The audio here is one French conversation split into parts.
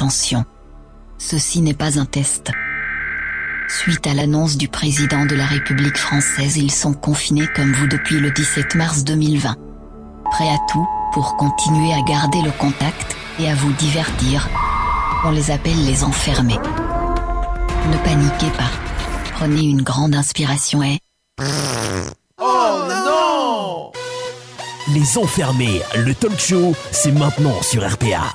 Attention, ceci n'est pas un test. Suite à l'annonce du président de la République française, ils sont confinés comme vous depuis le 17 mars 2020. Prêts à tout pour continuer à garder le contact et à vous divertir. On les appelle les enfermés. Ne paniquez pas. Prenez une grande inspiration et... Oh non Les Enfermés, le talk show, c'est maintenant sur RPA.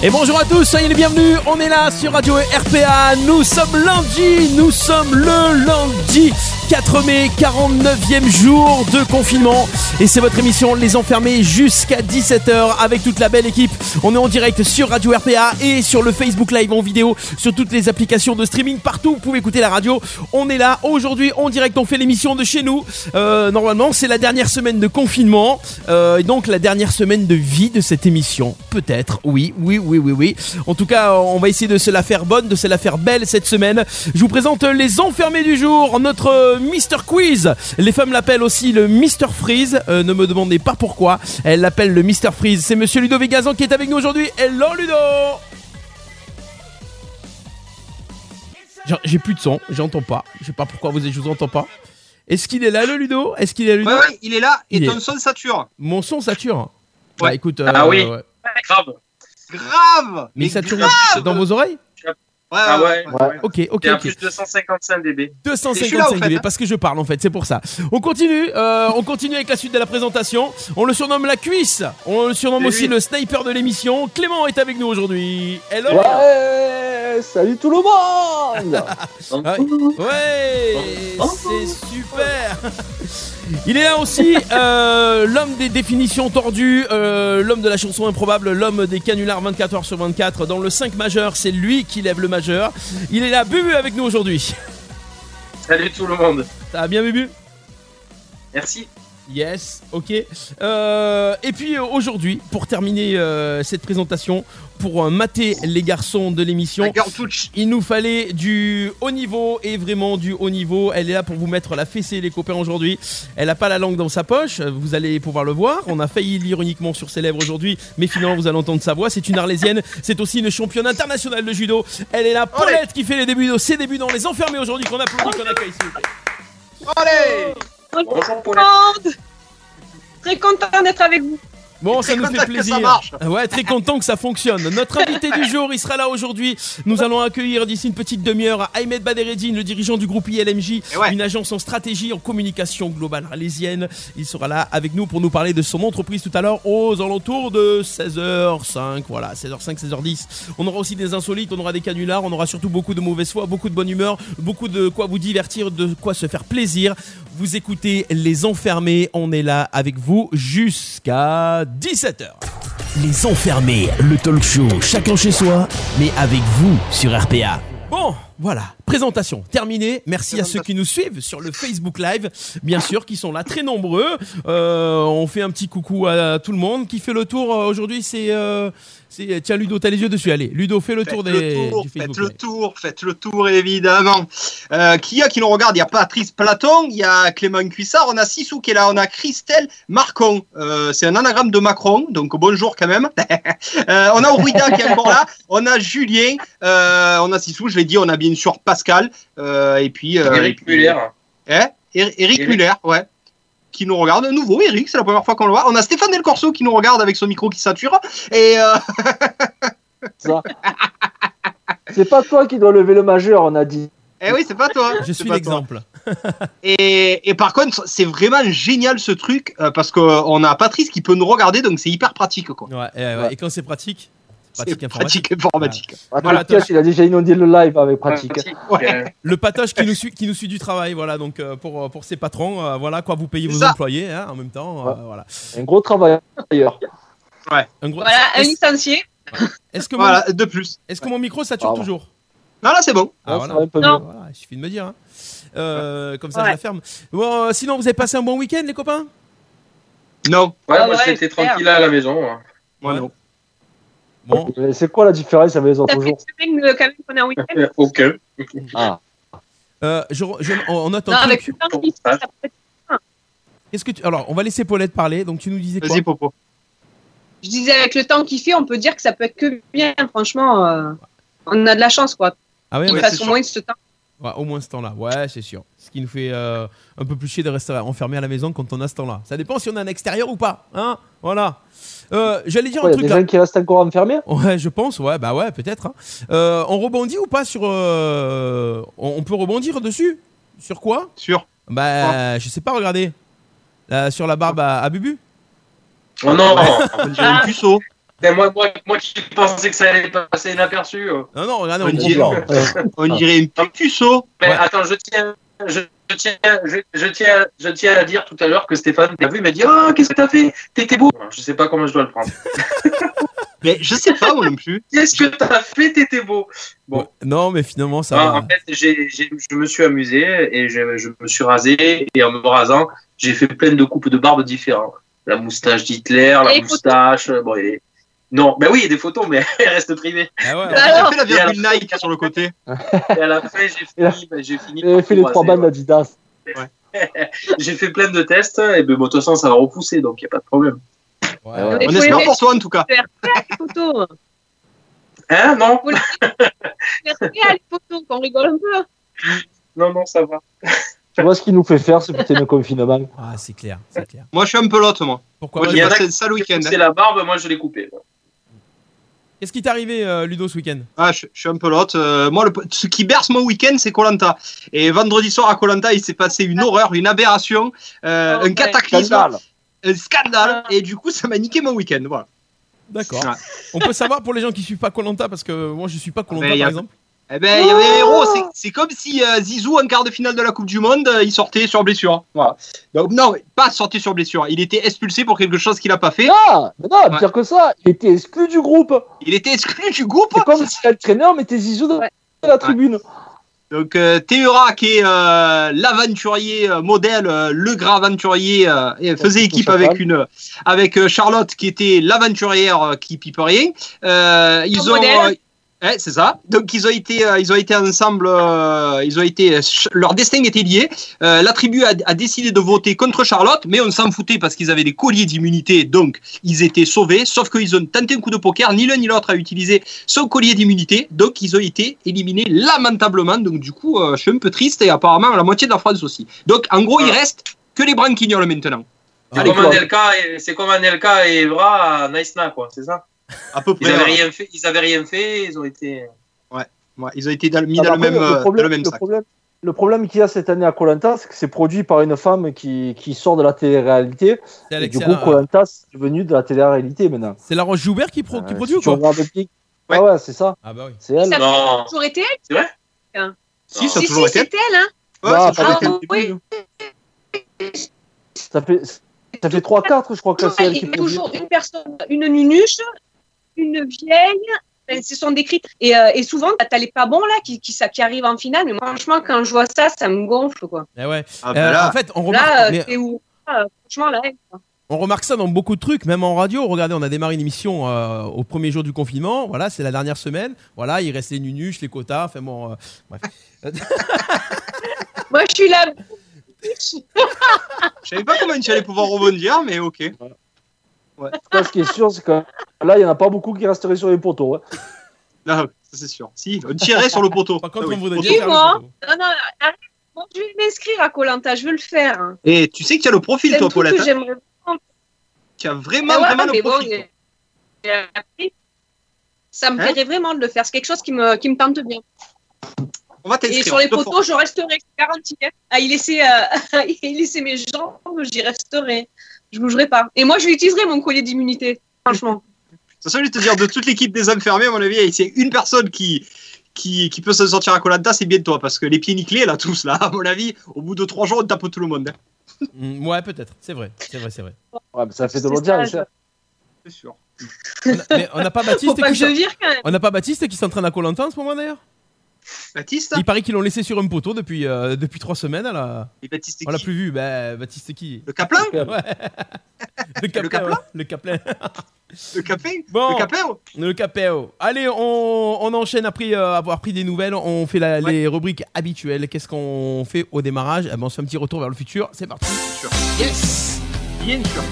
Et bonjour à tous, soyez les bienvenus, on est là sur Radio RPA, nous sommes lundi, nous sommes le lundi 4 mai, 49e jour de confinement et c'est votre émission Les Enfermés jusqu'à 17h avec toute la belle équipe. On est en direct sur Radio RPA et sur le Facebook Live en vidéo, sur toutes les applications de streaming partout, vous pouvez écouter la radio. On est là aujourd'hui en direct, on fait l'émission de chez nous. Euh, normalement c'est la dernière semaine de confinement euh, et donc la dernière semaine de vie de cette émission. Peut-être, oui, oui, oui, oui, oui. En tout cas, on va essayer de se la faire bonne, de se la faire belle cette semaine. Je vous présente les enfermés du jour, notre Mister Quiz. Les femmes l'appellent aussi le Mister Freeze. Euh, ne me demandez pas pourquoi. Elles l'appellent le Mister Freeze. C'est Monsieur Ludo Vegazan qui est avec nous aujourd'hui. Hello Ludo J'ai plus de son, j'entends pas. Je sais pas pourquoi vous je vous entends pas. Est-ce qu'il est là le Ludo? Est-ce qu'il est là Ludo? Ouais, ouais, il est là et Il ton est- son sature. Mon son sature. Ouais. Bah écoute, euh, Ah oui. ouais. Grave. Grave mais il sature grave dans vos oreilles? Ouais, Ah ouais. Ok, ok, Et en ok. plus 255 dB. Et je suis là, 255 en fait, dB parce que je parle en fait, c'est pour ça. On continue, euh, on continue avec la suite de la présentation. On le surnomme la cuisse, on le surnomme C'est aussi lui. le sniper de l'émission. Clément est avec nous aujourd'hui. Hello. Ouais, salut tout le monde oui. Ouais, c'est super. Il est là aussi, euh, l'homme des définitions tordues, euh, l'homme de la chanson improbable, l'homme des canulars 24 heures sur 24. Dans le 5 majeur, c'est lui qui lève le majeur. Il est là, Bubu, avec nous aujourd'hui. Salut tout le monde. Ça va bien, Bubu? Merci. Yes, ok. Euh, et puis euh, aujourd'hui, pour terminer euh, cette présentation, pour mater les garçons de l'émission, La il nous fallait du haut niveau et vraiment du haut niveau. Elle est là pour vous mettre la fessée, les copains, aujourd'hui. Elle n'a pas la langue dans sa poche, vous allez pouvoir le voir. On a failli lire uniquement sur ses lèvres aujourd'hui, mais finalement, vous allez entendre sa voix. C'est une arlésienne, c'est aussi une championne internationale de judo. Elle est là, Paulette, qui fait les débuts, ses débuts dans les enfermés aujourd'hui, qu'on applaudit, qu'on accueille, plaît. Allez Bonjour Très content d'être avec vous. Bon, ça nous fait plaisir. ça marche. Ouais, très content que ça fonctionne. Notre invité du jour, il sera là aujourd'hui. Nous allons accueillir d'ici une petite demi-heure Ahmed Badereddin, le dirigeant du groupe ILMJ, ouais. une agence en stratégie en communication globale arlésienne. Il sera là avec nous pour nous parler de son entreprise tout à l'heure aux alentours de 16h05. Voilà, 16h05, 16h10. On aura aussi des insolites, on aura des canulars, on aura surtout beaucoup de mauvaise foi, beaucoup de bonne humeur, beaucoup de quoi vous divertir, de quoi se faire plaisir. Vous écoutez Les Enfermés, on est là avec vous jusqu'à 17h. Les Enfermés, le talk show, chacun chez soi, mais avec vous sur RPA. Bon, voilà, présentation terminée. Merci à ceux qui nous suivent sur le Facebook Live, bien sûr, qui sont là très nombreux. Euh, on fait un petit coucou à tout le monde. Qui fait le tour euh, aujourd'hui C'est euh, c'est- tiens Ludo, t'as les yeux dessus. Allez, Ludo, fais le tour Faites des le tour, du faites le Live. tour, faites le tour évidemment. Euh, qui y a qui nous regarde? Il y a Patrice Platon, il y a Clément Cuissard, on a Sissou qui est là, on a Christelle Marcon. C'est un anagramme de Macron, donc bonjour quand même. On a Ouida qui est encore là, on a Julien, on a Sissou, je l'ai dit, on a bien sûr Pascal, euh, et puis euh, Eric Muller. Hein Eric, Eric Eric. Muller, ouais. Qui nous regarde. Un Nouveau Eric, c'est la première fois qu'on le voit. On a Stéphane Del Corso qui nous regarde avec son micro qui sature. Et euh. C'est pas toi qui dois lever le majeur, on a dit. eh oui, c'est pas toi. Je c'est suis l'exemple. Et, et par contre, c'est vraiment génial ce truc euh, parce qu'on a Patrice qui peut nous regarder, donc c'est hyper pratique quoi. Ouais, et, ouais, Ouais. et quand c'est pratique, pratique informatique. pratique informatique. Voilà, Pratique, il a déjà inondé le live avec pratique. Pratique. Ouais. Euh, Le patoche qui nous suit, qui nous suit du travail, voilà. Donc euh, pour pour ses patrons, euh, voilà quoi, vous payez vos ça. employés hein, en même temps, euh, Ouais. voilà. Un gros travail d'ailleurs. Un gros. Voilà, un licencié. est-ce que mon, Voilà, de plus. est-ce que mon micro sature Pardon. toujours? Non, là c'est bon. Ah, Ouais, voilà. ça va un peu Non. il suffit de me dire. hein. Euh, comme ça, je Ouais. la ferme. Bon, euh, sinon, vous avez passé un bon week-end, les copains? Non. Ouais, Ah moi ouais, j'étais tranquille à la maison. hein. Moi Ouais. non. Bon, C'est quoi la différence avec les autres jours une semaine quand même qu'on est en week-end. Aucun. Ah, euh, je, je- on note un truc. Qu'est-ce que tu... Alors, on va laisser Paulette parler. Donc, tu nous disais quoi Vas-y, Popo. Je disais, avec le temps qu'il fait, on peut dire que ça peut être que bien. Franchement, euh, on a de la chance, quoi. Ah ouais, fasse au sûr. moins ce temps. Ouais, au moins ce temps-là. Ouais, c'est sûr. Ce qui nous fait euh, un peu plus chier de rester enfermé à la maison quand on a ce temps-là. Ça dépend si on est en extérieur ou pas. Hein Voilà. Euh, J'allais dire Il un y a truc des là. gens qui restent encore enfermés. Ouais, je pense. Ouais, bah ouais, peut-être. hein. Euh, on rebondit ou pas sur. euh, on, on peut rebondir dessus? Sur quoi? Sûr. Bah, je sais pas, regardez. Là, sur la barbe à, à Bubu Oh non On dirait un puceau. Et moi, moi, moi qui pensais que ça allait passer inaperçu. euh. Non, non, regardez, On on dirait-. On dirait un petit puceau. Mais Ouais. attends, je tiens, je, je tiens, je, je tiens, je tiens à dire tout à l'heure que Stéphane t'a vu, il m'a dit Ah, qu'est-ce que t'as fait? T'étais beau. Je sais pas comment je dois le prendre. Mais je sais pas, moi non plus. Qu'est-ce que t'as fait? T'étais beau. Bon. Non, mais finalement, ça Ah, va. en fait, je me suis amusé et je, je me suis rasé et en me rasant, j'ai fait plein de coupes de barbe différentes. La moustache d'Hitler, la Et moustache. Bon, et- Non, ben oui, il y a des photos, mais elles restent privées. Ah ouais. J'ai Alors fait la virgule Nike sur le côté. Et à la fin, j'ai fini, ben, j'ai fini fait les trois bandes d'Adidas. J'ai fait plein de tests et ben, bon, de toute façon, ça va repousser, donc il n'y a pas de problème. Ouais, Ouais. ouais. On faut espère pour toi en tout cas. faire les photos. Hein Non Faire faire les photos, qu'on rigole un peu. Non, non, ça va. Tu vois ce qu'il nous fait faire, ce putain de confinement? Ah, c'est clair, c'est clair. Moi, je suis un peu l'autre, moi. Pourquoi Moi, Il j'ai a passé un sale week-end. C'est hein. la barbe, moi je l'ai coupé. Qu'est-ce qui t'est arrivé, euh, Ludo, ce week-end? Ah, je, je suis un peu l'autre. Euh, moi, le, ce qui berce mon week-end, c'est Colanta. Et vendredi soir à Colanta, il s'est passé une horreur, une aberration, euh, Oh, un ouais. cataclysme, Scandale. un scandale. Ah. Et du coup, ça m'a niqué mon week-end. Voilà. D'accord. Ouais. On peut savoir pour les gens qui suivent pas Colanta parce que moi je suis pas Colanta par exemple. Eh ben, il y avait un héros. c'est- comme si euh, Zizou, en quart de finale de la Coupe du Monde, euh, il sortait sur blessure. Voilà. Donc, non, pas sortait sur blessure. Il était expulsé pour quelque chose qu'il a pas fait. Non, mais non, Ouais. pire que ça, il était exclu du groupe. Il était exclu du groupe. C'est comme si l'entraîneur mettait Zizou dans Ouais. la tribune. Donc euh, Théura qui est euh, l'aventurier euh, modèle, euh, le grand aventurier, euh, et faisait Ouais, équipe avec une avec euh, Charlotte qui était l'aventurière euh, qui pipe rien. Euh, ils ont euh, c'est ça. Donc ils ont été, euh, ils ont été ensemble, euh, ils ont été, ch- leur destin était lié. Euh, la tribu a, a décidé de voter contre Charlotte, mais on s'en foutait parce qu'ils avaient des colliers d'immunité, donc ils étaient sauvés. Sauf qu'ils ont tenté un coup de poker, ni l'un ni l'autre a utilisé son collier d'immunité, donc ils ont été éliminés lamentablement. Donc du coup, euh, je suis un peu triste et apparemment la moitié de la France aussi. Donc en gros, il Ah. reste que les branquignoles maintenant, C'est Allez, comme, Claude. Anelka et- c'est comme Anelka et Evra à Naïsna, quoi, c'est ça? À peu Ils près. avaient ouais. rien fait, ils avaient rien fait, ils ont été. Ouais, ils ont été dans- mis Ah, dans, le même, euh, dans le même le sac. problème, le problème qu'il y a cette année à Colanta, c'est que c'est produit par une femme qui, qui sort de la télé-réalité. Et du coup, Colanta, c'est devenu de la télé-réalité maintenant. C'est la Roche Joubert qui, pro- qui Euh, produit si ou quoi Ouais. Ah ouais, c'est ça. Ah bah oui. C'est elle. Ça a toujours été elle Si, ça a Si, toujours si, été. c'est elle, hein Ouais, Non, ça a toujours été. le oui. début. Ça fait, ça fait 3-4, je crois que c'est elle Il qui y a produit. toujours une personne, une nunuche, une vieille. ben, Ce sont des cris. Et, euh, et souvent, t'as les pas bons là qui, qui, ça, qui arrivent en finale. Mais moi, franchement, quand je vois ça, ça me gonfle. Quoi. Eh ouais. Ah, Euh, bah là, en fait, on remarque, Là, euh, mais c'est où? Ah, Franchement, là, quoi. on remarque ça dans beaucoup de trucs, même en radio. Regardez, on a démarré une émission euh, au premier jour du confinement. Voilà, c'est la dernière semaine. Voilà, il reste les nunuches, les quotas. Enfin bon, euh, bref. Moi, je suis là. je savais pas comment tu allais pouvoir rebondir, mais ok. Ça, ce qui est sûr, c'est que là, il n'y en a pas beaucoup qui resteraient sur les poteaux. hein. Non, ça c'est sûr. Si, on tirait sur le poteau. Par contre, Ah oui, on voudrait bien photo. Non, non, arrête. Bon, je vais m'inscrire à Colanta, je veux le faire. hein. Et tu sais que tu as le profil, toi, hein. j'aimerais Tu as vraiment, Ah ouais, vraiment le bon, profil. ça me Hein plairait vraiment de le faire. C'est quelque chose qui me, qui me tente bien. On va Et sur les poteaux, je resterai garantie. hein. À y laisser, euh, à y laisser mes jambes, j'y resterai. Je bougerai pas. Et moi, je utiliserai mon collier d'immunité. Franchement. C'est ça, je vais te dire, de toute l'équipe des enfermés, à mon avis, c'est une personne qui, qui, qui peut se sortir à Colanta, c'est bien toi. Parce que les pieds nickelés, là, tous, là, à mon avis, au bout de trois jours, on tape tout le monde. hein. Mm, ouais, peut-être. C'est vrai. C'est vrai, c'est vrai. Ouais, mais ça fait de l'audience. C'est sûr. On a- mais on n'a pas Baptiste qui on pas Baptiste qui s'entraîne à Colanta en ce moment d'ailleurs? Baptiste Il paraît qu'ils l'ont laissé sur un poteau depuis depuis depuis trois semaines. À la... Et Baptiste On l'a plus vu. Bah, Baptiste qui Le Caplin Ouais. Le Caplin. Caplin ouais, Le Caplin. Le café Bon. Le café Le capéo. Allez, on, on enchaîne après euh, avoir pris des nouvelles. On fait la- Ouais. les rubriques habituelles. Qu'est-ce qu'on fait au démarrage? Eh ben, On se fait un petit retour vers le futur. C'est parti. sûr. Yes Bien sûr.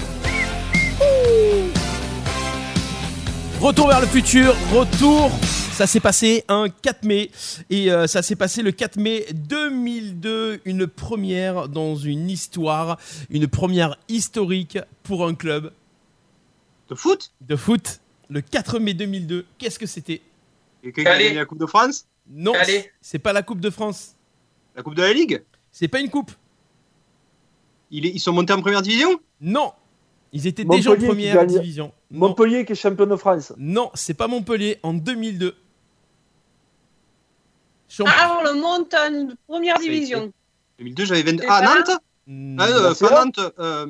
Retour vers le futur, retour. Ça s'est passé un 4 mai et euh, ça s'est passé le 4 mai 2002, une première dans une histoire, une première historique pour un club De foot? De foot. Le 4 mai 2002, qu'est-ce que c'était? Et quelqu'un qui a gagné la Coupe de France? Non, c'est pas la Coupe de France. La Coupe de la Ligue? C'est pas une coupe. Il est- Ils sont montés en première division? Non, ils étaient déjà en qui première division. Non, Montpellier qui est champion de France. non, c'est pas Montpellier en 2002. Champ- Ah, on le monte en première division. 2002, j'avais 20. C'est Ah, Nantes Hmm, Ah, euh, pas. Nantes. euh,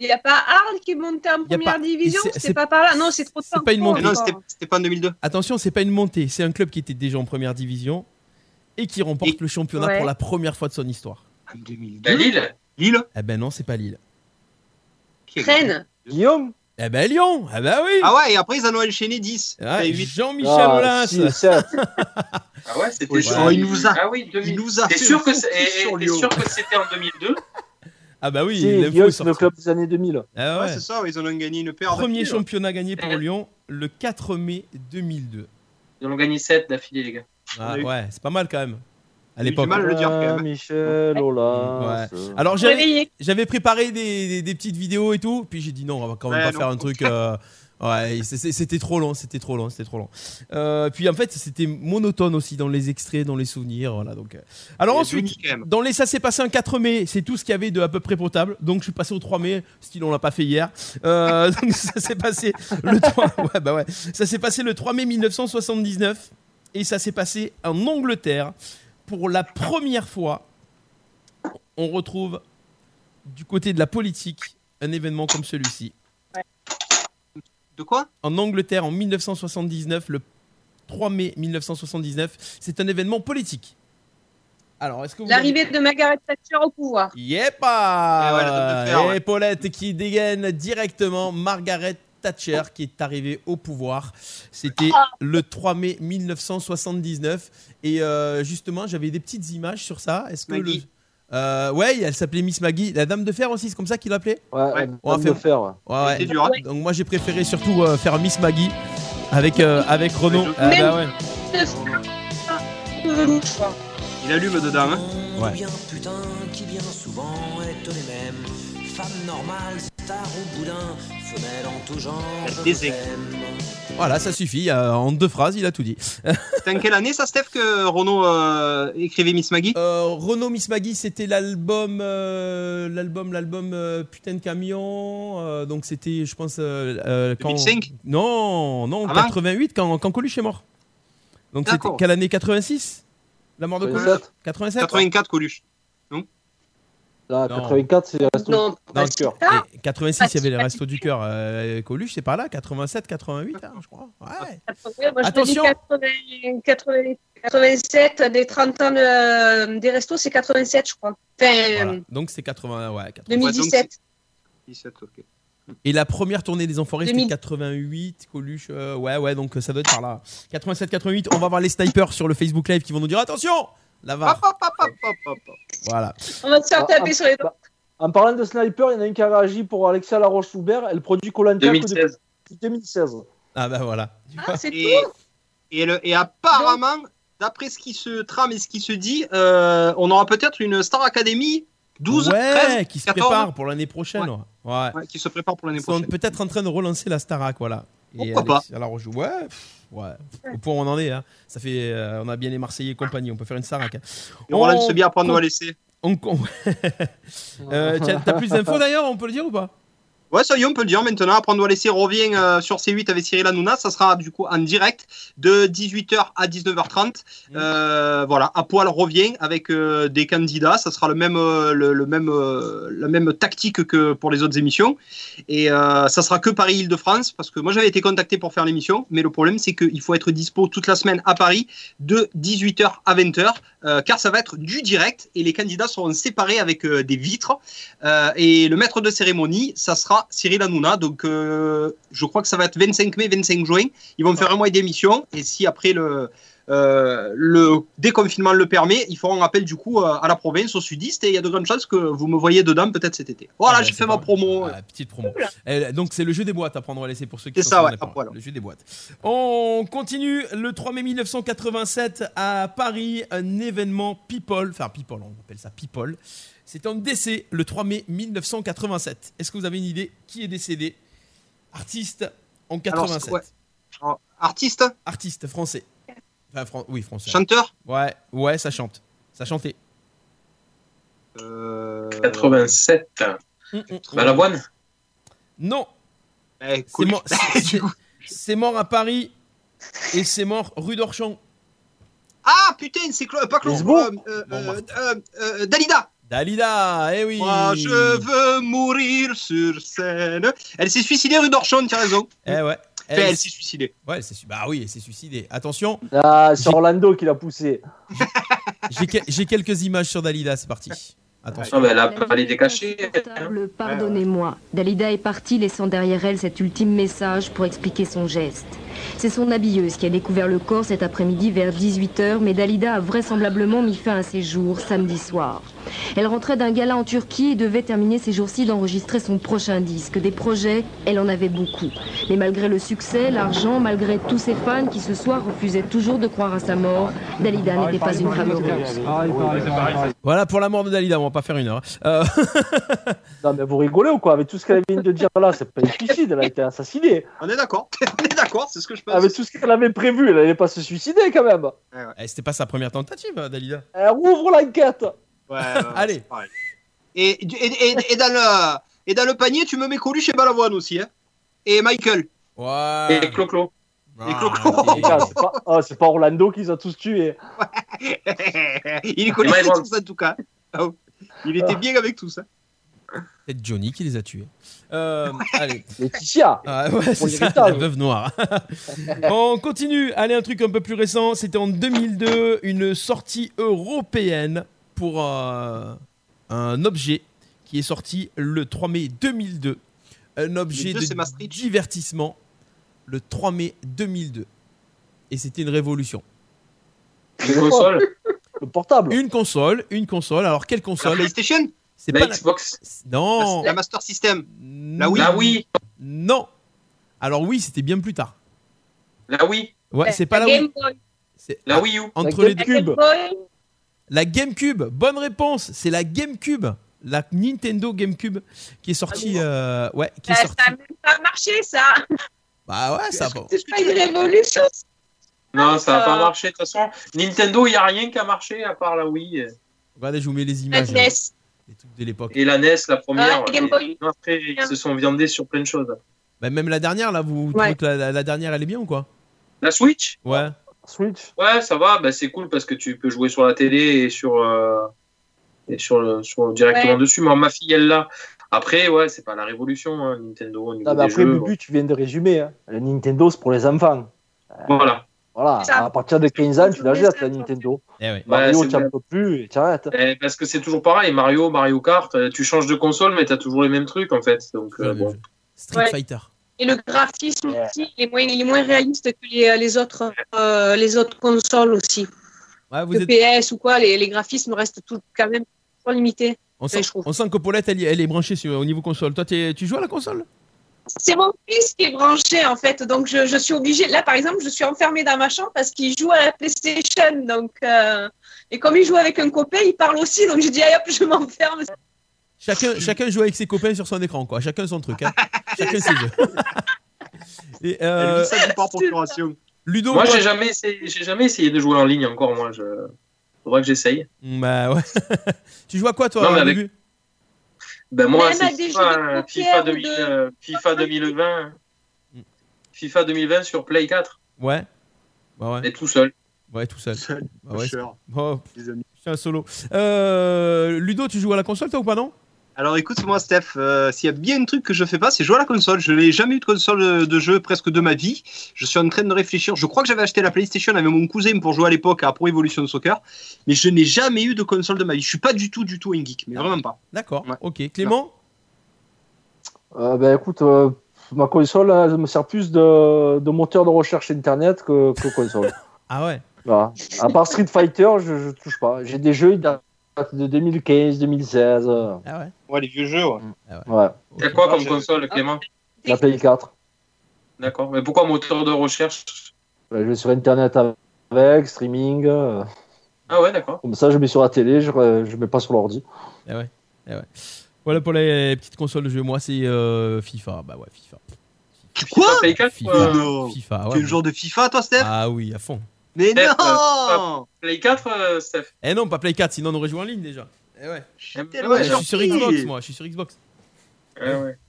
Il n'y a pas Arles qui monte en Y a première pas- division c'est- pas par là? Non, c'est trop c'est tard. pas une montée. Non, c'était c'était pas en 2002. Attention, c'est pas une montée, c'est un club qui était déjà en première division et qui remporte Et- le championnat Ouais. pour la première fois de son histoire. En 2002 La Lille? Lille? Eh ben non, c'est pas Lille. Rennes. Guillaume? Eh ben Lyon Eh ben oui Ah ouais, et après ils en ont enchaîné 10. Ah, Et 8. Jean-Michel Ah, Aulas. Ah ouais, c'était Ouais, ça. il nous a- Ah oui, 2000. Il nous a T'es fait sûr, que c'était en 2002 Ah bah oui, est c'est le club des années 2000. Ah Ouais, ouais. c'est ça, ils en ont gagné une paire. Premier championnat gagné pour Lyon le 4 mai 2002. Ils en ont gagné 7 d'affilée, les gars. Ah ouais, c'est pas mal quand même. À l'époque. mal à le dire, quand même. Ah, Michel, Aulas. Alors j'avais préparé des, des- des petites vidéos et tout, puis j'ai dit non, on va quand même Ouais, pas non. faire un truc. euh, ouais, c'était trop long, c'était trop long, c'était trop long. Euh, puis en fait, c'était monotone aussi dans les extraits, dans les souvenirs, voilà. Donc, euh. alors ensuite, dans les ça s'est passé un 4 mai, c'est tout ce qu'il y avait de à peu près potable. Donc je suis passé au 3 mai, style on l'a pas fait hier. Euh, donc ça s'est passé le 3 ouais, bah ouais. Ça s'est passé le 3 mai 1979 et ça s'est passé en Angleterre pour la première fois. On retrouve du côté de la politique un événement comme celui-ci. De quoi? En Angleterre en 1979, le 3 mai 1979, c'est un événement politique. Alors, est-ce que vous L'arrivée avez- de Margaret Thatcher au pouvoir. Yepa Eh ouais, Et. Paulette qui dégaine directement Margaret Thatcher qui est arrivée au pouvoir. C'était Ah. le 3 mai 1979. Et euh, justement, j'avais des petites images sur ça. Est-ce que le- Maggie. Euh, ouais, elle s'appelait Miss Maggie. La dame de fer aussi, c'est comme ça qu'il l'appelait Ouais, Ouais. on va va faire- faire. ouais. Ouais, ouais. C'était dur. Donc moi j'ai préféré surtout euh, faire Miss Maggie avec, euh, avec Renaud. Ah, bah ouais. Il allume dedans. Hein. Ouais. bien putain qui bien souvent est les mêmes. Femme normale, star ou boudin, femelle en tout genre. Des. Voilà, ça suffit. euh, en deux phrases, il a tout dit. C'était en quelle année ça, Steph, que Renault euh, écrivait Miss Maggie? Euh, Renaud Miss Maggie, c'était l'album, euh, l'album, l'album euh, Putain de camion. euh, donc c'était, je pense, euh, euh, quand. 2005? Non, non, Avant? 88 quand, quand Coluche est mort. Donc c'était quelle année 86 La mort de Coluche? 87. 87 84, Coluche. Là, Non. 84, c'est Resto Non, dans pas le cœur. Ah, Et 86, il y avait les Restos du Cœur. Euh, Coluche, c'est par là, 87, 88, hein, je crois. Ouais. Ouais, moi, je te dis Attention. 80, 80, 87, des 30 ans de- des restos, c'est 87, je crois. Enfin, Voilà. euh, Donc c'est 80, ouais, 80. 2017. 17, ok. Et la première tournée des Enfoirés, c'était 2000. 88, Coluche, euh, ouais, ouais, donc ça doit être par là. 87, 88, on va voir les snipers sur le Facebook Live qui vont nous dire attention, la Hop, VAR. hop, hop, hop, hop, hop, hop. Voilà. On va se faire taper ah, sur les doigts. En parlant de sniper, il y en a un qui a réagi pour Alexia Laroche-Joubert. Elle produit depuis 2016. 2016. Ah bah voilà. Ah, c'est Et, tout. et, le- et apparemment, d'après ce qui se trame et ce qui se dit, euh, on aura peut-être une Star Academy 12, ouais, 13, qui se 14, prépare pour l'année prochaine. Ouais. Ouais. ouais, qui se prépare pour l'année Ils sont prochaine. peut-être en train de relancer la Starac, voilà. Et Pourquoi Alors on joue, ouais, pff, ouais. Au point où on en est, hein. Ça fait, euh, on a bien les Marseillais et compagnie. On peut faire une Starac. hein. Et Roland On- se bien apprendre à laisser. On- on- Euh, t'as plus d'infos d'ailleurs, on peut le dire ou pas? Ouais, ça y est, on peut le dire maintenant. Après, on doit laisser revient euh, sur C8 avec Cyril Hanouna. Ça sera du coup en direct de 18h à 19h30. Euh, voilà, à poil revient avec euh, des candidats. Ça sera le même, le, le même, la même tactique que pour les autres émissions. Et ça sera que Paris-Île-de-France parce que moi j'avais été contacté pour faire l'émission, mais le problème c'est qu'il faut être dispo toute la semaine à Paris de 18h à 20h euh, car ça va être du direct et les candidats seront séparés avec des vitres. Et le maître de cérémonie, ça sera 3, Cyril Hanouna. Donc, euh, je crois que ça va être 25 mai, 25 juin. Ils vont faire un mois d'émission. Et si après le, euh, le déconfinement le permet, ils feront appel du coup euh, à la province, au sudiste. Et il y a de grandes chances que vous me voyez dedans peut-être cet été. Voilà, Ah, j'ai c'est fait ma promo. Ah, petite promo. Donc c'est le jeu des boîtes à prendre à laisser pour ceux qui C'est ça, ouais, voilà. Le jeu des boîtes. On continue le 3 mai 1987 à Paris, un événement people, enfin people, on appelle ça people. C'est un décès le 3 mai 1987. Est-ce que vous avez une idée qui est décédé? Artiste en 87. ouais. Alors, artiste, Artiste français. Enfin, fran- oui, français. chanteur? Ouais, ouais, ça chante. Ça chantait. Euh, 87. Hum, hum. Balavoine Non, eh, c'est mort, à Paris et c'est mort rue d'Orchamps. Ah putain, c'est Clo- pas Claude. Euh, euh, Bon, euh, euh, euh, Dalida. Dalida, eh oui. Moi, je veux mourir sur scène. Elle s'est suicidée rue d'Orchon, tu as raison. Eh ouais. Elle, elle s'est suicidée. ouais, elle s'est Bah oui, elle s'est suicidée. Attention, Ah, c'est Orlando qui l'a poussé. j'ai que- j'ai quelques images sur Dalida, c'est parti. Attention. Ah, ben, Elle a pas les décachés. Pardonnez-moi. Dalida est partie laissant derrière elle cet ultime message pour expliquer son geste. C'est son habilleuse qui a découvert le corps cet après-midi vers 18h, mais Dalida a vraisemblablement mis fin à ses jours samedi soir. Elle rentrait d'un gala en Turquie et devait terminer ces jours-ci d'enregistrer son prochain disque. Des projets, elle en avait beaucoup. Mais malgré le succès, l'argent, malgré tous ses fans qui ce soir refusaient toujours de croire à sa mort, Dalida n'était pas une femme heureuse. Voilà pour la mort de Dalida, on va pas faire une heure. Euh, Non, mais vous rigolez ou quoi? Avec tout ce qu'elle vient de dire là, c'est pas un suicide, elle a été assassinée. On est d'accord. On est d'accord, c'est ce que je pense. Avec tout ce qu'elle avait prévu, elle allait pas se suicider quand même. eh, C'était pas sa première tentative, hein, Dalida. Elle rouvre l'enquête. Ouais, ouais, ouais, Allez. Et, et, et, et dans le, et dans le panier, tu me mets Coluche et Balavoine aussi. Hein. Et Michael. Ouais. Et Clo-Clo. Ah, Clo-Clo. Ah, c'est pas, ah, Orlando qui les a tous tués. Il connaissait Michael. tous en tout cas. Oh. Il était bien avec tout ça. Peut-être Johnny qui les a tués. Euh, allez. Laetitia. Ah, ouais, c'est ça, la veuve noire. On continue. Allez, un truc un peu plus récent. C'était en 2002, une sortie européenne pour euh, un objet qui est sorti le 3 mai 2002. Un objet 2002, c'est de divertissement le 3 mai 2002. Et c'était une révolution. Une console. Le portable. Une console, une console. Alors, quelle La console PlayStation? C'est La pas la- Xbox. Non. La Master System La Wii. La Wii. Non. Alors oui, c'était bien plus tard. La Wii. Ouais, c'est pas la, Game Wii. Boy. La Wii U. entre La les La Cube. Game. La GameCube, bonne réponse, c'est la GameCube, la Nintendo GameCube qui est sortie, euh, ouais, qui est Euh, sortie. Ça n'a même pas marché, ça. Bah ouais, ça va. C'est pas une révolution. Non, ça n'a pas marché. De toute façon, Nintendo, il n'y a rien qui a marché à part la Wii Regardez, je vous mets les La images, NES. Les trucs de l'époque. et la NES, la première. Ah, la Game Boy. Et Après, ils se sont viandés sur plein de choses. Bah, même la dernière, là, vous Ouais. trouvez que la, la- la dernière, elle est bien ou quoi? La Switch? Ouais. Switch. Ouais, ça va. Bah, c'est cool parce que tu peux jouer sur la télé et sur, euh, et sur, le, sur directement Ouais. dessus. Mais ma fille, elle l'a. Après, ouais, c'est pas la révolution, hein, Nintendo, au niveau Non, mais des après, jeux. Bubu, tu viens de résumer. Hein. Le Nintendo, c'est pour les enfants. Voilà. Voilà, ça. à partir de 15 ans, tu la jettes, la Nintendo. Eh. Mario, tu n'en peux plus et tu arrêtes. Eh, parce que c'est toujours pareil. Mario, Mario Kart, euh, tu changes de console, mais tu as toujours les mêmes trucs, en fait. Donc, euh, bon. Street Ouais. Fighter. Et le graphisme aussi, il est moins, il est moins réaliste que les, les, autres, euh, les autres consoles aussi. Ouais, vous Le êtes... PS ou quoi, les, les graphismes restent tout, quand même limités. on, sent, on sent que Paulette, elle, elle est branchée sur, au niveau console. Toi, tu joues à la console? C'est mon fils qui est branché en fait, donc je, je suis obligée. Là par exemple, je suis enfermée dans ma chambre parce qu'il joue à la PlayStation. Donc, euh, Et comme il joue avec un copain, il parle aussi, donc je dis, allez hop, je m'enferme. Chacun, chacun joue avec ses copains sur son écran, quoi. Chacun son truc. Hein. chacun ses jeux. Et, euh, ça du par procuration. Ludo, Moi, j'ai jamais, essayé, j'ai jamais essayé de jouer en ligne encore. Moi, je faudrait que j'essaye. Bah ouais. tu joues à quoi toi Non, mais avec- Lubu Ben moi, c'est FIFA, de euh, FIFA, ou 2000, de- euh, FIFA 2020. FIFA 2020 sur Play 4, Ouais. Bah ouais. et tout seul. Ouais, tout seul. Seul, Bah ouais, Oh, un solo. Euh, Ludo, tu joues à la console toi ou pas non? Alors écoute-moi Steph, euh, s'il y a bien un truc que je fais pas, c'est jouer à la console. Je n'ai jamais eu de console de, de jeu presque de ma vie. Je suis en train de réfléchir. Je crois que j'avais acheté la PlayStation avec mon cousin pour jouer à l'époque à Pro Evolution Soccer, mais je n'ai jamais eu de console de ma vie. Je suis pas du tout, du tout un geek, mais vraiment pas. D'accord. Ouais. Ok. Clément Euh, ben écoute, euh, ma console, elle me sert plus de, de moteur de recherche internet que, que console. Ah ouais Voilà. À part Street Fighter, je, je touche pas. J'ai des jeux ils datent de 2015, 2016. euh, Ah ouais Ouais, les vieux jeux, ouais. Ouais, T'as quoi comme je- console, Clément la Play 4. D'accord. Mais pourquoi moteur de recherche je vais sur internet avec, streaming. euh, Ah ouais, d'accord. comme ça, je mets sur la télé, je, je mets pas sur l'ordi. Eh ouais. Ouais. Voilà pour les petites consoles de jeu. Moi, c'est euh, FIFA. Bah ouais, FIFA. Quoi Pas Play 4 FIFA. euh, Non. FIFA, Tu es le joueur de FIFA, toi, Steph Ah oui, à fond. Mais Steph, non Play 4, euh, Steph Eh non, pas Play 4, sinon on aurait joué en ligne déjà. Eh je suis, sur Xbox, moi. Je suis sur Xbox.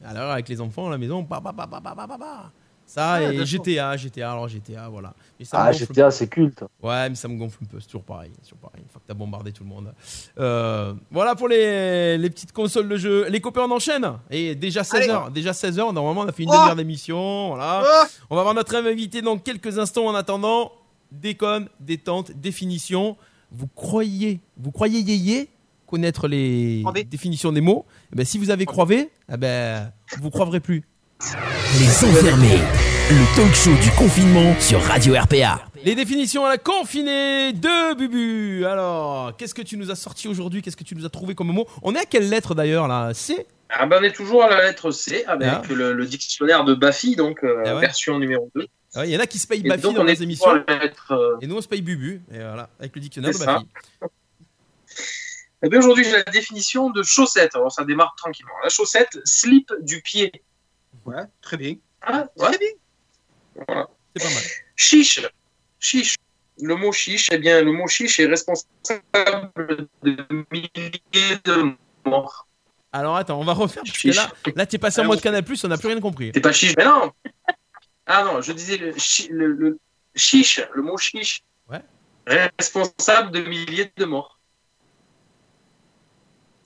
Alors, avec les enfants à la maison, Ça et GTA, GTA, alors GTA, voilà. Ah, GTA, c'est culte. Ouais, mais ça me gonfle un peu, c'est toujours pareil. Toujours pareil, une fois que t'as bombardé tout le monde. Euh, voilà pour les, petites consoles de jeu. Les copains, on enchaîne. Et déjà 16h, déjà 16h, normalement, on a fait une oh demi-heure on va voir notre invité dans quelques instants. En attendant, déconne, détente, définition. Vous croyez, vous croyez yéyé? Connaître les Croivé. définitions des mots Eh ben, Si vous avez croivé, eh ben, vous croiverez plus. Les enfermés, le talk show du confinement sur Radio RPA. Les définitions à la confinée de Bubu. Alors, qu'est-ce que tu nous as sorti aujourd'hui? Qu'est-ce que tu nous as trouvé comme mot? On est à quelle lettre d'ailleurs là? C? Ah ben, on est toujours à la lettre C avec Ah. le, le dictionnaire de Bafi, donc euh, Ah ouais. version numéro 2. Ah ouais, Il y en a qui se payent donc dans les émissions. euh, Et nous on se paye Bubu. Et voilà, avec le dictionnaire de Bafi. Eh bien, aujourd'hui, j'ai la définition de chaussette. Alors, ça démarre tranquillement. La chaussette, slip du pied. Ouais, très bien. Ah, ouais. Très bien. Voilà. C'est pas mal. Chiche. Chiche. Le mot chiche, eh bien, le mot chiche est responsable de milliers de morts. Alors attends, on va refaire parce que Chiche. là, là t'es passé en Ah, mode. Canal Plus, on n'a plus rien compris. T'es pas chiche Mais non Ah non, je disais le, chi- le, le chiche, le mot chiche. Ouais. Responsable de milliers de morts.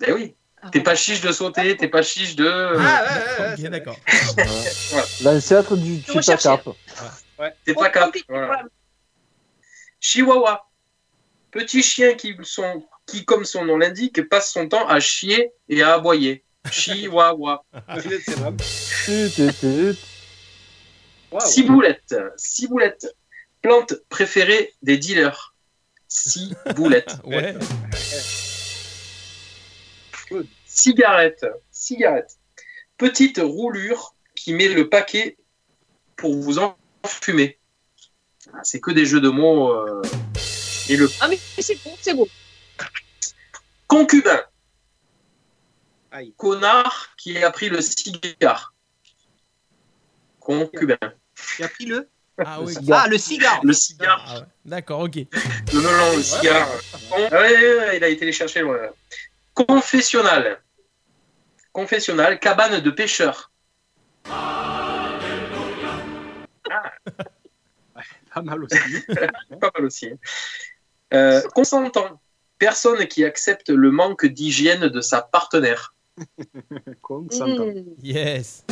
Eh oui. T'es pas chiche de sauter, t'es pas chiche de. Ah, ouais, ouais, ouais, c'est d'accord. L'ancêtre du. Chupacap. T'es pas cap. Voilà. Chihuahua. Petit chien qui, sont, qui, comme son nom l'indique, passe son temps à chier et à aboyer. Chihuahua. Ciboulette. Ciboulette. Plante préférée des dealers. Ciboulette. Ouais. Cigarette. Cigarette. Petite roulure qui met le paquet pour vous enfumer. Ah, C'est que des jeux de mots. euh, Et le Ah, mais c'est beau, c'est beau. concubin. Aïe. Connard qui a pris le cigare. Concubin. Tu as pris le Ah oui. Ah, le cigare. Le cigare. Ah ouais. D'accord, ok. Le melon, le cigare. Ouais, ouais, ouais, il a été les chercher loin. Confessionnal. Confessionnal, cabane de pêcheurs. Pas mal aussi. Pas mal aussi. Euh, consentant. Personne qui accepte le manque d'hygiène de sa partenaire. Con, s'entend. Mmh. Yes.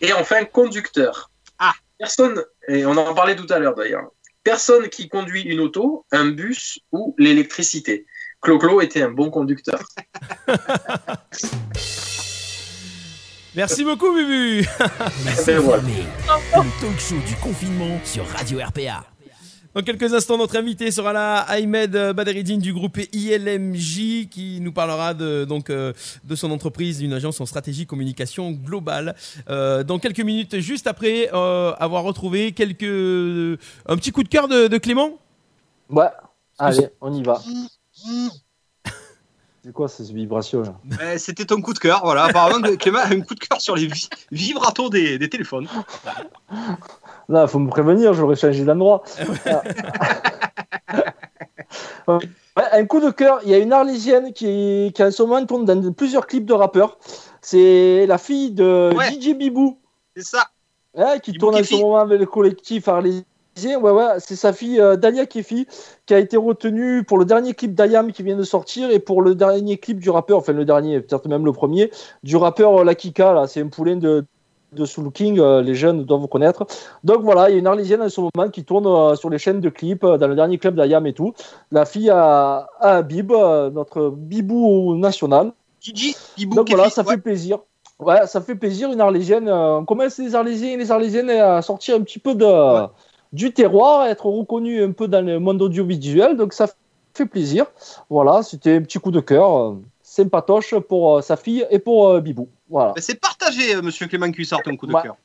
Et enfin, conducteur. Ah. Personne, et on en parlait tout à l'heure d'ailleurs, personne qui conduit une auto, un bus ou l'électricité. Clo-Clo était un bon conducteur. Merci beaucoup, Bubu. Les ben voilà. le talk show du confinement sur Radio RPA. Dans quelques instants, notre invité sera là, Ahmed Badreddine du groupe ILMJ, qui nous parlera de, donc, euh, de son entreprise, une agence en stratégie communication globale. Euh, dans quelques minutes, juste après euh, avoir retrouvé quelques, un petit coup de cœur de, de Clément. Ouais, allez, on y va. C'est quoi ces vibrations là Euh, C'était ton coup de cœur, voilà. Apparemment, Clément a un coup de cœur sur les vi- vibratos des, des téléphones. Là, faut me prévenir, j'aurais changé d'endroit. Ouais, un coup de cœur, il y a une Arlésienne qui, qui en ce moment tourne dans plusieurs clips de rappeurs. C'est la fille de Ouais. DJ Bibou. C'est ça. Ouais, qui Bibou tourne en ce moment avec le collectif arlésien. Ouais, ouais, c'est sa fille euh, Dalia Kefi qui a été retenue pour le dernier clip d'Ayam qui vient de sortir et pour le dernier clip du rappeur, enfin le dernier, peut-être même le premier, du rappeur euh, La Kika. Là, c'est un poulain de, de Soul King, euh, les jeunes doivent vous connaître. Donc voilà, il y a une Arlésienne en ce moment qui tourne euh, sur les chaînes de clips, euh, dans le dernier clip d'Ayam et tout. La fille à, à euh, notre bibou national. Gigi, Bibou, Donc voilà, ça ouais. fait plaisir. Ouais, ça fait plaisir une Arlésienne. on commence les Arlésiens et les Arlésiennes à sortir un petit peu de, Ouais. Du terroir, à être reconnus un peu dans le monde audiovisuel. Donc ça fait plaisir. Voilà, c'était un petit coup de cœur. euh, sympatoche pour euh, sa fille et pour euh, Bibou. Voilà. Ben, c'est partagé, monsieur Clément Cuissard, ton coup de Ouais. cœur.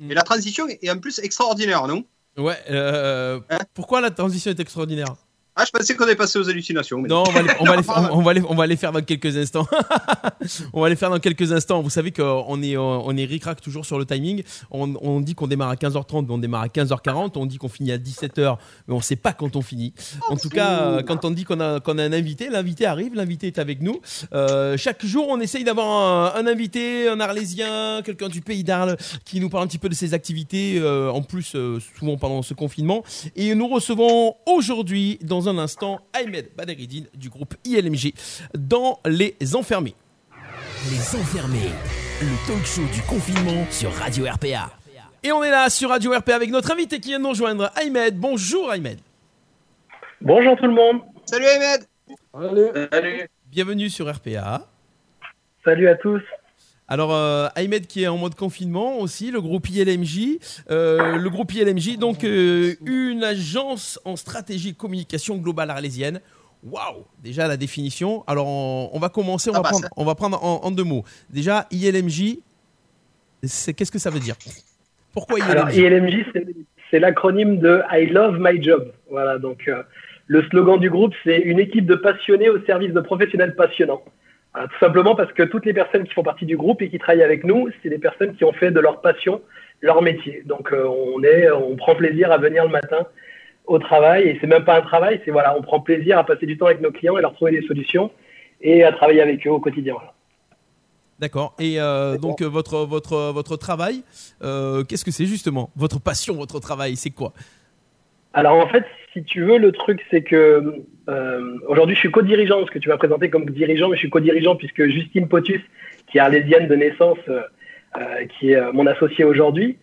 Et la transition est en plus extraordinaire, non? Ouais, euh, Hein? pourquoi la transition est extraordinaire? Ah, je pensais qu'on est passé aux hallucinations. mais Non, on va, les, on, va les, on, va les, on va les faire dans quelques instants. on va les faire dans quelques instants. Vous savez qu'on est, on est ric-rac toujours sur le timing. On, on dit qu'on démarre à 15h30, mais on démarre à 15h40. On dit qu'on finit à 17h, mais on ne sait pas quand on finit. En tout cas, quand on dit qu'on a, qu'on a un invité, l'invité arrive, l'invité est avec nous. Euh, chaque jour, on essaye d'avoir un, un invité, un Arlésien, quelqu'un du pays d'Arles qui nous parle un petit peu de ses activités, euh, en plus, euh, souvent pendant ce confinement. Et nous recevons aujourd'hui, dans un instant, Ahmed Baderidine du groupe ILMG dans Les Enfermés. Les enfermés, le talk show du confinement sur Radio RPA. Et on est là sur Radio RP avec notre invité qui vient de nous rejoindre, Ahmed. Bonjour Ahmed. Bonjour tout le monde. Salut Ahmed Allez. Salut. Bienvenue sur RPA. Salut à tous. Alors, euh, Ahmed qui est en mode confinement aussi, le groupe ILMJ. Euh, le groupe ILMJ, donc euh, une agence en stratégie communication globale arlésienne. Waouh Déjà la définition. Alors, on, on va commencer, on va prendre, on va prendre en, en deux mots. Déjà, ILMJ, c'est qu'est-ce que ça veut dire? Pourquoi ILMJ Alors ILMJ, c'est- c'est l'acronyme de I Love My Job. Voilà, donc euh, le slogan du groupe, c'est une équipe de passionnés au service de professionnels passionnants. Voilà, tout simplement parce que toutes les personnes qui font partie du groupe et qui travaillent avec nous, c'est des personnes qui ont fait de leur passion leur métier. Donc euh, on est, on prend plaisir à venir le matin au travail et c'est même pas un travail, c'est voilà, on prend plaisir à passer du temps avec nos clients et leur trouver des solutions et à travailler avec eux au quotidien. Voilà. D'accord. Et euh, donc, euh, votre, votre, votre travail, euh, qu'est-ce que c'est justement? Votre passion, votre travail, c'est quoi? Alors en fait, si tu veux, le truc c'est que euh, aujourd'hui je suis co-dirigeant, ce que tu m'as présenté comme dirigeant, mais je suis co-dirigeant puisque Justine Potus, qui est arlésienne de naissance, euh, euh, qui est mon associé aujourd'hui,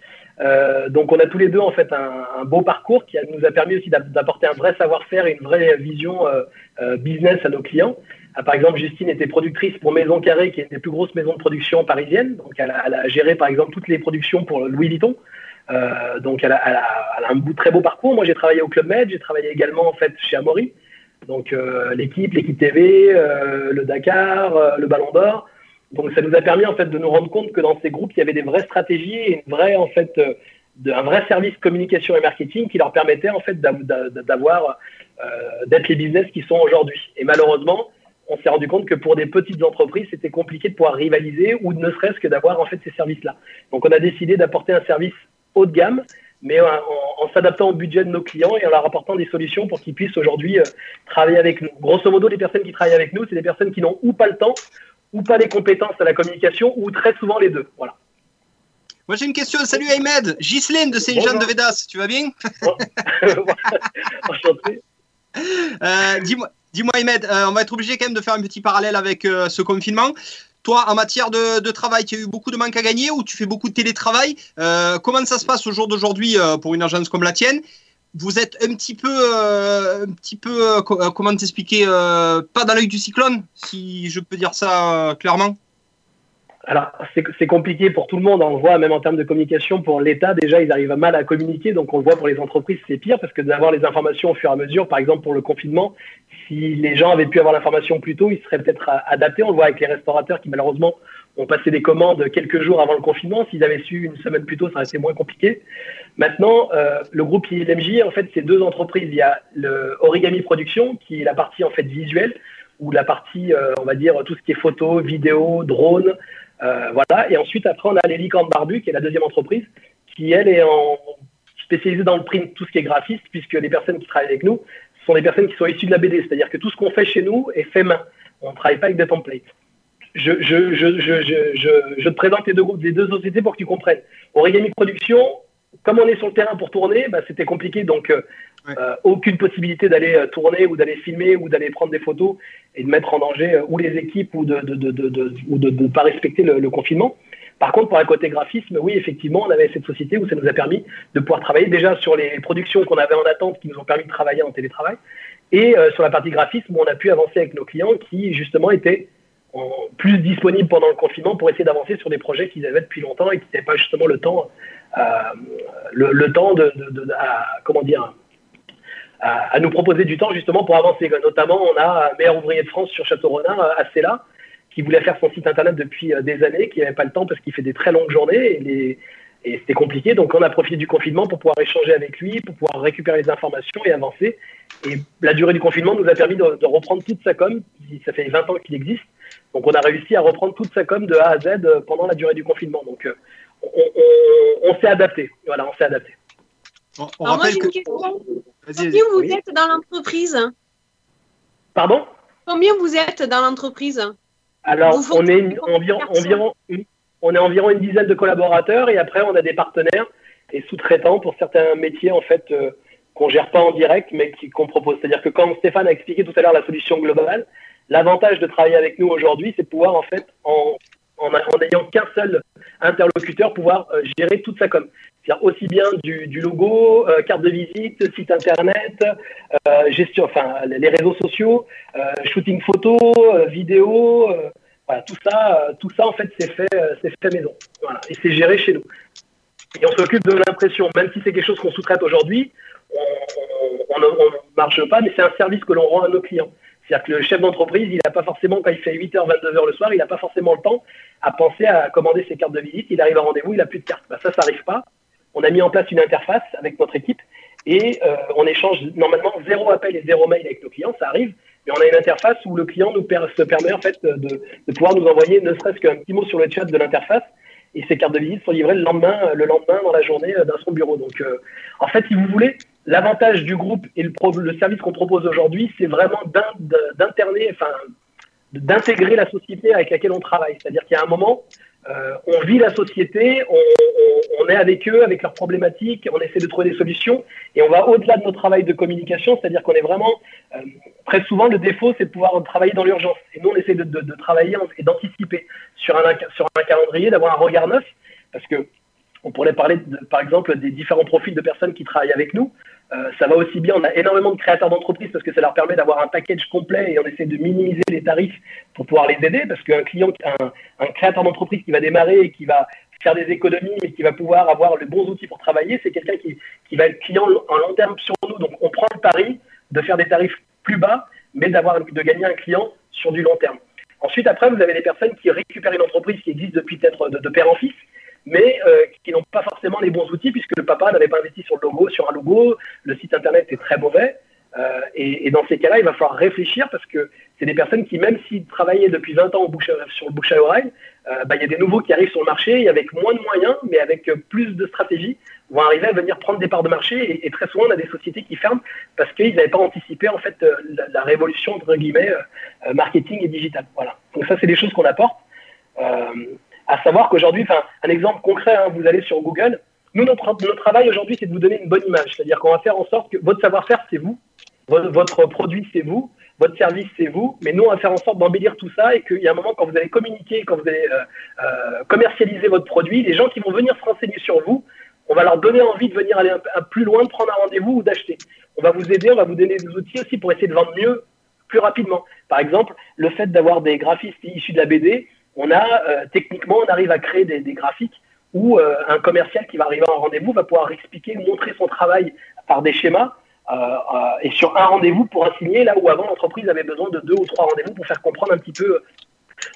donc on a tous les deux en fait un, beau parcours qui nous a permis aussi d'a- d'apporter un vrai savoir-faire et une vraie vision business à nos clients. Ah, par exemple, Justine était productrice pour Maison Carrée, qui est une des plus grosses maisons de production parisiennes. Donc elle a, elle a géré par exemple toutes les productions pour Louis Vuitton. Euh, donc elle a, un très beau parcours. Moi j'ai travaillé au Club Med, j'ai travaillé également en fait chez Amaury. Donc euh, l'équipe, l'équipe TV, euh, le Dakar, le Ballon d'Or. Donc ça nous a permis en fait de nous rendre compte que dans ces groupes il y avait des vraies stratégies et une vraie en fait un vrai service communication et marketing qui leur permettait en fait d'av- d'a- d'avoir d'être les business qui sont aujourd'hui. Et malheureusement on s'est rendu compte que pour des petites entreprises, c'était compliqué de pouvoir rivaliser ou ne serait-ce que d'avoir en fait ces services-là. Donc on a décidé d'apporter un service haut de gamme, mais en, en- s'adaptant au budget de nos clients et en leur apportant des solutions pour qu'ils puissent aujourd'hui euh, travailler avec nous. Grosso modo, les personnes qui travaillent avec nous, c'est des personnes qui n'ont ou pas le temps, ou pas les compétences à la communication, ou très souvent les deux. Voilà. Moi j'ai une question. Salut Ahmed Ghislaine de Saint-Jean de Védas, tu vas bien? Enchanté. Euh, Dis-moi, dis-moi Ahmed, euh, on va être obligé quand même de faire un petit parallèle avec euh, ce confinement. Toi, en matière de, travail, tu as eu beaucoup de manques à gagner ou tu fais beaucoup de télétravail Euh, Comment ça se passe au jour d'aujourd'hui euh, pour une agence comme la tienne? Vous êtes un petit peu, euh, comment t'expliquer, pas dans l'œil du cyclone, si je peux dire ça clairement? Alors, c'est compliqué pour tout le monde. On le voit même en termes de communication. Pour l'État, déjà, ils arrivent mal à communiquer. Donc, on le voit pour les entreprises, c'est pire parce que d'avoir les informations au fur et à mesure, par exemple, pour le confinement, si les gens avaient pu avoir l'information plus tôt, ils seraient peut-être adaptés. On le voit avec les restaurateurs qui, malheureusement, ont passé des commandes quelques jours avant le confinement. S'ils avaient su une semaine plus tôt, ça aurait été moins compliqué. Maintenant, euh, le groupe ILMJ, en fait, c'est deux entreprises. Il y a le Origami Production, qui est la partie, en fait, visuelle, ou la partie, euh, on va dire, tout ce qui est photo, vidéo, drone, euh, voilà. Et ensuite, après, on a les Licornes Barbu, qui est la deuxième entreprise, qui, elle, est spécialisée dans le print, tout ce qui est graphiste, puisque les personnes qui travaillent avec nous sont des personnes qui sont issues de la BD. C'est-à-dire que tout ce qu'on fait chez nous est fait main. On ne travaille pas avec des templates. Je, je, je, je te présente les deux, groupes, les deux sociétés pour que tu comprennes. Origami Production, comme on est sur le terrain pour tourner, bah, c'était compliqué. Donc, euh, euh, aucune possibilité d'aller euh, tourner ou d'aller filmer ou d'aller prendre des photos et de mettre en danger euh, ou les équipes ou de ne de, de, de, de, de pas respecter le, le confinement. Par contre, pour un côté graphisme, oui, effectivement, on avait cette société où ça nous a permis de pouvoir travailler déjà sur les productions qu'on avait en attente qui nous ont permis de travailler en télétravail et euh, sur la partie graphisme où on a pu avancer avec nos clients qui, justement, étaient, en- plus disponibles pendant le confinement pour essayer d'avancer sur des projets qu'ils avaient depuis longtemps et qui n'avaient pas justement le temps, euh, le, le temps de, de- de- à, comment dire, à, nous proposer du temps justement pour avancer. Notamment, on a un meilleur ouvrier de France sur Château-Renard, euh, Acela, qui voulait faire son site internet depuis euh, des années, qui n'avait pas le temps parce qu'il fait des très longues journées et, c'était compliqué. Donc, on a profité du confinement pour pouvoir échanger avec lui, pour pouvoir récupérer les informations et avancer. Et la durée du confinement nous a permis de, reprendre toute sa com. Ça fait 20 ans qu'il existe. Donc, on a réussi à reprendre toute sa com de A à Z euh, pendant la durée du confinement. Donc, on, on- on s'est adapté. Voilà, on s'est adapté. On, on Alors moi j'ai que. une question. Combien vous Oui. êtes dans l'entreprise Pardon? Combien vous êtes dans l'entreprise Alors, Vous on est une- environ, environ, on est environ une dizaine de collaborateurs et après, on a des partenaires et sous-traitants pour certains métiers, en fait, euh, qu'on gère pas en direct, mais qui- qu'on propose. C'est-à-dire que comme Stéphane a expliqué tout à l'heure la solution globale, l'avantage de travailler avec nous aujourd'hui, c'est de pouvoir, en fait, en, en, en n'ayant qu'un seul interlocuteur, pouvoir euh, gérer toute sa com. C'est-à-dire aussi bien du, logo, euh, carte de visite, site internet, euh, gestion, enfin, les réseaux sociaux, euh, shooting photo, vidéo, voilà, tout ça, tout ça en fait, c'est fait, fait maison. Et c'est géré chez nous. Et on s'occupe de l'impression, même si c'est quelque chose qu'on sous-traite aujourd'hui, on ne marche pas, mais c'est un service que l'on rend à nos clients. C'est-à-dire que le chef d'entreprise, il n'a pas forcément, quand il fait 8h, 22h le soir, il n'a pas forcément le temps à penser à commander ses cartes de visite. Il arrive à rendez-vous, il n'a plus de carte. Bah, ça, ça n'arrive pas. On a mis en place une interface avec notre équipe et euh, on échange normalement zéro appel et zéro mail avec nos clients, ça arrive. Mais on a une interface où le client nous se permet en fait de, pouvoir nous envoyer ne serait-ce qu'un petit mot sur le chat de l'interface et ses cartes de visite sont livrées le lendemain, le lendemain dans la journée euh, dans son bureau. Donc, euh, en fait, si vous voulez, l'avantage du groupe et le, service qu'on propose aujourd'hui, c'est vraiment d'intégrer la société avec laquelle on travaille. C'est-à-dire qu'il y a un moment, euh, on vit la société, on, est avec eux, avec leurs problématiques, on essaie de trouver des solutions et on va au-delà de notre travail de communication, c'est-à-dire qu'on est vraiment, euh, très souvent, le défaut, c'est de pouvoir travailler dans l'urgence. Et nous, on essaie de, travailler et d'anticiper sur un, calendrier, d'avoir un regard neuf, parce que on pourrait parler, par exemple, des différents profils de personnes qui travaillent avec nous. Euh, ça va aussi bien, on a énormément de créateurs d'entreprises parce que ça leur permet d'avoir un package complet et on essaie de minimiser les tarifs pour pouvoir les aider parce qu'un client, un, créateur d'entreprise qui va démarrer et qui va faire des économies mais qui va pouvoir avoir les bons outils pour travailler, c'est quelqu'un qui, va être client en long terme sur nous. Donc on prend le pari de faire des tarifs plus bas mais d'avoir de gagner un client sur du long terme. Ensuite, après, vous avez des personnes qui récupèrent une entreprise qui existe depuis peut-être de père en fils, mais euh, qui n'ont pas forcément les bons outils puisque le papa n'avait pas investi sur le logo, sur un logo, le site internet est très mauvais. euh, et, et dans ces cas-là, il va falloir réfléchir parce que c'est des personnes qui, même s'ils travaillaient depuis 20 ans au bouche à- sur le bouche à oreille, euh, bah, il y a des nouveaux qui arrivent sur le marché et avec moins de moyens, mais avec euh, plus de stratégie, vont arriver à venir prendre des parts de marché. Et, et très souvent, on a des sociétés qui ferment parce qu'ils n'avaient pas anticipé en fait euh, la, la révolution entre guillemets euh, euh, marketing et digital. Voilà. Donc ça, c'est des choses qu'on apporte. À savoir qu'aujourd'hui, enfin, un exemple concret, hein, vous allez sur Google. Nous, notre, travail aujourd'hui, c'est de vous donner une bonne image. C'est-à-dire qu'on va faire en sorte que votre savoir-faire, c'est vous, votre, produit, c'est vous, votre service, c'est vous. Mais nous, on va faire en sorte d'embellir tout ça et qu'il y a un moment, quand vous allez communiquer, quand vous allez euh, euh, commercialiser votre produit, les gens qui vont venir se renseigner sur vous, on va leur donner envie de venir aller un, un plus loin, de prendre un rendez-vous ou d'acheter. On va vous aider, on va vous donner des outils aussi pour essayer de vendre mieux, plus rapidement. Par exemple, le fait d'avoir des graphistes issus de la BD, on a euh, techniquement, on arrive à créer des, des graphiques où euh, un commercial qui va arriver en rendez-vous va pouvoir expliquer, montrer son travail par des schémas euh, et sur un rendez-vous pour un signer, là où avant l'entreprise avait besoin de deux ou trois rendez-vous pour faire comprendre un petit peu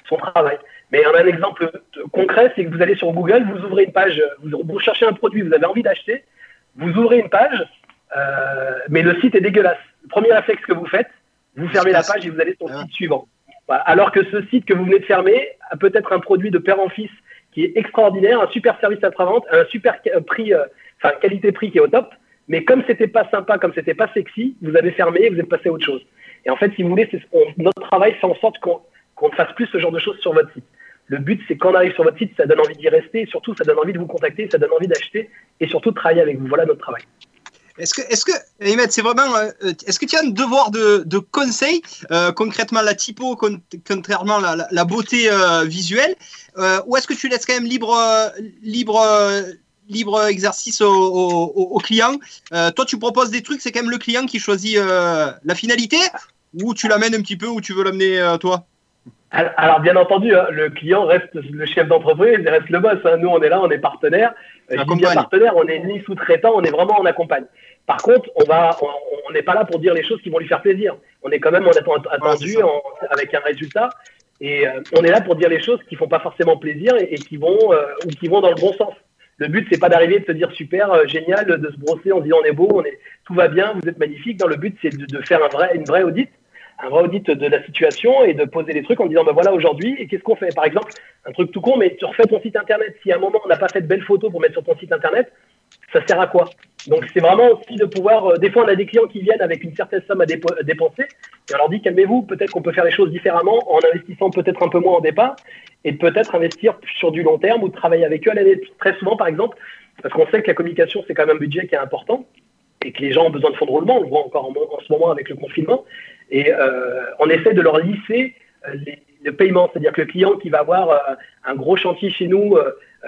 son travail. Mais on a un exemple concret, c'est que vous allez sur Google, vous ouvrez une page, vous, vous cherchez un produit, vous avez envie d'acheter, vous ouvrez une page, euh, mais le site est dégueulasse. Le premier réflexe que vous faites, vous fermez la page et vous allez sur le site suivant. Alors que ce site que vous venez de fermer a peut-être un produit de père en fils qui est extraordinaire, un super service après-vente, un super ca- prix, euh, enfin qualité-prix qui est au top. Mais comme c'était pas sympa, comme c'était pas sexy, vous avez fermé et vous êtes passé à autre chose. Et en fait, si vous voulez, notre travail fait en sorte qu'on qu'on ne fasse plus ce genre de choses sur votre site. Le but, c'est quand on arrive sur votre site, ça donne envie d'y rester, et surtout, ça donne envie de vous contacter, ça donne envie d'acheter, et surtout de travailler avec vous. Voilà notre travail. Est-ce que, est-ce que, c'est vraiment, euh, euh, est-ce que tu as un devoir de, de conseil, euh, concrètement la typo, con- contrairement à la, la- la beauté euh, visuelle, euh, ou est-ce que tu laisses quand même libre, libre, libre exercice au, au, au- au client? Toi, tu proposes des trucs, c'est quand même le client qui choisit la finalité, ou tu l'amènes un petit peu où tu veux l'amener toi? Alors, bien entendu, hein, le client reste le chef d'entreprise, il reste le boss. hein. Nous, on est là, on est partenaire. Je dis bien partenaire, on est ni sous-traitant, on est vraiment en accompagne. Par contre, on va, on- on n'est pas là pour dire les choses qui vont lui faire plaisir. On est quand même attend- attendu en- avec un résultat. Et euh, on est là pour dire les choses qui font pas forcément plaisir et, et qui vont euh, ou qui vont dans le bon sens. Le but c'est pas d'arriver de se dire super euh, génial de se brosser en se disant on est beau, on est tout va bien, vous êtes magnifique. Non, le but c'est de, de faire un vrai une vraie audit, un vrai audit de la situation et de poser des trucs en disant ben voilà aujourd'hui et qu'est-ce qu'on fait? Par exemple, un truc tout con, mais tu refais ton site internet. Si à un moment on n'a pas fait de belles photos pour mettre sur ton site internet, ça sert à quoi? Donc c'est vraiment aussi de pouvoir. euh, des fois, on a des clients qui viennent avec une certaine somme à, dépenser, et on leur dit calmez-vous, peut-être qu'on peut faire les choses différemment en investissant peut-être un peu moins en départ, et peut-être investir sur du long terme ou travailler avec eux à l'année. Très souvent, par exemple, parce qu'on sait que la communication c'est quand même un budget qui est important et que les gens ont besoin de fonds de roulement. On le voit encore en, ce moment avec le confinement, et euh, on essaie de leur lisser euh, le paiement, c'est-à-dire que le client qui va avoir un gros chantier chez nous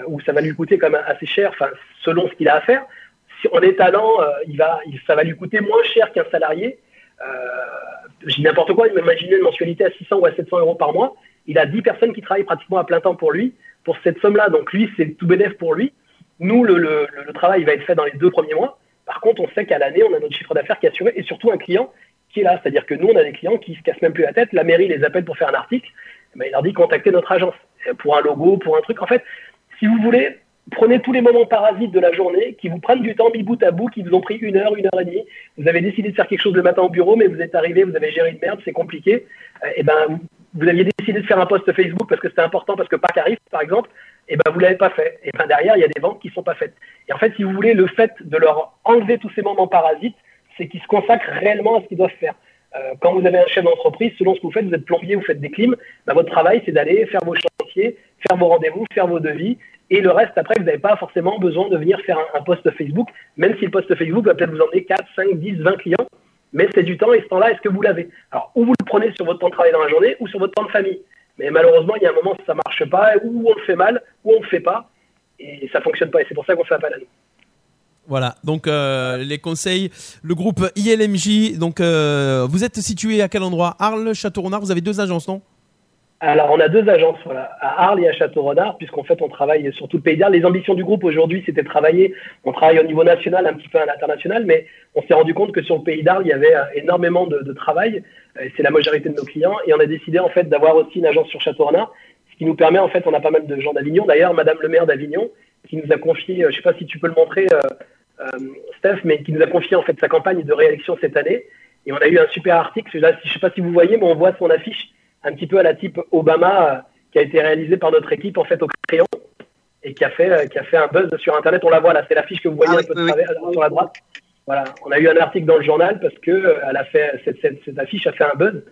où ça va lui coûter quand même assez cher, enfin selon ce qu'il a à faire. Si en étalant, euh, il il- ça va lui coûter moins cher qu'un salarié. Euh, dis n'importe quoi, imaginez une mensualité à 600 ou à 700 euros par mois. Il a 10 personnes qui travaillent pratiquement à plein temps pour lui, pour cette somme-là. Donc lui, c'est tout bénéf pour lui. Nous, le, le- le- travail va être fait dans les deux premiers mois. Par contre, on sait qu'à l'année, on a notre chiffre d'affaires qui est assuré et surtout un client qui est là. C'est-à-dire que nous, on a des clients qui se cassent même plus la tête. La mairie les appelle pour faire un article. Il leur dit contactez notre agence euh, pour un logo, pour un truc. En fait, si vous voulez, prenez tous les moments parasites de la journée qui vous prennent du temps mis bout à bout, qui vous ont pris une heure, une heure et demie. Vous avez décidé de faire quelque chose le matin au bureau, mais vous êtes arrivé, vous avez géré une merde, c'est compliqué. Euh, et ben, vous, aviez décidé de faire un post Facebook parce que c'était important, parce que Pâques arrive, par exemple. Et ben, vous l'avez pas fait. Et ben, derrière, il y a des ventes qui sont pas faites. Et en fait, si vous voulez, le fait de leur enlever tous ces moments parasites, c'est qu'ils se consacrent réellement à ce qu'ils doivent faire. Euh, quand vous avez un chef d'entreprise, selon ce que vous faites, vous êtes plombier, vous faites des clims, ben, votre travail, c'est d'aller faire vos chantiers, faire vos rendez-vous, faire vos devis. Et le reste, après, vous n'avez pas forcément besoin de venir faire un, post Facebook, même si le post Facebook va peut-être vous emmener 4, 5, 10, 20 clients. Mais c'est du temps, et ce temps-là, est-ce que vous l'avez? Alors, ou vous le prenez sur votre temps de travail dans la journée, ou sur votre temps de famille. Mais malheureusement, il y a un moment où ça marche pas, ou on le fait mal, ou on le fait pas, et ça fonctionne pas. Et c'est pour ça qu'on fait appel à nous. Voilà, donc euh, les conseils, le groupe ILMJ, donc euh, vous êtes situé à quel endroit? Arles, Château-Renard, vous avez deux agences, non? Alors, on a deux agences, voilà, à Arles et à Château-Renard, puisqu'en fait, on travaille sur tout le pays d'Arles. Les ambitions du groupe aujourd'hui, c'était travailler, on travaille au niveau national, un petit peu à l'international, mais on s'est rendu compte que sur le pays d'Arles, il y avait euh, énormément de, de travail, euh, c'est la majorité de nos clients, et on a décidé, en fait, d'avoir aussi une agence sur Château-Renard, ce qui nous permet, en fait, on a pas mal de gens d'Avignon, d'ailleurs, Madame le maire d'Avignon, qui nous a confié, euh, je sais pas si tu peux le montrer, euh, euh, Steph, mais qui nous a confié, en fait, sa campagne de réélection cette année, et on a eu un super article, là, je sais pas si vous voyez, mais on voit son affiche, un petit peu à la type Obama, euh, qui a été réalisé par notre équipe en fait au crayon et qui a fait euh, qui a fait un buzz sur internet. On la voit là, c'est l'affiche que vous voyez Ah un peu de oui, travers sur la droite. Voilà, on a eu un article dans le journal parce que euh, elle a fait cette, cette, cette affiche a fait un buzz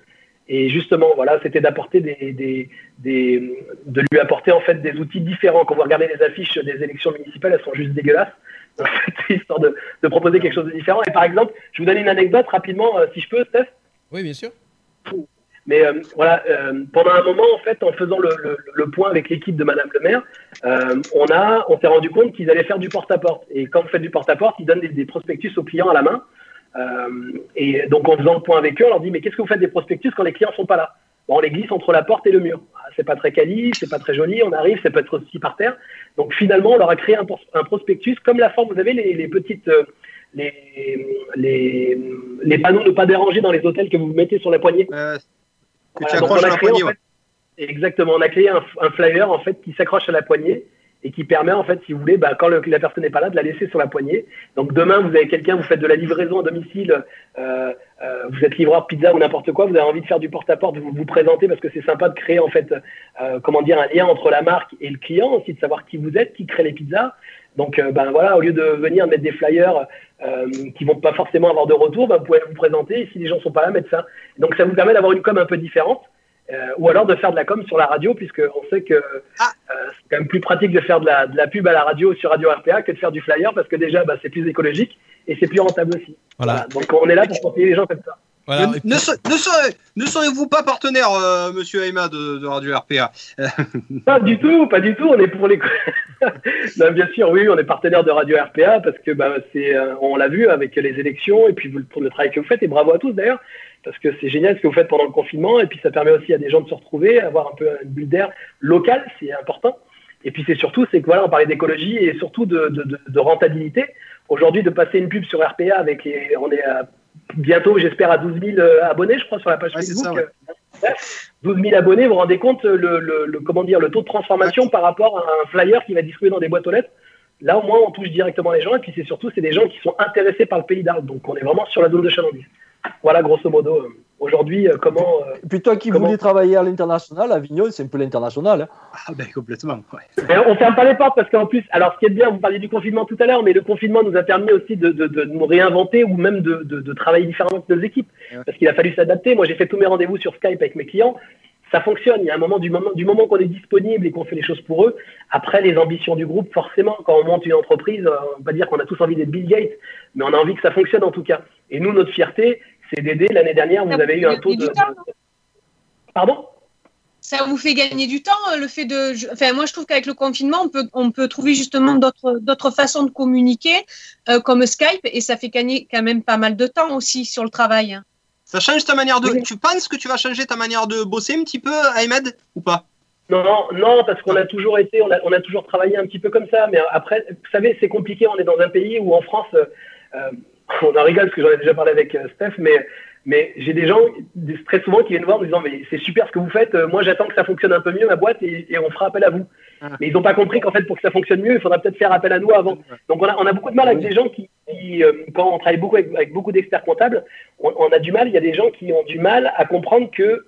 et justement voilà, c'était d'apporter des, des, des de lui apporter en fait des outils différents. Quand vous regardez les affiches des élections municipales, elles sont juste dégueulasses. Donc, histoire de, de proposer quelque chose de différent. Et par exemple, je vous donne une anecdote rapidement, euh, si je peux, Steph? Oui, bien sûr. Mais euh, voilà, euh, pendant un moment, en fait, en faisant le, point avec l'équipe de Madame le maire, euh, on, on s'est rendu compte qu'ils allaient faire du porte-à-porte. Et quand vous faites du porte-à-porte, ils donnent des, prospectus aux clients à la main. Et donc, en faisant le point avec eux, on leur dit Mais qu'est-ce que vous faites des prospectus quand les clients sont pas là? On les glisse entre la porte et le mur. Ah, C'est pas très quali, c'est pas très joli, on arrive, ça peut être aussi par terre. Donc, finalement, on leur a créé un, pros- un prospectus comme la forme, vous avez les, petites. les, les, les panneaux ne pas déranger dans les hôtels que vous mettez sur la poignée. Que Voilà, tu donc accroches on à a la créé, poignée. en ouais. fait, Exactement, on a créé un, un flyer en fait qui s'accroche à la poignée et qui permet en fait, si vous voulez, bah, quand le- la personne n'est pas là, de la laisser sur la poignée. Donc demain, vous avez quelqu'un, vous faites de la livraison à domicile, euh, euh, vous êtes livreur pizza ou n'importe quoi, vous avez envie de faire du porte-à-porte, vous vous présentez parce que c'est sympa de créer en fait, euh, comment dire, un lien entre la marque et le client, aussi de savoir qui vous êtes, qui crée les pizzas. Donc euh, ben voilà, au lieu de venir mettre des flyers euh, qui vont pas forcément avoir de retour, ben, vous pouvez vous présenter et si les gens sont pas là, mettre ça. Donc ça vous permet d'avoir une com un peu différente. Euh, ou alors de faire de la com sur la radio, puisque on sait que Ah. euh, c'est quand même plus pratique de faire de la, de la pub à la radio sur Radio RPA que de faire du flyer, parce que déjà bah, c'est plus écologique et c'est plus rentable aussi. Voilà. Donc on est là pour conseiller les gens comme ça. Voilà, ne, puis- ne se- ne serez- ne serez-vous pas partenaire, euh, monsieur Aima de, de Radio RPA Pas du tout, pas du tout. On est pour les. Non, bien sûr, oui, on est partenaire de Radio RPA parce que bah, c'est, euh, on l'a vu avec les élections et puis vous- pour le travail que vous faites et bravo à tous d'ailleurs parce que c'est génial ce que vous faites pendant le confinement et puis ça permet aussi à des gens de se retrouver, avoir un peu une bulle d'air locale, c'est important. Et puis c'est surtout, c'est que voilà, on parlait d'écologie et surtout de, de- de- de rentabilité. Aujourd'hui, de passer une pub sur RPA avec les, on est à- bientôt, j'espère, à 12 000 euh, abonnés, je crois, sur la page Ouais, Facebook. ça, ouais. Euh, 12 000 abonnés, vous vous rendez compte le, le- le- comment dire, le taux de transformation par rapport à un flyer qui va distribuer dans des boîtes aux lettres. Là, au moins, on touche directement les gens. Et puis, c'est surtout, c'est des gens qui sont intéressés par le pays d'Arles. Donc, on est vraiment sur la zone de chalandise. Voilà, grosso modo, euh, aujourd'hui, euh, comment. euh, Et puis toi qui Comment voulais travailler à l'international, Avignon, c'est un peu l'international. hein. Ah ben complètement. ouais. Mais on ferme pas les portes parce qu'en plus, alors ce qui est bien, vous parliez du confinement tout à l'heure, mais le confinement nous a permis aussi de, de- de nous réinventer ou même de, de- de travailler différemment avec nos équipes. Ouais. Parce qu'il a fallu s'adapter. Moi, j'ai fait tous mes rendez-vous sur Skype avec mes clients. Ça fonctionne. Il y a un moment du moment, du moment qu'on est disponible et qu'on fait les choses pour eux. Après, les ambitions du groupe, forcément, quand on monte une entreprise, euh, on va pas dire qu'on a tous envie d'être Bill Gates, mais on a envie que ça fonctionne en tout cas. Et nous, notre fierté, c'est d'aider. L'année dernière, vous avez eu un taux de. Pardon Ça vous fait gagner du temps, euh, le fait de. Enfin, moi, je trouve qu'avec le confinement, on peut, on peut trouver justement d'autres d'autres façons de communiquer, euh, comme Skype, et ça fait gagner quand même pas mal de temps aussi sur le travail. hein. Ça change ta manière de. Oui. Tu penses que tu vas changer ta manière de bosser un petit peu, Ahmed, ou pas? Non, non, parce qu'on a toujours été, on a, on a toujours travaillé un petit peu comme ça. Mais après, vous savez, c'est compliqué. On est dans un pays où en France, euh, on en rigole parce que j'en ai déjà parlé avec euh, Steph, mais, mais j'ai des gens très souvent qui viennent voir en me disant mais c'est super ce que vous faites. euh, Moi, j'attends que ça fonctionne un peu mieux ma boîte et, et on fera appel à vous. Ah. Mais ils n'ont pas compris qu'en fait, pour que ça fonctionne mieux, il faudra peut-être faire appel à nous avant. Donc on a, on a beaucoup de mal avec des gens qui, qui, euh, quand on travaille beaucoup avec, avec beaucoup d'experts comptables, on, on a du mal, il y a des gens qui ont du mal à comprendre que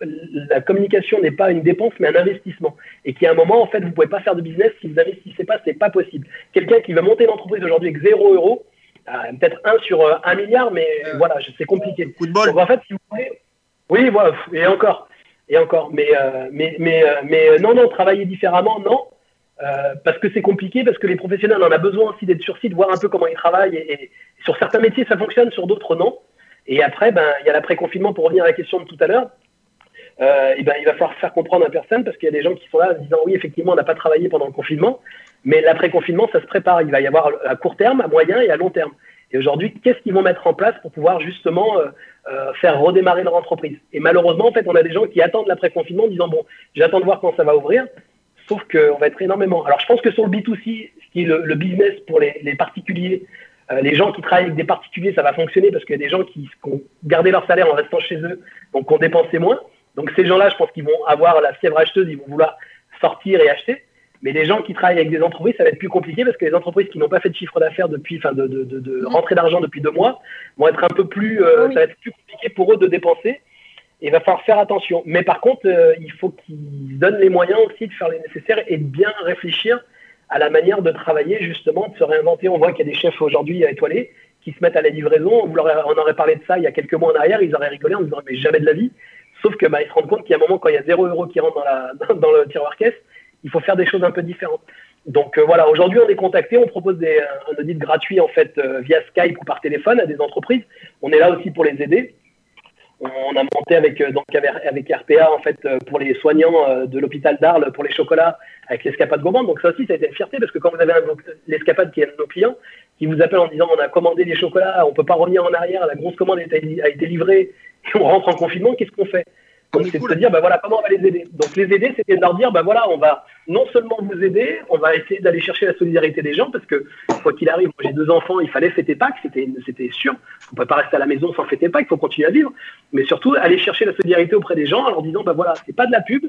la communication n'est pas une dépense mais un investissement. Et qu'à un moment, en fait, vous ne pouvez pas faire de business si vous n'investissez pas, c'est pas possible. Quelqu'un qui veut monter une entreprise aujourd'hui avec 0 euros, euh, peut-être 1 sur euh, 1 milliard, mais voilà, c'est compliqué. Coup de bol. Donc en fait, si vous voulez, oui, voilà, et encore, et encore, mais, euh, mais, mais, euh, mais euh, non, non, travailler différemment, non, euh, parce que c'est compliqué, parce que les professionnels, on en a besoin aussi d'être sur site, voir un peu comment ils travaillent, et, et sur certains métiers, ça fonctionne, sur d'autres, non. Et après, ben, il y a l'après-confinement, pour revenir à la question de tout à l'heure, euh, et ben, il va falloir faire comprendre à personne, parce qu'il y a des gens qui sont là en disant, oui, effectivement, on n'a pas travaillé pendant le confinement, mais l'après-confinement, ça se prépare, il va y avoir à court terme, à moyen et à long terme. Et aujourd'hui, qu'est-ce qu'ils vont mettre en place pour pouvoir justement euh, euh, faire redémarrer leur entreprise? Et malheureusement, en fait, on a des gens qui attendent l'après-confinement en disant bon, j'attends de voir quand ça va ouvrir. Sauf qu'on va être énormément. Alors, je pense que sur le B2C, ce qui est le, le business pour les, les particuliers, euh, les gens qui travaillent avec des particuliers, ça va fonctionner parce qu'il y a des gens qui, qui ont gardé leur salaire en restant chez eux, donc ont dépensé moins. Donc, ces gens-là, je pense qu'ils vont avoir la fièvre acheteuse, ils vont vouloir sortir et acheter. Mais les gens qui travaillent avec des entreprises, ça va être plus compliqué parce que les entreprises qui n'ont pas fait de chiffre d'affaires depuis, enfin, de, de, de, de rentrée d'argent depuis deux mois, vont être un peu plus, euh, Oui. ça va être plus compliqué pour eux de dépenser. Et il va falloir faire attention. Mais par contre, euh, il faut qu'ils donnent les moyens aussi de faire les nécessaires et de bien réfléchir à la manière de travailler, justement, de se réinventer. On voit qu'il y a des chefs aujourd'hui étoilés qui se mettent à la livraison. Avez- on aurait parlé de ça il y a quelques mois en arrière, ils auraient rigolé en disant mais jamais de la vie. Sauf que bah, ils se rendent compte qu'il y a un moment quand il y a zéro euro qui rentre dans, la, dans le tiroir caisse, il faut faire des choses un peu différentes. Donc euh, voilà, aujourd'hui on est contacté, on propose des, un audit gratuit en fait euh, via Skype ou par téléphone à des entreprises. On est là aussi pour les aider. On a monté avec euh, RPA en fait euh, pour les soignants euh, de l'hôpital d'Arles pour les chocolats avec l'escapade gourmande. Donc ça aussi ça a été une fierté parce que quand vous avez l'escapade qui est un de nos clients qui vous appelle en disant on a commandé des chocolats, on peut pas revenir en arrière, la grosse commande a été, a été livrée et on rentre en confinement, qu'est-ce qu'on fait? Donc On est c'est de se dire bah voilà comment on va les aider? Donc les aider c'était de leur dire bah voilà on va non seulement vous aider, on va essayer d'aller chercher la solidarité des gens parce que quoi qu'il arrive, moi j'ai deux enfants, il fallait fêter Pâques, c'était c'était sûr. On peut pas rester à la maison sans fêter Pâques, il faut continuer à vivre, mais surtout aller chercher la solidarité auprès des gens en leur disant bah voilà c'est pas de la pub,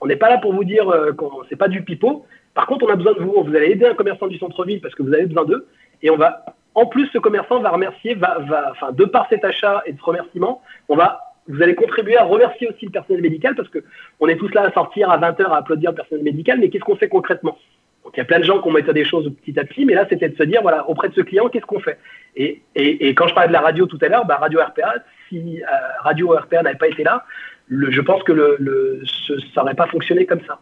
on n'est pas là pour vous dire euh, qu'on c'est pas du pipeau. Par contre on a besoin de vous, vous allez aider un commerçant du centre-ville parce que vous avez besoin d'eux et on va en plus ce commerçant va remercier, va, va enfin de par cet achat et de ce remerciement, on va vous allez contribuer à remercier aussi le personnel médical parce que on est tous là à sortir à 20h à applaudir le personnel médical, mais qu'est-ce qu'on fait concrètement? Donc il y a plein de gens qui ont méthode des choses petit à petit, mais là c'était de se dire voilà auprès de ce client qu'est-ce qu'on fait? Et, et, et quand je parlais de la radio tout à l'heure, bah, Radio RPA, si euh, Radio RPA n'avait pas été là, le- je pense que le, le, ce- ça n'aurait pas fonctionné comme ça.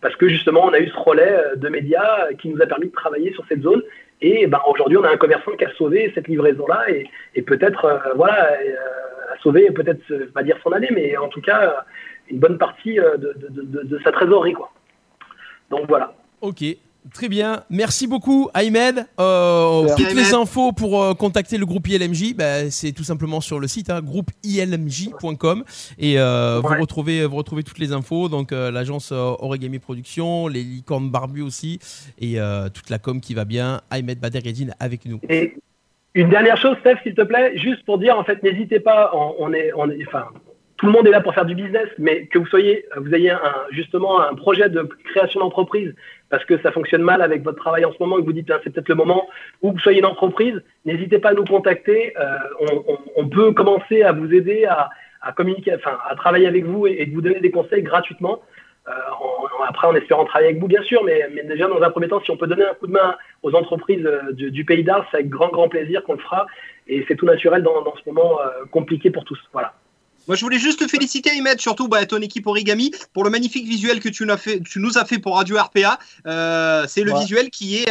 Parce que justement, on a eu ce relais euh, de médias qui nous a permis de travailler sur cette zone. Et ben, aujourd'hui, on a un commerçant qui a sauvé cette livraison-là et, et peut-être euh, voilà, euh, a sauvé peut-être, euh, pas dire son année, mais en tout cas euh, une bonne partie euh, de, de- de- de sa trésorerie. Quoi. Donc voilà. Ok. Très bien, merci beaucoup Ahmed. Euh, toutes les infos pour euh, contacter le groupe ILMJ, bah, c'est tout simplement sur le site hein, groupeilmj.com et euh, Ouais. vous retrouvez vous retrouvez toutes les infos donc euh, l'agence euh, Origami Production, les licornes barbues aussi et euh, toute la com qui va bien. Ahmed Baderedine avec nous. Et une dernière chose, Steph, s'il te plaît, juste pour dire, en fait, n'hésitez pas, on, est, enfin, tout le monde est là pour faire du business, mais que vous soyez, vous ayez un, justement un projet de création d'entreprise, parce que ça fonctionne mal avec votre travail en ce moment, et que vous dites, Ah, c'est peut-être le moment, ou que vous soyez une entreprise, n'hésitez pas à nous contacter. Euh, on, peut commencer à vous aider à, communiquer, enfin, à travailler avec vous et, et vous donner des conseils gratuitement. Euh, en- en- après, en espérant travailler avec vous, bien sûr, mais, mais déjà, dans un premier temps, si on peut donner un coup de main aux entreprises euh, du, du Pays d'Arles, c'est avec grand, grand plaisir qu'on le fera. Et c'est tout naturel dans, dans ce moment euh, compliqué pour tous. Voilà. Moi, je voulais juste te féliciter, Ahmed, surtout bah, ton équipe Origami, pour le magnifique visuel que tu, nous as fait, tu nous as fait pour Radio RPA. Euh, c'est le Ouais. visuel qui est,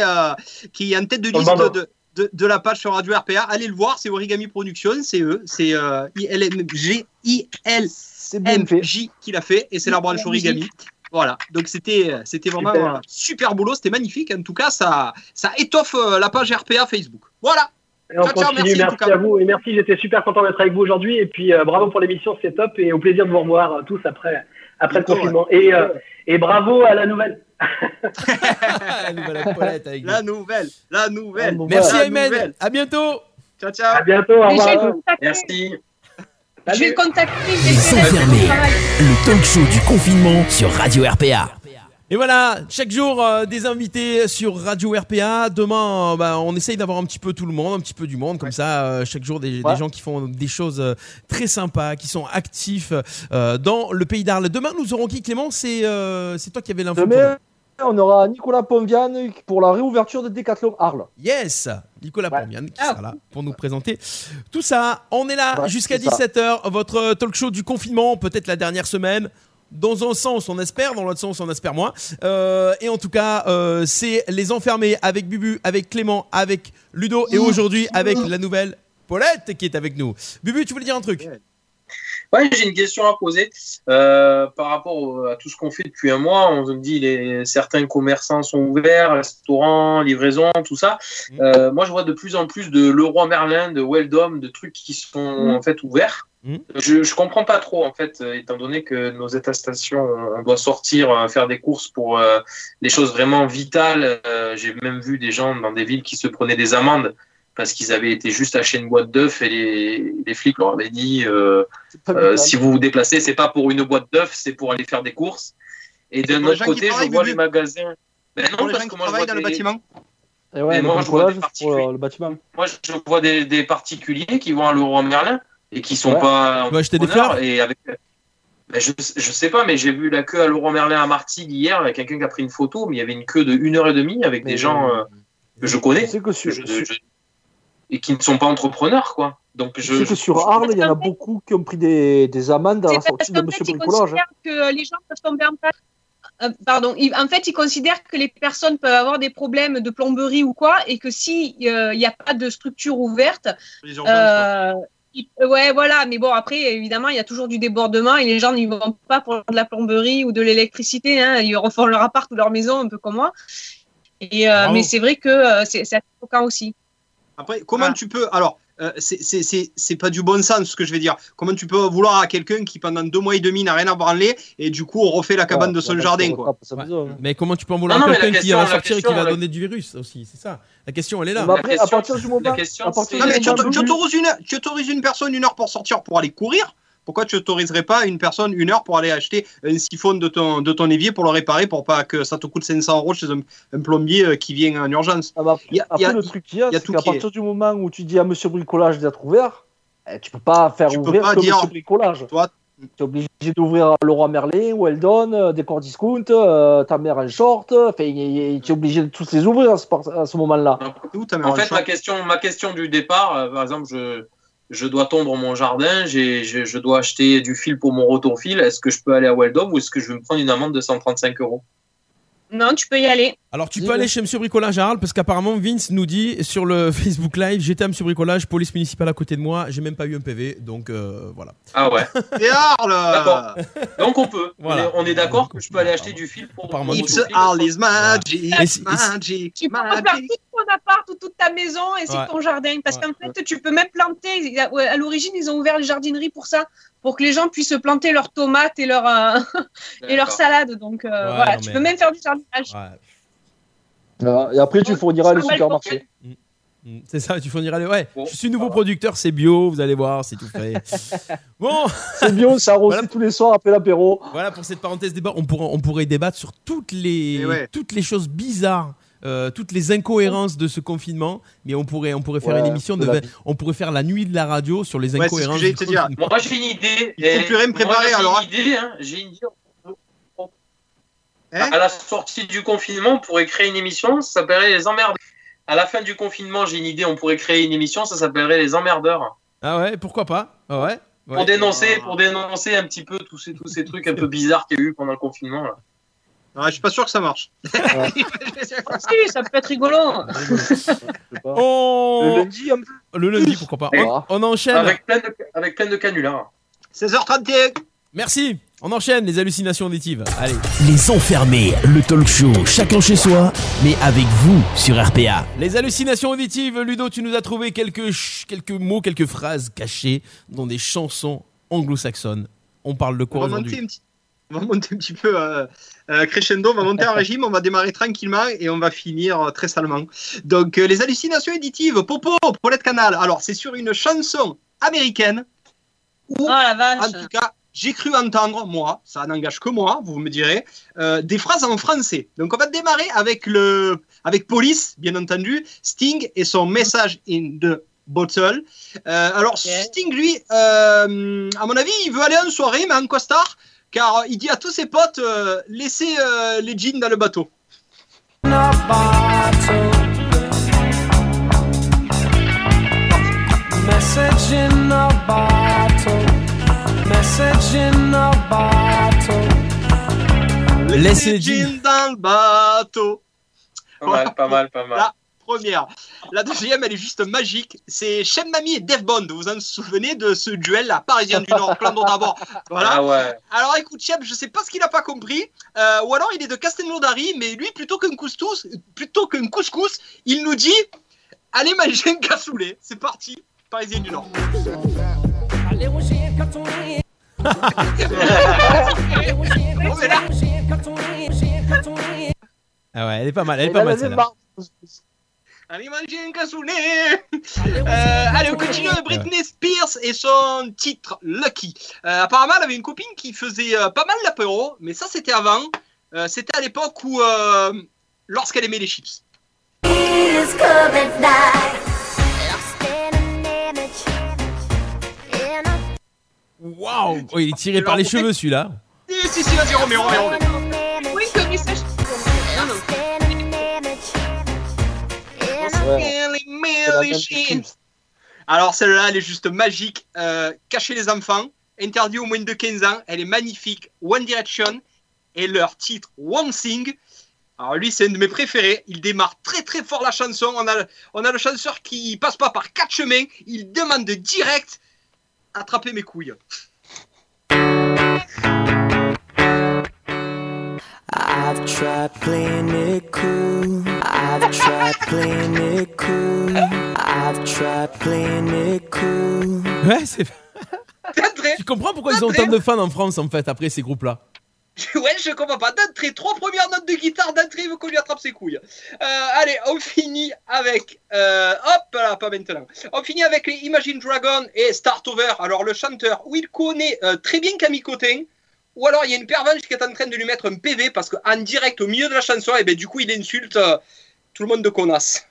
qui est en tête de liste de, de, de la page sur Radio RPA. Allez le voir, c'est Origami Production, c'est eux, c'est ILMG, C'est bien fait. ILMJ qui l'a fait, et c'est la branche Origami. Voilà, donc c'était c'était vraiment Super. un super boulot, c'était magnifique. En tout cas, ça, ça étoffe euh, la page RPA Facebook. Voilà. Et on Ciao, ciao, continue. merci, en Merci, tout cas. à vous. Et merci, j'étais super content d'être avec vous aujourd'hui. Et puis, euh, bravo pour l'émission, c'est top. Et au plaisir de vous revoir euh, tous après, après le Bientôt, confinement. Et, euh, et bravo à la nouvelle. la nouvelle Paulette avec nous. La nouvelle, la nouvelle. Ah, bon, Merci nouvelle. à bientôt. Ciao, ciao. À bientôt. Au revoir. je Merci. Je vais le contacter. Les travail. Le talk show du confinement sur Radio RPA. Et voilà, chaque jour euh, des invités sur Radio RPA. Demain, euh, bah, on essaye d'avoir un petit peu tout le monde, un petit peu du monde, comme ça, euh, chaque jour des, gens qui font des choses euh, très sympas, qui sont actifs euh, dans le pays d'Arles. Demain, nous aurons qui, Clément? C'est euh, toi qui avais l'info. pour Demain, on aura Nicolas Pomvian pour la réouverture de Decathlon Arles. Yes Nicolas Ouais. Pombian qui Ah. sera là pour nous présenter tout ça. On est là Ouais, jusqu'à c'est ça. 17h, votre talk show du confinement, peut-être la dernière semaine. Dans un sens, on espère, dans l'autre sens, on espère moins. Euh, et en tout cas, euh, c'est Les Enfermés avec Bubu, avec Clément, avec Ludo et aujourd'hui avec la nouvelle Paulette qui est avec nous. Bubu, tu voulais dire un truc? Ouais, j'ai une question à poser Euh, par rapport au- à tout ce qu'on fait depuis un mois. On se dit les certains commerçants sont ouverts, restaurants, livraison, tout ça. Mhm. Euh, moi, je vois de plus en plus de Leroy Merlin, de Weldom, de trucs qui sont en fait ouverts. Mhm. Je, je comprends pas trop en fait, euh, étant donné que nos attestations, on doit sortir, faire des courses pour euh, des choses vraiment vitales. J'ai même vu des gens dans des villes qui se prenaient des amendes parce qu'ils avaient été juste acheter une boîte d'œufs et les, les flics leur avaient dit euh, euh, si vous vous déplacez, c'est pas pour une boîte d'œufs, c'est pour aller faire des courses. Et d'un pour les autre qui côté, je vois les magasins. Ben non, Pour les parce gens que qui moi je, travaillent vois dans le bâtiment. Et ouais, moi, je vois des pour euh, le bâtiment. moi, je vois des, des particuliers qui vont à Leroy Merlin et qui sont Ouais. pas Tu vas acheter des fleurs et avec ben, je, je sais pas, mais j'ai vu la queue à Leroy Merlin à Martigues hier, avec quelqu'un qui a pris une photo, mais il y avait une queue de une heure et demie avec Mais- des gens euh, que je connais sais que sur, que je- sur- je- et qui ne sont pas entrepreneurs, quoi. Donc je, sais que je- sur Arles, il y en a beaucoup qui ont pris des, des amendes à la sortie parce de Monsieur Bricolage. hein. que les gens peuvent tomber en. Euh, pardon, en fait, ils considèrent que les personnes peuvent avoir des problèmes de plomberie ou quoi, et que s'il n'y a pas de structure ouverte, euh, ils- ouais, voilà. Mais bon, après, évidemment, il y a toujours du débordement et les gens n'y vont pas pour de la plomberie ou de l'électricité. Hein, ils refont leur appart ou leur maison, un peu comme moi. Et, euh, mais c'est vrai que euh, c'est c'est assez choquant aussi. Après, comment Ah. tu peux. Alors, euh, c'est- c'est c'est- c'est pas du bon sens ce que je vais dire. Comment tu peux vouloir à quelqu'un qui pendant deux mois et demi n'a rien à branler et du coup on refait la cabane Ouais, de son jardin quoi. hein. Mais comment tu peux en vouloir Non, à quelqu'un qui va sortir et qui va la- donner du virus aussi C'est ça. La question, elle est là. Mais après, à question- partir du moment, la question, à partir c'est- Non, du mais tu, autorises une, tu autorises une personne une heure pour sortir pour aller courir. Pourquoi tu autoriserais pas une personne une heure pour aller acheter un siphon de ton, de ton évier pour le réparer pour pas que ça te coûte 500 euros chez un, un plombier euh, qui vient en urgence? Ah bah, Il y a- après, y a- le truc qu'il y a, il y a c'est qu'à est- partir du moment où tu dis à Monsieur Bricolage d'être ouvert, eh, tu peux pas faire Tu peux ouvrir pas que dire- Monsieur Bricolage. Toi- Tu es obligé d'ouvrir Leroy Merlin, Weldon, euh, Décor Discount, euh, ta mère en short. Tu es obligé de tous les ouvrir à ce, par- à ce moment-là. En fait, ma question, ma question du départ, euh, par exemple, je, je dois tondre mon jardin, j'ai, je, je dois acheter du fil pour mon rotor-fil. Est-ce que je peux aller à Weldom ou est-ce que je vais me prendre une amende de 135 euros? Non, tu peux y aller. Alors tu peux aller chez Monsieur Bricolage Harald parce qu'apparemment Vince nous dit sur le Facebook Live j'étais à Monsieur Bricolage, police municipale à côté de moi, j'ai même pas eu un PV donc euh, voilà. Ah ouais. Et Arles D'accord. Donc on peut. Voilà. On est, d'accord que je peux aller acheter du fil pour. Pour It's fil. Magic, magic, Tu peux magic. Ton appart ou toute ta maison Ouais. que ton jardin. Parce Ouais. qu'en fait, tu peux même planter. À l'origine, ils ont ouvert les jardineries pour ça, pour que les gens puissent planter leurs tomates et leurs euh, et leurs salades. Donc euh, Ouais, voilà, tu mais- peux même faire du jardinage. Ouais. Voilà. Et après, tu fourniras les supermarchés. Mm, C'est ça, tu fourniras les. Ouais, Bon, je suis nouveau producteur, c'est bio, vous allez voir, c'est tout frais. bon, C'est bio, ça arrose Voilà. tous les soirs après l'apéro. voilà pour cette parenthèse débat. On pourrait, on pourrait débattre sur toutes les, Et ouais. toutes les choses bizarres. Euh, toutes les incohérences de ce confinement, mais on pourrait, on pourrait faire Ouais, une émission de, on pourrait faire la nuit de la radio sur les Ouais, c'est ce que incohérences. j'allais du te dire. confinement. Moi j'ai une idée. Il faut et- plus rien me préparer, moi, j'ai alors, Une idée, hein. J'ai une idée. Hein à la sortie du confinement, on pourrait créer une émission, ça s'appellerait Les Emmerdeurs. À la fin du confinement, j'ai une idée, on pourrait créer une émission, ça s'appellerait Les Emmerdeurs. Ah ouais, pourquoi pas? Ah ouais, ouais. Pour dénoncer, pour dénoncer un petit peu tous ces, tous ces trucs un peu bizarres qu'il y a eu pendant le confinement. là. Ouais, je suis pas sûr que ça marche. Si, ça peut être rigolo. Je sais pas. On- Le lundi, un peu. Le lundi, pourquoi pas. On, on enchaîne. Avec plein, de, avec plein de canulars. 16h31. Merci. On enchaîne les hallucinations auditives. Allez. Les enfermés, le talk show, chacun chez soi, mais avec vous sur RPA. Les hallucinations auditives, Ludo, tu nous as trouvé quelques, quelques mots, quelques phrases cachées dans des chansons anglo-saxonnes. On parle de quoi aujourd'hui. On va monter un petit peu euh, euh, crescendo, on va monter un régime, on va démarrer tranquillement et on va finir euh, très salement. Donc, euh, les hallucinations éditives, Popo, Paulette Canal. Alors, c'est sur une chanson américaine où, Oh la en tout cas, j'ai cru entendre, moi, ça n'engage que moi, vous me direz, euh, des phrases en français. Donc, on va démarrer avec, le, avec Police, bien entendu, Sting et son message in the bottle. Euh, alors, Sting, lui, euh, à mon avis, il veut aller en soirée, mais en costard, car il dit à tous ses potes euh, laissez euh, les jeans dans le bateau. Laissez les jeans dans le bateau. Pas mal, pas mal, pas mal. Première. La deuxième, elle est juste magique. C'est Shem Mami et Dave Bond. Vous vous en souvenez de ce duel là, Parisien du Nord, clan d'abord. Voilà. Ah ouais. Alors écoute, Cheb, je sais pas ce qu'il a pas compris. Euh, ou alors il est de Castelnaudary, mais lui, plutôt qu'un couscous, plutôt qu'un couscous, il nous dit Allez manger un cassoulet. C'est parti, Parisien du Nord. On est là. Ah ouais, elle est pas mal, elle est pas mal. Allez manger un cassoulet euh, Allez, on continue avec Britney Spears et son titre Lucky. Euh, apparemment, elle avait une copine qui faisait euh, pas mal d'apéro, mais ça c'était avant. Euh, c'était à l'époque où, euh, lorsqu'elle aimait les chips. Waouh Oh, Il est tiré par les cheveux celui-là. Si, si, si, vas-y, remets, remets, Alors celle-là, elle est juste magique. Euh, Cacher les enfants, interdit aux moins de 15 ans. Elle est magnifique. One Direction et leur titre One Thing. Alors lui, c'est un de mes préférés. Il démarre très très fort la chanson. On a, on a le chanteur qui passe pas par quatre chemins. Il demande direct attraper mes couilles. I've tried playing it cool. I've tried playing it cool. I've tried playing it cool. Ouais, c'est. Tu comprends pourquoi ils ont autant de fans en France en fait après ces groupes-là? Ouais, je comprends pas. D'entrée, trois premières notes de guitare. D'entrée, il veut qu'on lui attrape ses couilles. Euh, allez, on finit avec. euh, hop là, pas maintenant. On finit avec les Imagine Dragon et Start Over. Alors, le chanteur, où il connaît euh, très bien Camille Cotin. Ou alors, il y a une pervenche qui est en train de lui mettre un PV parce qu'en direct, au milieu de la chanson, et ben, du coup, il insulte euh, tout le monde de connasse.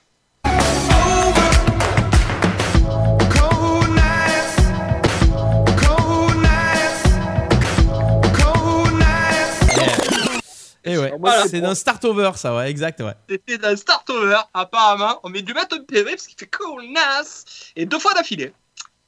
Eh ouais, Voilà. c'est d'un start over ça, ouais, exact, ouais. C'était dans Start Over, apparemment. On met dû mettre un PV parce qu'il fait connasse. Et deux fois d'affilée.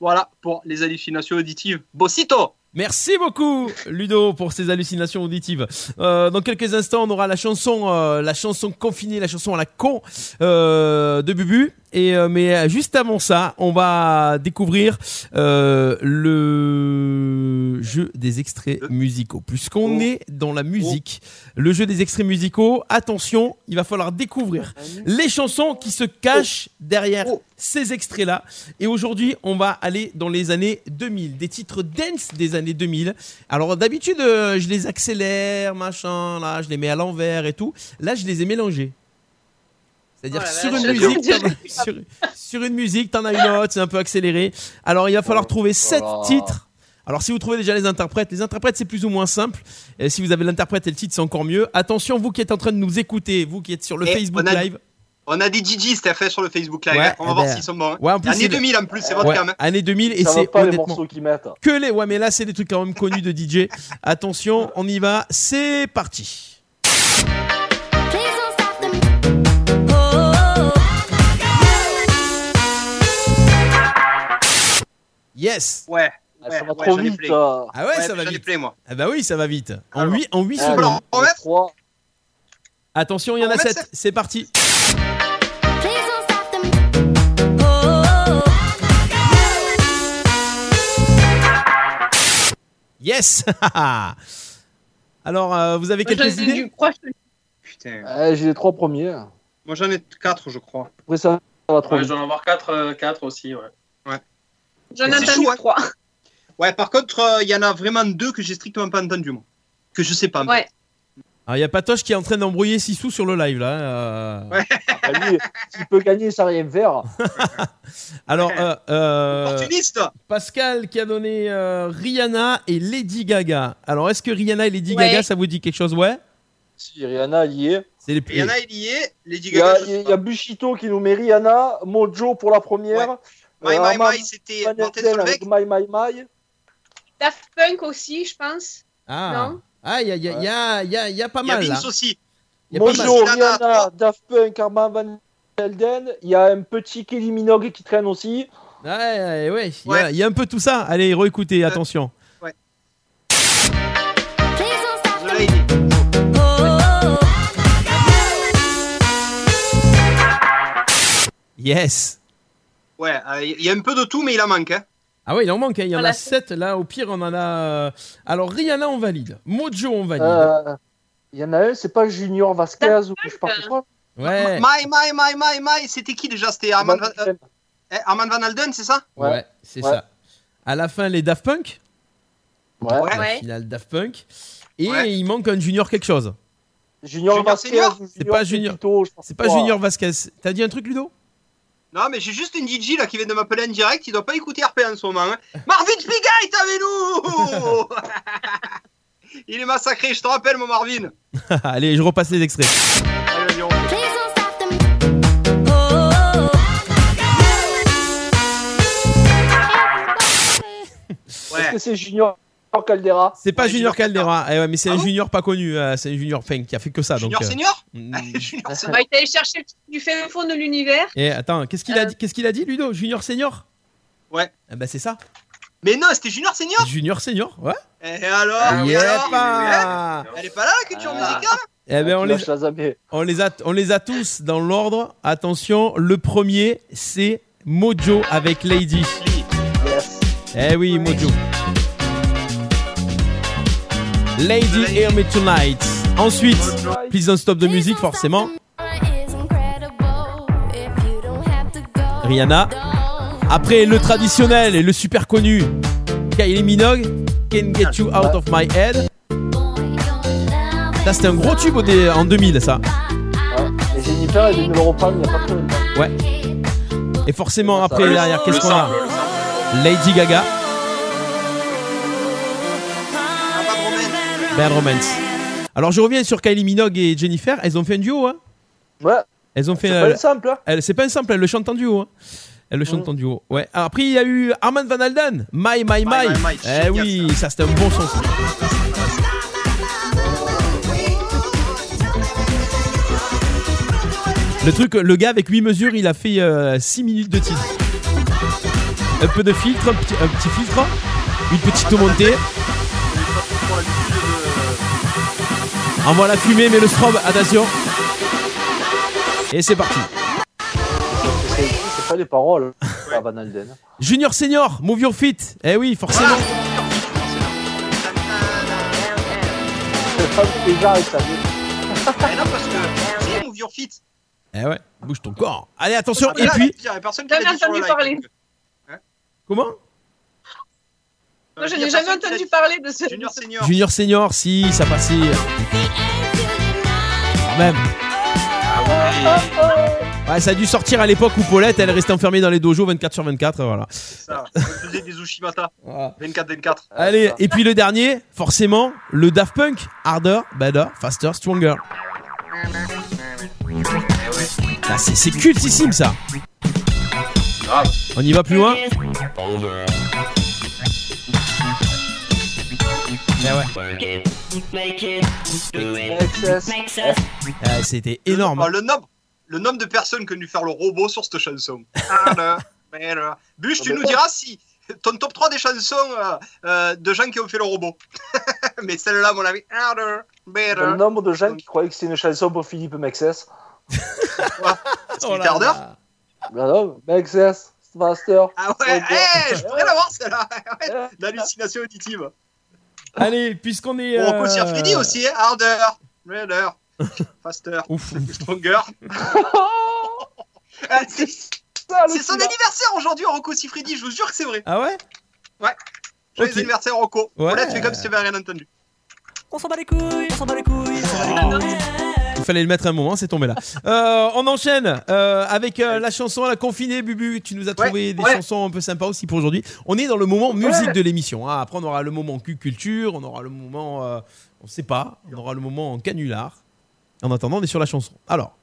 Voilà pour les hallucinations auditives. Bossito Merci beaucoup Ludo pour ces hallucinations auditives. Euh, dans quelques instants, on aura la chanson, euh, la chanson confinée, la chanson à la con euh, de Bubu. Et euh, mais juste avant ça, on va découvrir euh, le jeu des extraits musicaux. Puisqu'on est dans la musique, le jeu des extraits musicaux. Attention, il va falloir découvrir les chansons qui se cachent derrière ces extraits-là. Et aujourd'hui, on va aller dans les années 2000, des titres dance des années 2000. Alors d'habitude, euh, je les accélère, machin, là, je les mets à l'envers et tout. Là, je les ai mélangés. C'est-à-dire Oh sur, une musique, sur, sur une musique, t'en as une autre, c'est un peu accéléré. Alors il va falloir trouver sept Oh. titres. Alors si vous trouvez déjà les interprètes, les interprètes c'est plus ou moins simple. Et si vous avez l'interprète et le titre, c'est encore mieux. Attention, vous qui êtes en train de nous écouter, vous qui êtes sur le Et Facebook on a- Live. On a des DJ, c'était fait sur le Facebook Live. Ouais, hein. On va eh voir ben, s'ils sont bons. hein. ouais, en plus, Année c'est- 2000 en plus, c'est votre Ouais, cam. hein. année 2000 et c'est pas les honnêtement morceaux qu'ils mettent. que les. Ouais, mais là c'est des trucs quand même connus de DJ. Attention, on y va, c'est parti. Yes. Ouais. Ah, ouais, ça va ouais, trop vite. Ah ouais, Ouais, ça va vite. plein, moi. Ah bah oui, ça va vite. En Alors. 8 en 8 Ah, secondes. non, on va mettre trois. Attention, il y en a On va mettre 7. sept. C'est parti. Yes Alors, euh, vous avez Moi, quelques idées du. Putain. Ah, J'ai les trois premiers. Moi j'en ai 4, je crois. Après ça, ça va trop Ouais, vite. je dois en avoir 4, aussi, ouais. J'en ai C'est entendu chaud, hein. trois. Ouais, par contre, euh, il y en a vraiment deux que j'ai strictement pas entendu, moi. Que je sais pas. en Ouais. Alors, il y a Patoche qui est en train d'embrouiller Sissou sur le live là. euh. Ouais. Ah, lui, S'il peut gagner sans rien faire. Alors, euh, euh, Opportuniste Pascal qui a donné euh, Rihanna et Lady Gaga. Alors, est-ce que Rihanna et Lady Ouais. Gaga, ça vous dit quelque chose? Ouais. Si Rihanna y est. C'est les Il y en a, il y est. Lady Il y a, Gaga. il y a- il y a pas. Bushito qui nous met Rihanna, Mojo pour la première. My euh, My My, c'était avec Solveig. My My My. Daft Punk aussi, je pense. Ah. Non? Ah, il y a, il y, a, il y, a, il y, a, il y a pas Il y a mal. Vince aussi. Il y a mal. Mojo, Rihanna. Daft Punk, Armand Van Elden. Il y a un petit Kelly Minogue qui traîne aussi. Ouais, ouais, ouais. Il y, a, Ouais. il y a un peu tout ça. Allez, réécoutez, attention. The Lady. Yes. Ouais, euh, il y a un peu de tout, mais il en manque. Hein. Ah ouais, il en manque, hein. il y en a Voilà. 7 là, au pire on en a... euh, Alors Rihanna on valide, Mojo on valide. Euh, Il y en a un, c'est pas Junior Vasquez ou je sais pas quoi. ouais. My My My My My, c'était qui déjà? C'était Armand, Van- euh, eh, Armand Van Alden, c'est ça? Ouais, c'est Ouais. ça. À la fin les Daft Punk, Ouais. Ouais. finale Daft Punk. Et Ouais. il manque un Junior quelque chose. Junior, Junior Vasquez. C'est pas Junior. Pepito, je pense C'est pas Junior Vasquez. T'as dit un truc Ludo? Non, mais j'ai juste une DJ là qui vient de m'appeler en direct, il doit pas écouter RP en ce moment. Hein. Marvin Spiga est avec nous Il est massacré, je te rappelle, mon Marvin. Allez, je repasse les extraits. Allez. Est-ce que c'est Junior Caldera C'est pas Ouais, Junior Caldera, Eh ouais, mais c'est Ah un bon junior pas connu. euh, c'est un junior enfin, qui a fait que ça. Junior donc, euh, Senior mm. Junior On va aller chercher le truc du fin fond de l'univers. Et attends, qu'est-ce qu'il a Euh. dit Qu'est-ce qu'il a dit Ludo? Junior Senior? Ouais. Ah bah c'est ça. Mais non, c'était Junior Senior Junior Senior, ouais. Et alors, Ah, Il et y alors pas. Elle est pas là, la culture Ah. musicale Eh ben on Tu les, on les a, on les a tous dans l'ordre. Attention, le premier c'est Mojo avec Lady. Yes. Eh oui, Mojo. Lady Hear Me Tonight. Ensuite, Please Don't Stop de musique forcément. Rihanna. Après le traditionnel et le super connu Kylie Minogue, Can Get You Out of My Head. Ça c'était un gros tube en 2000 ça. Ouais. Et Jennifer est il n'y a pas longtemps. Ouais. Et forcément après derrière qu'est-ce qu'on a. Lady Gaga, Bad Romance. Alors je reviens sur Kylie Minogue et Jennifer, elles ont fait un duo hein. Ouais. Elles ont fait C'est euh, pas le simple. Hein. Elle, c'est pas un simple, elle le chante en duo. Hein. Elle le chante Mm. en duo. Ouais. Alors, après, il y a eu Armand Van Alden. My, my, my. My, my, my. Eh Génial, oui, ça c'était un bon son. ça. Le truc, le gars avec 8 mesures, il a fait 6 minutes de titre. Un peu de filtre, un petit, un petit filtre. Une petite montée. Envoie la fumée, mais le strobe, attention. Et c'est parti. C'est pas les paroles. Ah, Van Alden. Junior Senior, Move Your Feet. Eh oui, forcément. C'est pas ça. Eh non, parce que c'est Move Your Feet. Eh ouais, bouge ton corps. Allez, attention. Ah, Et puis, a personne qui Jamais dit sur le entendu live. parler. comment? Moi, je n'ai jamais entendu parler de ce. Junior Senior. Junior Senior, si, ça passait. Quand même. Ouais, ça a dû sortir à l'époque où Paulette, elle restait enfermée dans les dojos 24 sur 24, voilà. C'est ça. On faisait des Ushimata. 24-24. Allez, et puis le dernier, forcément, le Daft Punk. Harder, better, faster, stronger. Ah, c'est cultissime ça. Grave. On y va plus loin Ah, C'était énorme. Oh, le, nombre, le nombre de personnes que nous faire le robot sur cette chanson. Bush, tu nous diras si ton top 3 des chansons euh, euh, de gens qui ont fait le robot. Mais celle-là, mon better. Le nombre de gens qui croyaient que c'était une chanson pour Philippe Mexès. Qu'il était harder. Non, Mexès, Master. Ah ouais, eh, je pourrais l'avoir celle-là. Ouais, L'hallucination auditive. Allez, puisqu'on est. On peut euh, Freddy aussi, hein. harder, better, faster, stronger. Ah, c'est c'est son anniversaire aujourd'hui, Rocco Siffredi, je vous jure que c'est vrai. Ah ouais? Ouais. Joyeux Ok. anniversaire, Rocco. Ouais. Voilà, tu fais comme si tu avais rien entendu. On s'en bat les couilles, on s'en bat les couilles, on s'en bat les couilles. Il fallait le mettre un moment, c'est tombé là. Euh, on enchaîne euh, avec euh, la chanson à la confinée, Bubu. Tu nous as trouvé des ouais. chansons un peu sympas aussi pour aujourd'hui. On est dans le moment musique de l'émission. hein. Après, on aura le moment cul culture, on aura le moment, euh, on sait pas, on aura le moment canular. En attendant, on est sur la chanson. Alors,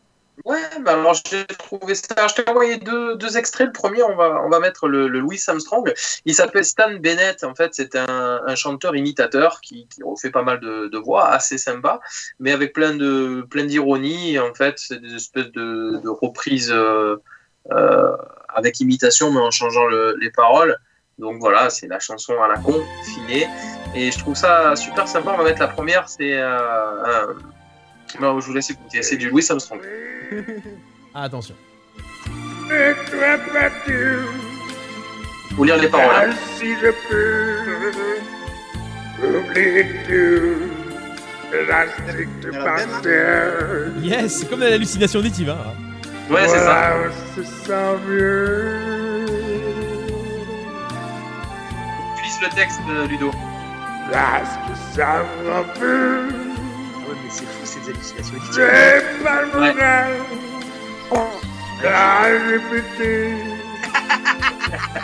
Ouais, bah alors j'ai trouvé ça. Je t'ai envoyé deux, deux extraits. Le premier, on va, on va mettre le, le Louis Armstrong. Il s'appelle Stan Bennett. En fait, c'est un, un chanteur imitateur qui, qui refait pas mal de, de voix, assez sympa, mais avec plein de plein d'ironie. En fait, c'est des espèces de, de reprises euh, euh, avec imitation, mais en changeant le- les paroles. Donc voilà, c'est la chanson à la con, finée. Et je trouve ça super sympa. On va mettre la première. C'est euh, un- non, je vous laisse écouter. C'est du Louis Armstrong. attention. Vous lire les paroles. hein. Si je peux oublier tout, l'élastique de parterre? Yes, c'est comme l'hallucination auditive. Hein. Ouais, c'est ça. Se sent mieux. Tu lises le texte, euh, Ludo. Lorsque ça me peut, Ah ouais, mais c'est fou ces hallucinations auditives. j'ai pas le moral à répéter.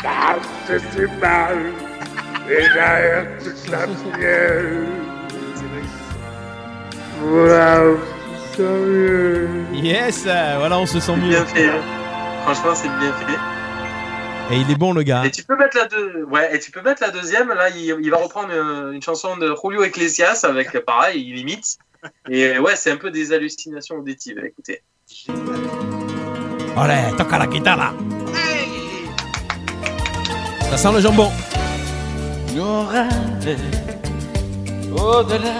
Parce que c'est mal, et derrière toute la mienne. Voilà, on se sent mieux. Yes, euh, voilà, on se sent mieux. Bien fait. hein. Franchement, c'est bien fait. Et il est bon le gars. Et tu peux mettre la deux. Ouais, et tu peux mettre la deuxième. Là, il, il va reprendre une, une chanson de Julio Iglesias avec pareil, il imite. Et ouais, c'est un peu des hallucinations auditives. Écoutez. Allez, toca la guitare. Ça sent le jambon. Nos rêves, au-delà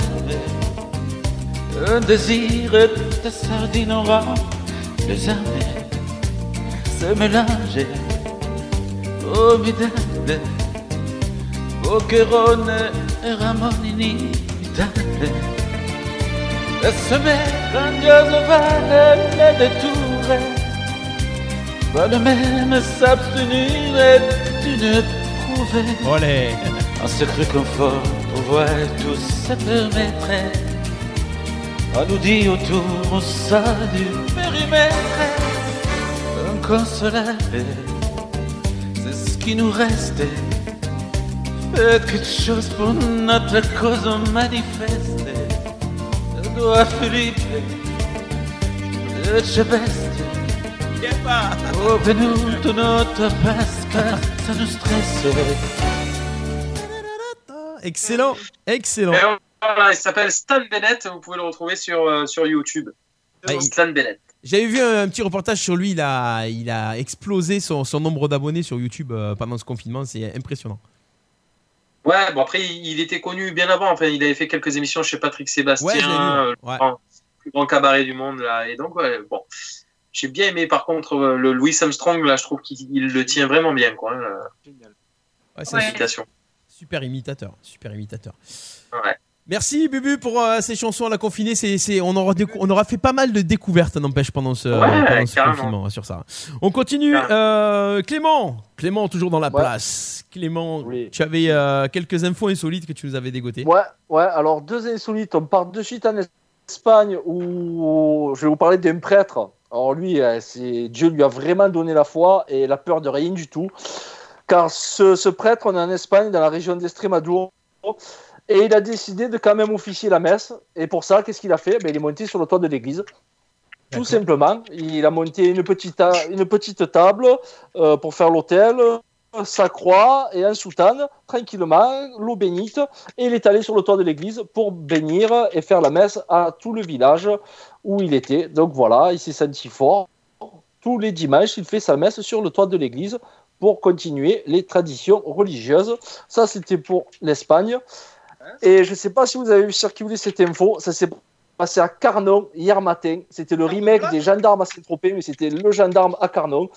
un désir de sardine en rang, les armées se mélangeaient au midable, Boquerone et Ramon inimitable. Et ce grandiose valait les détourer, pas le même s'abstenir et d'une prouver. Olé. En secret confort, pouvoir tout se permettrait. On nous dit autour ça du périmètre. Inconsolable, c'est ce qui nous restait. Faites quelque chose pour notre cause manifeste. Ça nous stresse. Excellent, excellent. Et voilà, il s'appelle Stan Bennett. Vous pouvez le retrouver sur, euh, sur YouTube. Ah, il- Stan Bennett. J'avais vu un, un petit reportage sur lui, il a, il a explosé son, son nombre d'abonnés sur YouTube euh, pendant ce confinement, c'est impressionnant. Ouais, bon après, il était connu bien avant. Enfin, il avait fait quelques émissions chez Patrick Sébastien, Ouais, euh, le ouais. grand- plus grand cabaret du monde là. Et donc, ouais, bon, j'ai bien aimé. Par contre, euh, le Louis Armstrong là, je trouve qu'il il le tient vraiment bien, quoi. hein, la- Ouais, c'est super imitateur, super imitateur. Ouais. Merci Bubu pour euh, ces chansons à la confinée. C'est, c'est- on, aura décou- on aura fait pas mal de découvertes, n'empêche, pendant ce, Ouais, pendant ce carrément. confinement hein, sur ça. On continue. euh, Clément, Clément toujours dans la Ouais. place. Clément, tu avais euh, quelques infos insolites que tu nous avais dégotées. Ouais, ouais, alors deux insolites. On part de suite en Espagne où je vais vous parler d'un prêtre. Alors lui, c'est Dieu lui a vraiment donné la foi et la peur de rien du tout. Car ce, ce prêtre, on est en Espagne, dans la région d'Estrémadure, et il a décidé de quand même officier la messe. Et pour ça, qu'est-ce qu'il a fait? Ben, Il est monté sur le toit de l'église. Tout simplement, il a monté une petite, une petite table euh, pour faire l'autel, sa croix et un soutane, tranquillement, l'eau bénite, et il est allé sur le toit de l'église pour bénir et faire la messe à tout le village où il était. Donc voilà, il s'est senti fort. Tous les dimanches, il fait sa messe sur le toit de l'église pour continuer les traditions religieuses. Ça, c'était pour l'Espagne. Et je ne sais pas si vous avez vu circuler cette info, ça s'est passé à Carnon hier matin. C'était le remake des gendarmes à Saint-Tropez, mais c'était le gendarme à Carnon.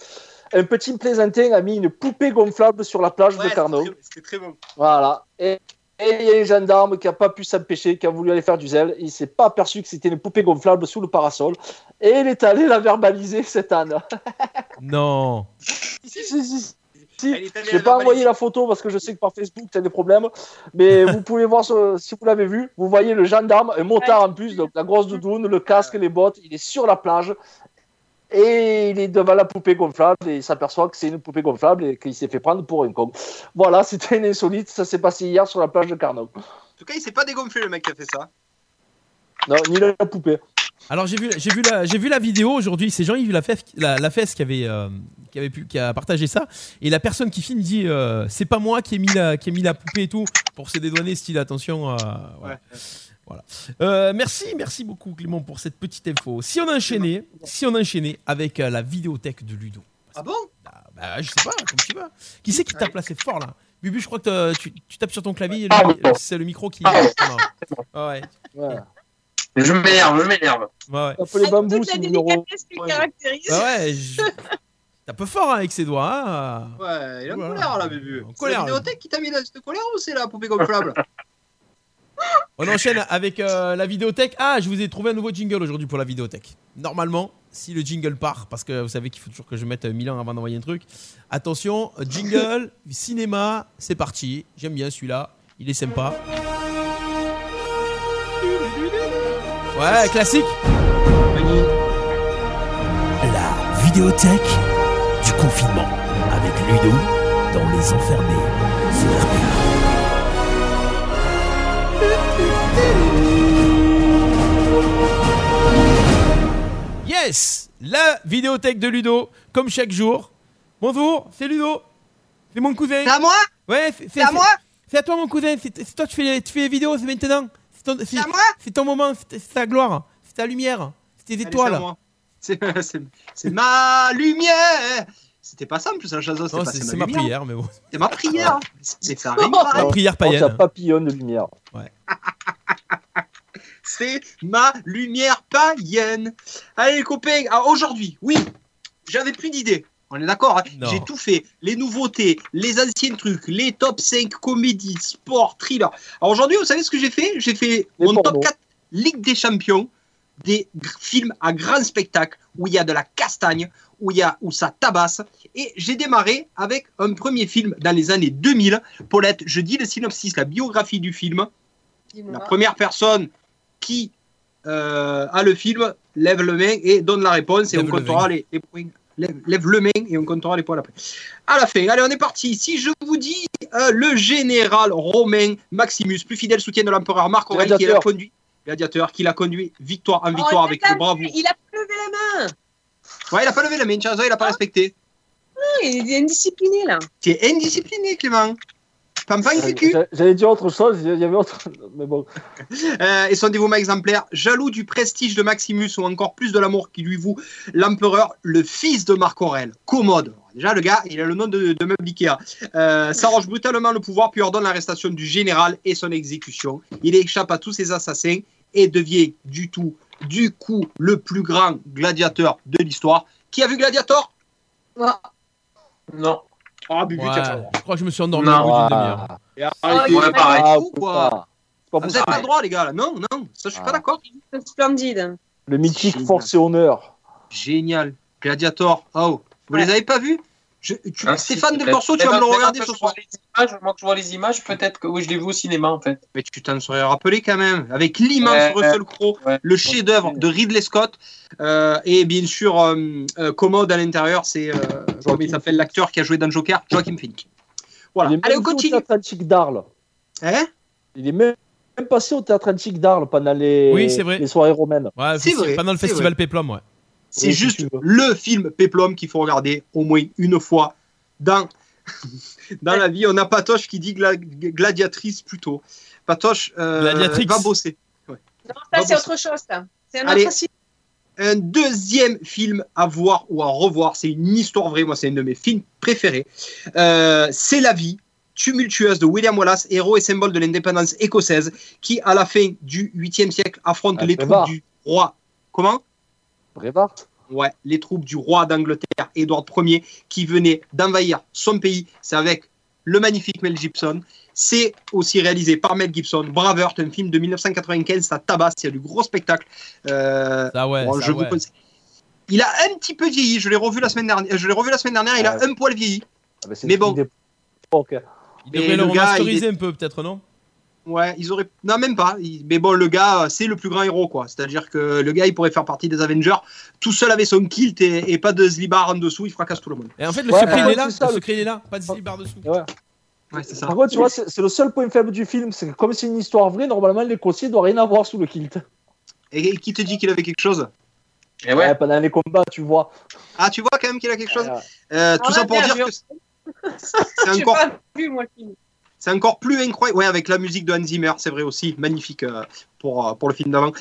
Un petit plaisantin a mis une poupée gonflable sur la plage de Carnon. C'était très bon. Voilà. Et et il y a un gendarme qui n'a pas pu s'empêcher, qui a voulu aller faire du zèle. Il s'est pas aperçu que c'était une poupée gonflable sous le parasol. Et il est allé la verbaliser cette année. Non. si, si, si. Si, je vais pas envoyer la photo parce que je sais que par Facebook tu as des problèmes, mais vous pouvez voir ce- si vous l'avez vu. Vous voyez le gendarme, un motard en plus, donc la grosse doudoune, le casque, les bottes. Il est sur la plage et il est devant la poupée gonflable et il s'aperçoit que c'est une poupée gonflable et qu'il s'est fait prendre pour un con. Voilà, c'était une insolite. Ça s'est passé hier sur la plage de Carnot. En tout cas, il s'est pas dégonflé le mec qui a fait ça. Non, ni la poupée. Alors j'ai vu, j'ai vu la, j'ai vu la vidéo aujourd'hui. C'est Jean-Yves Lafesse, la, Lafesse qui avait, euh, qui avait pu, qui a partagé ça. Et la personne qui filme dit, euh, c'est pas moi qui ai mis la, qui ai mis la poupée et tout pour se dédouaner. Style attention. euh, voilà. Voilà. Euh, merci, merci beaucoup Clément pour cette petite info. Si on enchaînait, si on enchaînait avec euh, la vidéothèque de Ludo. Ah bon? Bah je sais pas, comme tu veux. Qui c'est qui t'a placé fort là Bubu, je crois que tu, tu tapes sur ton clavier. Ah, c'est le micro qui. Ah, Ah ouais. Je m'énerve, je m'énerve. Ouais, ouais. Appelez bambou Toute la si vous le délicatesse qui le caractérise. Ah ouais, je- T'as peu fort hein, avec ses doigts. hein. Ouais, il en Voilà. colère là, Bubu. C'est colère, la vidéothèque qui t'a mis dans cette colère ou c'est la poupée gonflable? On enchaîne avec euh, la vidéothèque. Ah, je vous ai trouvé un nouveau jingle aujourd'hui pour la vidéothèque. Normalement, si le jingle part, parce que vous savez qu'il faut toujours que je mette euh, 1000 ans avant d'envoyer un truc. Attention, euh, jingle, cinéma, c'est parti. J'aime bien celui-là, il est sympa. Ouais, classique. La vidéothèque du confinement avec Ludo dans Les Enfermés sur RPA. Yes, la vidéothèque de Ludo, comme chaque jour. Bonjour, c'est Ludo. C'est mon cousin. C'est à moi? Ouais, c'est à moi? C'est à toi, mon cousin. C'est toi, tu fais, les- tu fais les vidéos, c'est maintenant? C'est ton, c'est- c'est ton moment, c'est c'est ta gloire, c'est ta lumière, c'est tes Allez, étoiles. c'est à moi. C'est c'est- c'est ma lumière. C'était pas simple, ça, la chanson. Non, pas- c'est c'est ma prière, mais bon. C'est ma prière. C'est ça La pareil. prière Oh, païenne. ça papillonne de lumière. C'est ma lumière païenne. Allez, les copains, ah, aujourd'hui, oui, j'avais plus d'idées. On est d'accord, hein j'ai tout fait. Les nouveautés, les anciens trucs, les top 5 comédies, sport, thriller. Alors aujourd'hui, vous savez ce que j'ai fait? J'ai fait Les mon top 4 Ligue des Champions, des films à grand spectacle où il y a de la castagne, où, il y a, où ça tabasse. Et j'ai démarré avec un premier film dans les années 2000. Paulette, je dis le synopsis, la biographie du film. La première personne qui euh, a le film lève le main et donne la réponse et Lève on comptera les, les points. Lève, lève le main et on comptera les points après. À la fin, allez, on est parti. Si je vous dis euh, le général romain Maximus, plus fidèle soutien de l'empereur Marc Aurèle, qui l'a conduit, gladiateur, qui l'a conduit victoire en Oh, victoire avec le bravo. Il a pas levé la main. Ouais, il a pas levé la main, Chazo, il a pas respecté. Non, il est indiscipliné là. Tu es indiscipliné, Clément. Pampin Cucu. J'a- J'allais dire autre chose, il y avait autre. Mais bon. Euh, et son dévouement exemplaire, jaloux du prestige de Maximus ou encore plus de l'amour qui lui voue l'empereur, le fils de Marc Aurèle, commode. Déjà, le gars, il a le nom de, de meuble Ikea. Euh, s'arrange brutalement le pouvoir, puis ordonne l'arrestation du général et son exécution. Il échappe à tous ses assassins et devient du tout, du coup, le plus grand gladiateur de l'histoire. Qui a vu Gladiator? Non. Ah, Bubu, Ouais, je crois que je me suis endormi au bout d'une demi-heure. Et arrêtez, Ouais, pareil. Ah, fou, quoi. pas. C'est Ah, pas Vous n'avez pas le droit, les gars. là. Non, non, ça, je suis pas Ah. d'accord. Splendide. Le mythique. Force et Honneur. Génial. Gladiator. Oh, vous Ouais. les avez pas vus? Je, tu, Ah, Stéphane si, de peut-être. Corso, tu vas me le regarder ce soir. les images, Moi que je vois les images, peut-être que oui, je l'ai vu au cinéma en fait. Mais tu t'en serais rappelé quand même. Avec l'immense Ouais, Russell Crowe, ouais. le chef-d'œuvre de Ridley Scott, euh, et bien sûr, euh, euh, commode à l'intérieur, c'est. Euh, comment il s'appelle l'acteur qui a joué dans Joker Joaquin Phoenix. Voilà. Il est Allez, on continue. théâtre antique d'Arles. Hein? Il est même même passé au théâtre antique d'Arles pendant les, Oui, c'est vrai. les soirées romaines. Ouais, C'est vrai, pendant le festival Péplum, ouais. C'est Oui, juste le film Péplum qu'il faut regarder au moins une fois dans, dans la vie. On a Patoche qui dit gla- gladiatrice plutôt. Patoche euh, va bosser. Non, ça, c'est autre chose, ça. C'est un Allez. autre site. Un deuxième film à voir ou à revoir, c'est une histoire vraie, moi c'est un de mes films préférés. Euh, c'est la vie tumultueuse de William Wallace, héros et symbole de l'indépendance écossaise, qui à la fin du 8e siècle affronte Ah, les troupes du roi. Comment? Brevard. Ouais, les troupes du roi d'Angleterre, Édouard Ier, qui venait d'envahir son pays. C'est avec le magnifique Mel Gibson. C'est aussi réalisé par Mel Gibson. Braveheart, un film de 1995, ça tabasse, il y a du gros spectacle. Euh, Ça, ouais. bon, ça, je ouais. vous conseille. Il a un petit peu vieilli, je l'ai revu la semaine dernière. Je l'ai revu la semaine dernière, il a Ouais. un poil vieilli. Ah, bah, Mais bon. film d'époque. Il devrait le le gars, remasteriser il un peu, peut-être, non? Ouais, ils auraient. Non, même pas. Mais bon, le gars, c'est le plus grand héros, quoi. C'est-à-dire que le gars, il pourrait faire partie des Avengers tout seul avec son kilt et, et pas de slibar en dessous, il fracasse tout le monde. Et en fait, le Ouais, secret, il est là. c'est ça, le secret, il est là. Pas de slip par-dessous. Ouais. Ouais, c'est ça. Par contre, tu vois, c'est le seul point faible du film. C'est que comme c'est une histoire vraie, normalement, l'écossais doit rien avoir sous le kilt. Et, qui te dit qu'il avait quelque chose? Et ouais. Ouais, pendant les combats, tu vois. Ah, tu vois quand même qu'il a quelque chose? Euh, Euh, Tout Ah, ça pour bien dire que c'est encore, pas vu, moi, le film. C'est encore plus incroyable. Ouais, avec la musique de Hans Zimmer, c'est vrai aussi. Magnifique euh, euh, pour le film d'avant.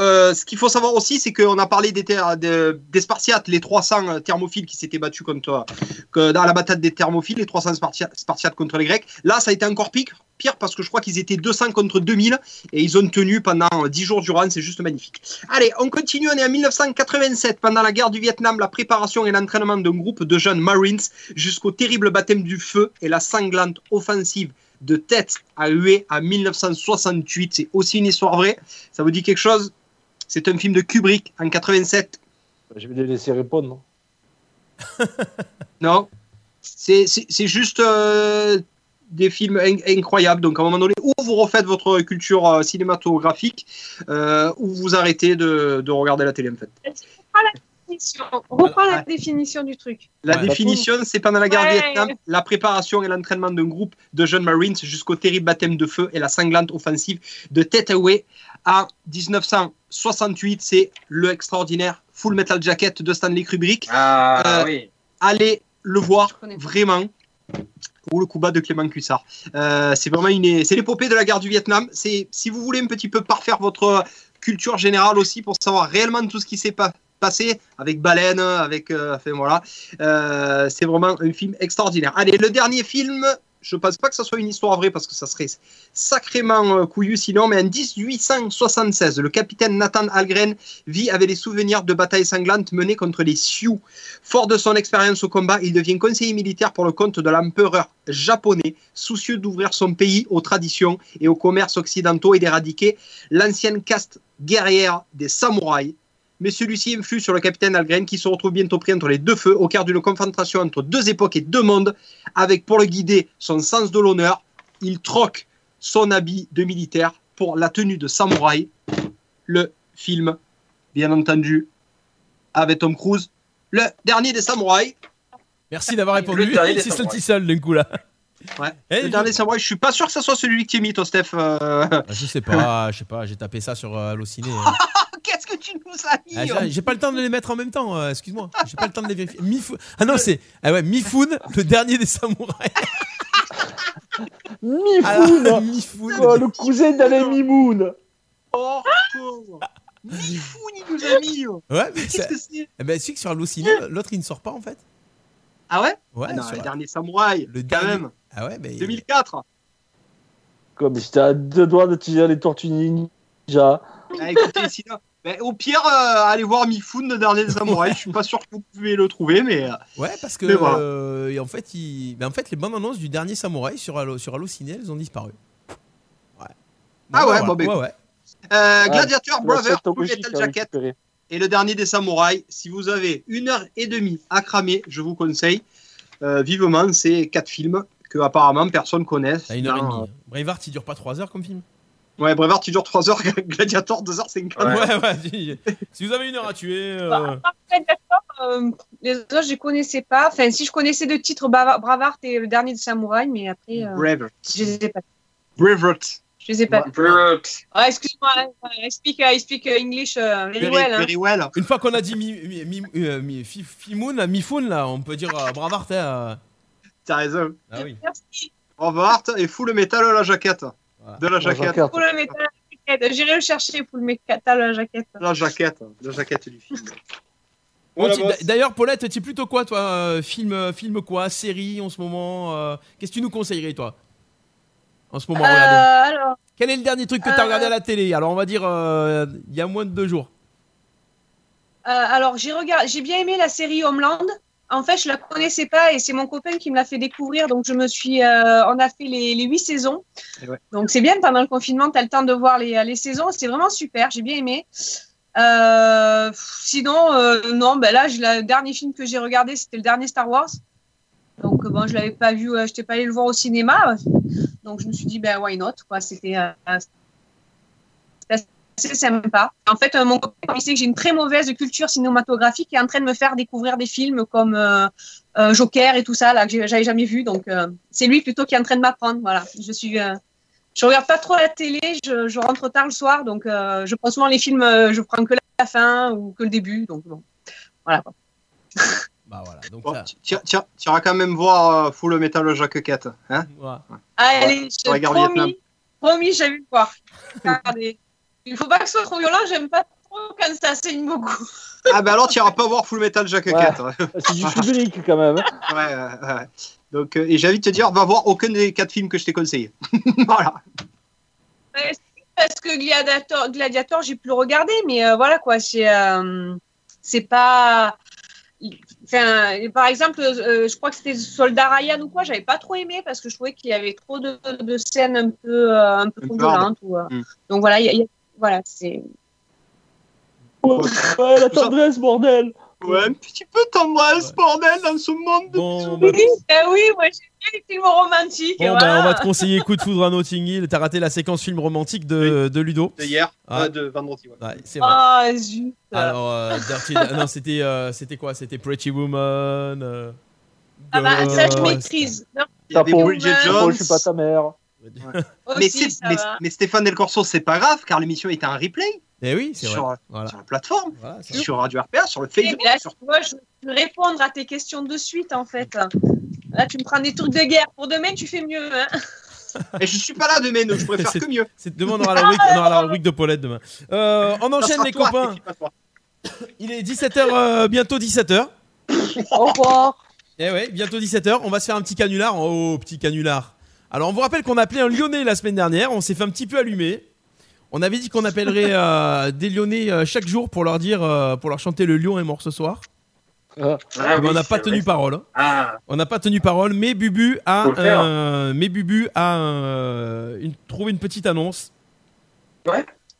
Euh, euh, ce qu'il faut savoir aussi, c'est qu'on a parlé des, de- Spartiates, les 300 thermophiles qui s'étaient battus contre, que dans la bataille des thermophiles, les 300 Spartiates, contre les Grecs. Là, ça a été encore pire, pire parce que je crois qu'ils étaient 200 contre 2000 et ils ont tenu pendant 10 jours durant. C'est juste magnifique. Allez, on continue. On est en 1987. Pendant la guerre du Vietnam, la préparation et l'entraînement d'un groupe de jeunes Marines jusqu'au terrible baptême du feu et la sanglante offensive de tête à huée en 1968. C'est aussi une histoire vraie. Ça vous dit quelque chose? C'est un film de Kubrick en 87. Je vais les laisser répondre. non Non C'est juste euh, des films in- incroyables. Donc, à un moment donné, ou vous refaites votre culture euh, cinématographique, euh, ou vous arrêtez de, de regarder la télé, en fait. Définition. On reprend la définition du truc. La Ouais. définition, c'est pendant la guerre du Ouais. Vietnam, la préparation et l'entraînement d'un groupe de jeunes Marines jusqu'au terrible baptême de feu et la sanglante offensive de Tetaway en 1968. C'est le extraordinaire Full Metal Jacket de Stanley Kubrick. Ah Euh, oui. Allez le voir, vraiment. Ou le coup bas de Clément Cuissard. Euh, c'est vraiment une, c'est l'épopée de la guerre du Vietnam. C'est, si vous voulez un petit peu parfaire votre culture générale aussi pour savoir réellement tout ce qui s'est pas- passé avec Baleine, avec, euh, enfin voilà, Euh, c'est vraiment un film extraordinaire. Allez, le dernier film. Je pense pas que ça soit une histoire vraie parce que ça serait sacrément euh, couillu sinon, mais en 1876, le capitaine Nathan Algren vit avec les souvenirs de batailles sanglantes menées contre les Sioux. Fort de son expérience au combat, il devient conseiller militaire pour le compte de l'empereur japonais, soucieux d'ouvrir son pays aux traditions et aux commerces occidentaux et d'éradiquer l'ancienne caste guerrière des samouraïs. Mais celui-ci influe sur le capitaine Algren qui se retrouve bientôt pris entre les deux feux au cœur d'une confrontation entre deux époques et deux mondes, avec pour le guider son sens de l'honneur. Il troque son habit de militaire pour la tenue de samouraï. Le film, bien entendu, avec Tom Cruise, le dernier des samouraïs. Merci d'avoir répondu. Le dernier des C'est samouraïs. Salty seul d'un coup là. Ouais. Eh, le dernier samouraï, je suis pas sûr que ce soit celui que tu mis, toi, Steph. euh. Ah, Je sais pas, je sais pas, j'ai tapé ça sur euh, Allociné. hein. Qu'est-ce que tu nous as mis Ah, j'ai- pas le temps de les mettre en même temps, euh, excuse-moi. J'ai pas le temps de les vérifier. Mifune. Ah non, c'est. Ah ouais, Mifune, le dernier des samouraïs. Mifoun Ah, Mifoun. Oh, Le cousin d'Alain Mimoun Oh, pauvre. Fou, ni nous a mis. oh. Ouais, mais Qu'est-ce que c'est Eh ben, sais que sur Halluciné, l'autre il ne sort pas en fait. Ah ouais? Ouais, Ah Non, sur- le dernier samouraï, le quand dernier- même. Ah ouais, mais. 2004. Comme j'étais à deux doigts de tirer les tortues ninja. Ah, écoutez, sinon, ben, au pire, euh, allez voir Mifune, le dernier samouraï. Je suis pas sûr que vous pouvez le trouver, mais. euh, Ouais, parce que voilà. euh, et en fait, il... mais en fait, les bandes annonces du dernier samouraï sur Halo, sur Allociné, elles ont disparu. Ouais. Ah ouais, voilà. bon, ben, ouais, ouais. Euh, Ah, Gladiator la Brother, Metal Jacket récupéré. et le dernier des samouraïs. Si vous avez une heure et demie à cramer, je vous conseille euh, vivement ces quatre films que apparemment personne connaît. T'as une heure et demie. Braveheart, il dure pas 3 heures comme film? Ouais, Braveheart, il dure 3 heures, Gladiator 2h50. Ouais, ouais. si- si vous avez une heure à tuer. euh, Bah, d'accord, euh, les autres, je les connaissais pas. Enfin, si je connaissais de titres Bravart et le dernier de Samouraï, mais après, euh, Braveheart. je les ai pas. Braveheart. Je les ai pas. Brrrt. Ah, excuse-moi, I speak, I speak English uh, very, Very, well. hein. very well. Une fois qu'on a dit mi, mi, mi, euh, Fimoun, là, Mifoun, là, on peut dire euh, Braveheart. hein, euh. T'as raison. Ah oui. Merci. Braveheart et full metal à la jaquette. De la jaquette. jaquette. Pour le métal à la jaquette. J'irai le chercher pour le métal à la jaquette. La jaquette. La jaquette du film. Voilà, boss. D'ailleurs, Paulette, tu es plutôt quoi, toi euh, film, euh, film quoi Série en ce moment euh, Qu'est-ce que tu nous conseillerais, toi En ce moment, Euh, regarde. alors, Quel est le dernier truc que tu as euh, regardé à la télé? Alors, on va dire euh, il y a moins de deux jours. euh, alors j'ai regardé, j'ai bien aimé la série Homeland. En fait, je la connaissais pas et c'est mon copain qui me l'a fait découvrir. Donc, je me suis, euh, on a fait les, les huit saisons. Ouais. Donc, c'est bien pendant le confinement, tu as le temps de voir les, les saisons. C'est vraiment super. J'ai bien aimé. Euh, sinon, euh, non, ben là, le dernier film que j'ai regardé, c'était le dernier Star Wars. Donc, bon, je l'avais pas vu, euh, je n'étais pas allé le voir au cinéma. Donc, je me suis dit, ben, why not, c'était assez sympa. En fait, euh, mon copain, il sait que j'ai une très mauvaise culture cinématographique et est en train de me faire découvrir des films comme euh, euh, Joker et tout ça, là, que j'avais jamais vu. Donc, euh, c'est lui plutôt qui est en train de m'apprendre. Voilà. Je suis. euh, je regarde pas trop la télé, je, je rentre tard le soir, donc euh, je prends souvent les films, je prends que la fin ou que le début. Donc, bon. Voilà. Bah voilà. Donc, Bon, ça- tu- iras quand même voir euh, Full Metal Jacket. Hein voilà. Allez, je regarde Vietnam. promis, promis, j'ai vu le voir. Regardez. Il faut pas que ce soit trop violent, j'aime pas trop quand ça saigne beaucoup. ah, bah alors, tu iras pas voir Full Metal Jacket. Ouais. C'est du public quand même. hein. Ouais, ouais, ouais. Donc, euh, et j'ai envie de te dire, va voir aucun des quatre films que je t'ai conseillé. voilà. Parce que Gladiator, Gladiator j'ai pu le regarder, mais euh, voilà quoi, c'est euh, c'est pas. Enfin, par exemple, euh, je crois que c'était Soldat Ryan ou quoi, j'avais pas trop aimé parce que je trouvais qu'il y avait trop de, de scènes un peu, euh, un peu violentes. ou, euh, Mm. Donc voilà, il y a- il y a- voilà, c'est. Ouais, la tendresse, bordel. Ouais, un petit peu tendresse, bordel, dans ce monde. Bon, bah, Oui, ben oui, moi j'aime bien les films romantiques. bon, bah, voilà. on va te conseiller Coup de foudre à Notting Hill. T'as raté la séquence film romantique de, de Ludo. De hier, Ah. euh, de vendredi. Ouais. Ouais, c'est vrai. Ah, zut. Alors, euh, Dirty- non, c'était euh, c'était quoi? C'était Pretty Woman. euh, Ah bah, ça je maîtrise. Non, Chapeau. Bridget Jones. je suis pas ta mère. Mais, aussi, Stéphane Del Corso, c'est pas grave, car l'émission était un replay Eh oui, c'est sur, vrai. Voilà. sur la plateforme, Voilà, sur Radio RPA, sur le Eh, Facebook. là, sur- vois, je peux répondre à tes questions de suite, en fait. Là, tu me prends des trucs de guerre. Pour demain, tu fais mieux. Hein Et je suis pas là demain, donc je C'est- que mieux. C'est- Demain, on aura la rubrique, on aura la rubrique de Paulette demain. Euh, on enchaîne les toi, copains. Il est 17h, bientôt 17h. Au revoir. Eh ouais, bientôt 17h. On va se faire un petit canular. Oh, petit canular. Alors, on vous rappelle qu'on a appelé un Lyonnais la semaine dernière. On s'est fait un petit peu allumer. On avait dit qu'on appellerait euh, des Lyonnais euh, chaque jour pour leur dire, euh, pour leur chanter le lion est mort ce soir. Ah, Ah Eh ben, oui, on n'a pas tenu vrai. parole. hein. Ah, On n'a pas tenu parole, mais Bubu a, euh, mais Bubu a euh, une- trouvé une petite annonce.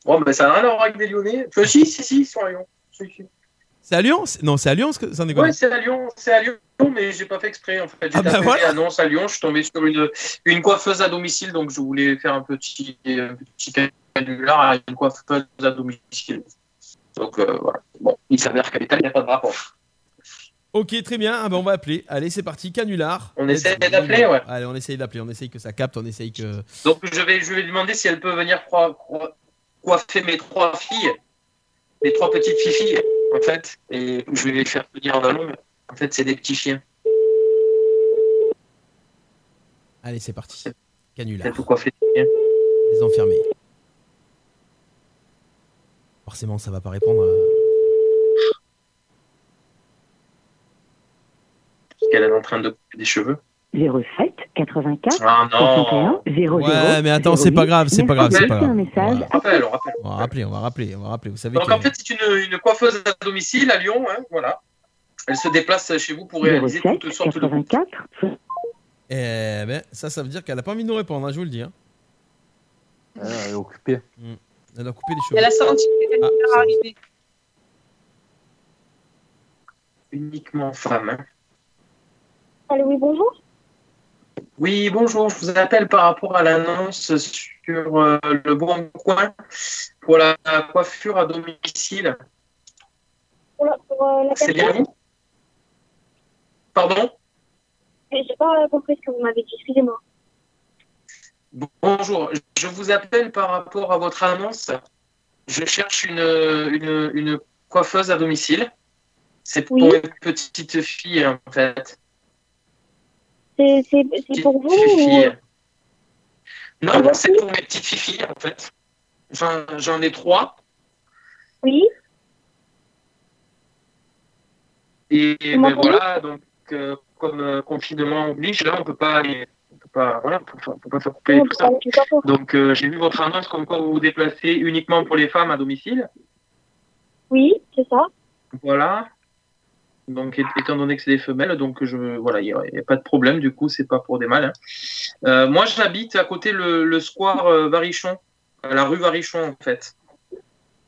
bon, ben ça n'a rien à voir avec des Lyonnais. Enfin, si, si, si, ils sont à Lyon. Si, si. C'est à Lyon Non, c'est à Lyon, sans déconner. Ouais, c'est à Lyon, c'est à Lyon, mais j'ai pas fait exprès en fait. J'ai Ah bah voilà. annonce à Lyon, je suis tombé sur une, une coiffeuse à domicile, donc je voulais faire un petit, un petit canular à une coiffeuse à domicile. Donc euh, voilà. Bon, il s'avère qu'à l'État, il n'y a pas de rapport. Ok, très bien. Ah ben, on va appeler. Allez, c'est parti. Canular. On go. d'appeler, ouais. Allez, on essaye d'appeler. On essaye que ça capte. On essaye que. Donc je vais, je vais lui demander si elle peut venir coiffer mes trois filles, mes trois petites filles, en fait, et je vais les faire venir en mais En fait, c'est des petits chiens. Allez, c'est parti. Canular. Vous coiffer bien. Les enfermés. Forcément, ça va pas répondre. à- Parce qu'elle est en train de couper des cheveux. 07 84 Ah non 61 00 Ouais, mais attends, c'est pas grave, c'est pas grave, c'est pas grave. un message. On rappelle, on rappelle. On va rappeler, on va rappeler, on va rappeler. Vous savez Donc en fait, c'est une, une coiffeuse à domicile à Lyon, hein, voilà. Elle se déplace chez vous pour réaliser 07 toutes sortes de 84 Eh ben, ça, ça veut dire qu'elle a pas envie de nous répondre, hein, je vous le dis. hein. elle est occupée. Mm. Elle a coupé les cheveux. Elle a senti qu'elle Ah, arriver. uniquement femmes. hein. Allô, oui, bonjour. Oui, bonjour, je vous appelle par rapport à l'annonce sur euh, le Bon Coin pour la coiffure à domicile. Pour la, pour, euh, la C'est bien vous? Pardon? J'ai pas compris ce que vous m'avez dit, excusez-moi. Bonjour, je vous appelle par rapport à votre annonce. Je cherche une, une, une coiffeuse à domicile. C'est pour Oui. une petite fille, en fait. C'est pour vous ou... Non, non, c'est pour mes petites filles, en fait. J'en j'en ai trois. Oui. Et ben voilà, donc euh, comme euh, confinement oblige, là, on peut pas, aller- on peut pas, voilà, on peut, pas- on peut pas faire couper Non, tout ça. Donc euh, j'ai vu votre annonce comme quoi vous vous déplacez uniquement pour les femmes à domicile. Oui, c'est ça. Voilà. Donc étant donné que c'est des femelles, donc je voilà, il n'y a, pas de problème. Du coup, c'est pas pour des mâles. hein. Euh, moi, j'habite à côté le, le square euh, Varichon, à la rue Varichon en fait,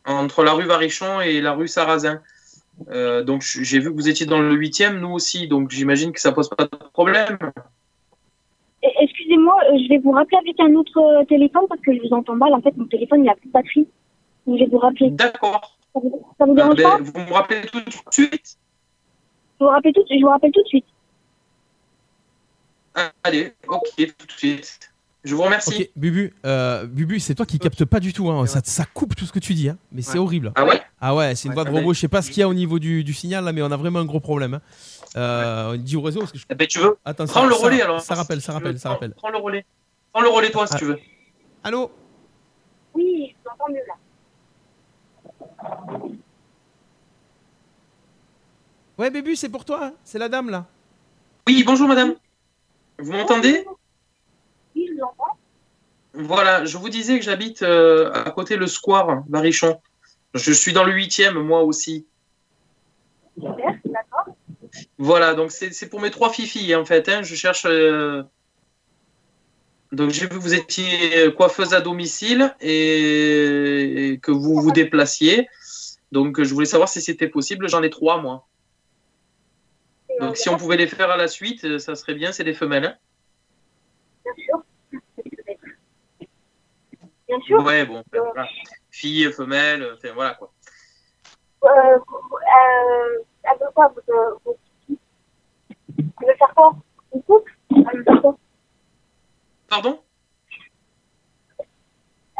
entre la rue Varichon et la rue Sarrazin. Euh, donc j'ai vu que vous étiez dans le huitième, nous aussi. Donc j'imagine que ça pose pas de problème. Excusez-moi, je vais vous rappeler avec un autre téléphone parce que je vous entends mal. En fait, mon téléphone, il a plus de batterie. Donc, je vais vous rappeler. D'accord. Ça vous, ça vous dérange ben, pas? vous me rappelez tout de suite? Je vous, rappelle tout, je vous rappelle tout de suite. Ah, Allez, ok, tout de suite. Je vous remercie. Bubu, euh, Bubu, c'est toi qui capte pas du tout. Hein. Ça, ça coupe tout ce que tu dis, hein. mais c'est horrible. Ah ouais? Ah ouais, c'est une voix de robot. Je sais pas ce qu'il y a au niveau du, du signal là, mais on a vraiment un gros problème. hein. Euh, On dit au réseau parce que je... Eh ben, tu veux? Attends, Prends ça, le ça- relais alors. Ça rappelle, ça rappelle, ça Prends- rappelle. Prends le relais. Prends le relais toi si Ah. tu veux. Allô? Oui, je vous entends mieux là. Ouais, Bubu, c'est pour toi. hein. C'est la dame là. Oui, bonjour madame. Vous m'entendez? Oui, je vous entends. Voilà, je vous disais que j'habite euh, à côté le square Barichon. Je suis dans le huitième, moi aussi. Super, d'accord. Voilà, donc c'est c'est pour mes trois filles en fait. hein. Je cherche. euh, Donc j'ai vu que vous étiez coiffeuse à domicile et... et que vous vous déplaciez. Donc je voulais savoir si c'était possible. J'en ai trois moi. Donc si on pouvait les faire à la suite, euh, ça serait bien. C'est des femelles. hein. Bien sûr. Bien sûr. Ouais, bon, ben, voilà. Filles, femelles, enfin voilà quoi. Euh, euh, elle veut quoi, votre, votre petite fille Elle veut faire quoi Une coupe Pardon?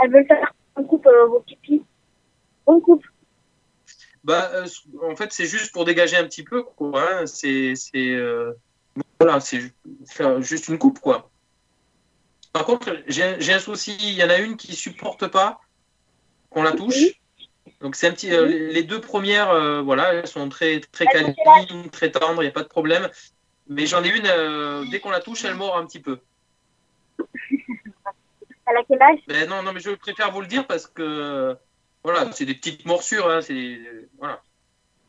Elle veut faire une coupe, euh, vos petites filles Une coupe. Bah, euh, en fait, c'est juste pour dégager un petit peu, quoi. hein. C'est, euh, voilà, c'est juste une coupe, quoi. Par contre, j'ai, un souci. Il y en a une qui supporte pas qu'on la touche. Donc c'est un petit. euh, les les deux premières, voilà, elles sont très très câlines, très tendres, il n'y a pas de problème. Mais j'en ai une, dès qu'on la touche, elle mord un petit peu. Elle a quel âge? Ben non, non, mais je préfère vous le dire parce que voilà, c'est des petites morsures, hein, c'est voilà.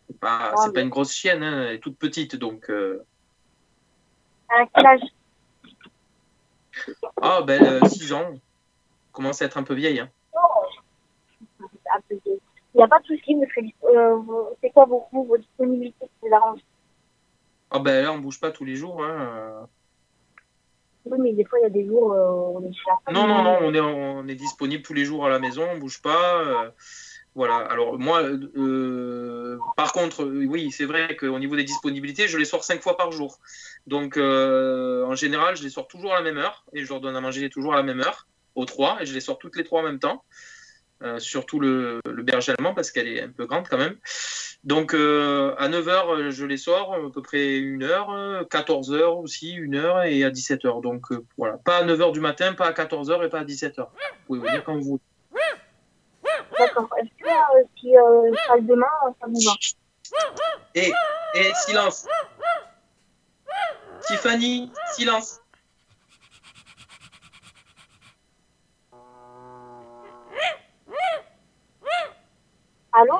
C'est pas, pas une grosse chienne, hein, elle est toute petite, donc. euh, a quel âge? Ah ben 6 ans, commence à être un peu vieille. Hein. Un peu vieille. Il n'y a pas de souci, vous serez euh, c'est quoi vos vos disponibilités vous arrangent Ah ben là, on bouge pas tous les jours. Hein. Oui, mais des fois, il y a des jours euh, où on est chez la famille. Non, non, non, on est, on est disponible tous les jours à la maison, on bouge pas. euh, voilà. Alors moi, euh, par contre, euh, oui, c'est vrai qu'au niveau des disponibilités, je les sors cinq fois par jour. Donc euh, en général, je les sors toujours à la même heure et je leur donne à manger toujours à la même heure, aux trois, et je les sors toutes les trois en même temps. Euh, surtout le, le berger allemand parce qu'elle est un peu grande quand même. Donc euh, à 9h, je les sors, à peu près 1h, 14h aussi, 1h et à 17h. Donc euh, voilà, pas à 9h du matin, pas à 14h et pas à 17h. Vous pouvez venir quand vous voulez. D'accord. Est-ce que euh, si euh, je passe demain, ça vous va Et, et silence. Tiffany, silence. Allô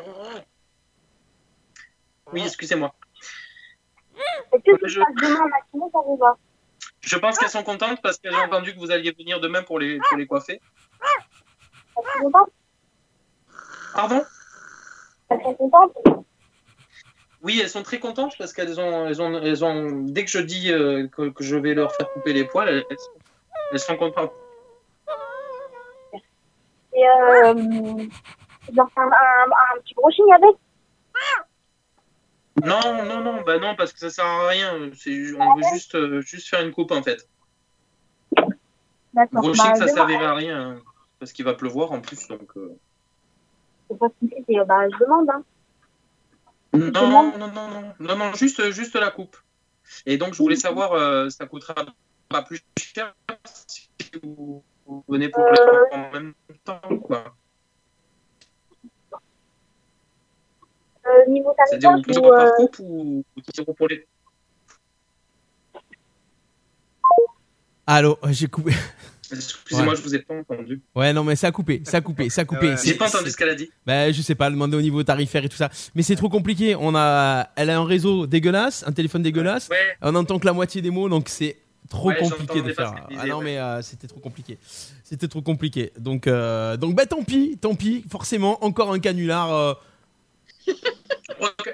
Oui, excusez-moi. Est-ce que si je passe demain en matinée, ça vous va Je pense qu'elles sont contentes parce que j'ai entendu que vous alliez venir demain pour les, pour les coiffer. Elles sont contentes Pardon Elles sont contentes Oui, elles sont très contentes parce qu'elles ont, elles ont, elles ont, dès que je dis euh, que, que je vais leur faire couper les poils, elles, elles sont, elles sont contentes. Et euh, leur fais un, un, un petit brushing avec Non, non, non, bah non, parce que ça sert à rien. On veut juste, euh, juste faire une coupe en fait. D'accord. Brushing, Bah, ça servirait à rien hein, parce qu'il va pleuvoir en plus. Donc, euh, C'est pas que c'est, bah, je demande. Hein. Non, non, non, non, non, non, non, juste, juste la coupe. Et donc, je voulais savoir, euh, ça coûtera pas plus cher si vous, vous venez pour trois en même temps, quoi. Niveau C'est-à-dire, vous prenez ou, par euh, coupe ou ou 10 euros pour les. Allô, j'ai coupé. Excusez-moi, Ouais. je vous ai pas entendu. Ouais, non, mais ça a coupé, ça a coupé, ça a coupé. Ouais. C'est- J'ai pas entendu ce qu'elle a dit. Bah, je sais pas, demander au niveau tarifaire et tout ça. Mais c'est trop compliqué. On a, elle a un réseau dégueulasse, un téléphone dégueulasse. Ouais. On entend que la moitié des mots, donc c'est trop Ouais, compliqué de faire. Ah non, ouais. mais euh, c'était trop compliqué. C'était trop compliqué. Donc, euh, donc bah tant pis, tant pis. Forcément, encore un canular. euh,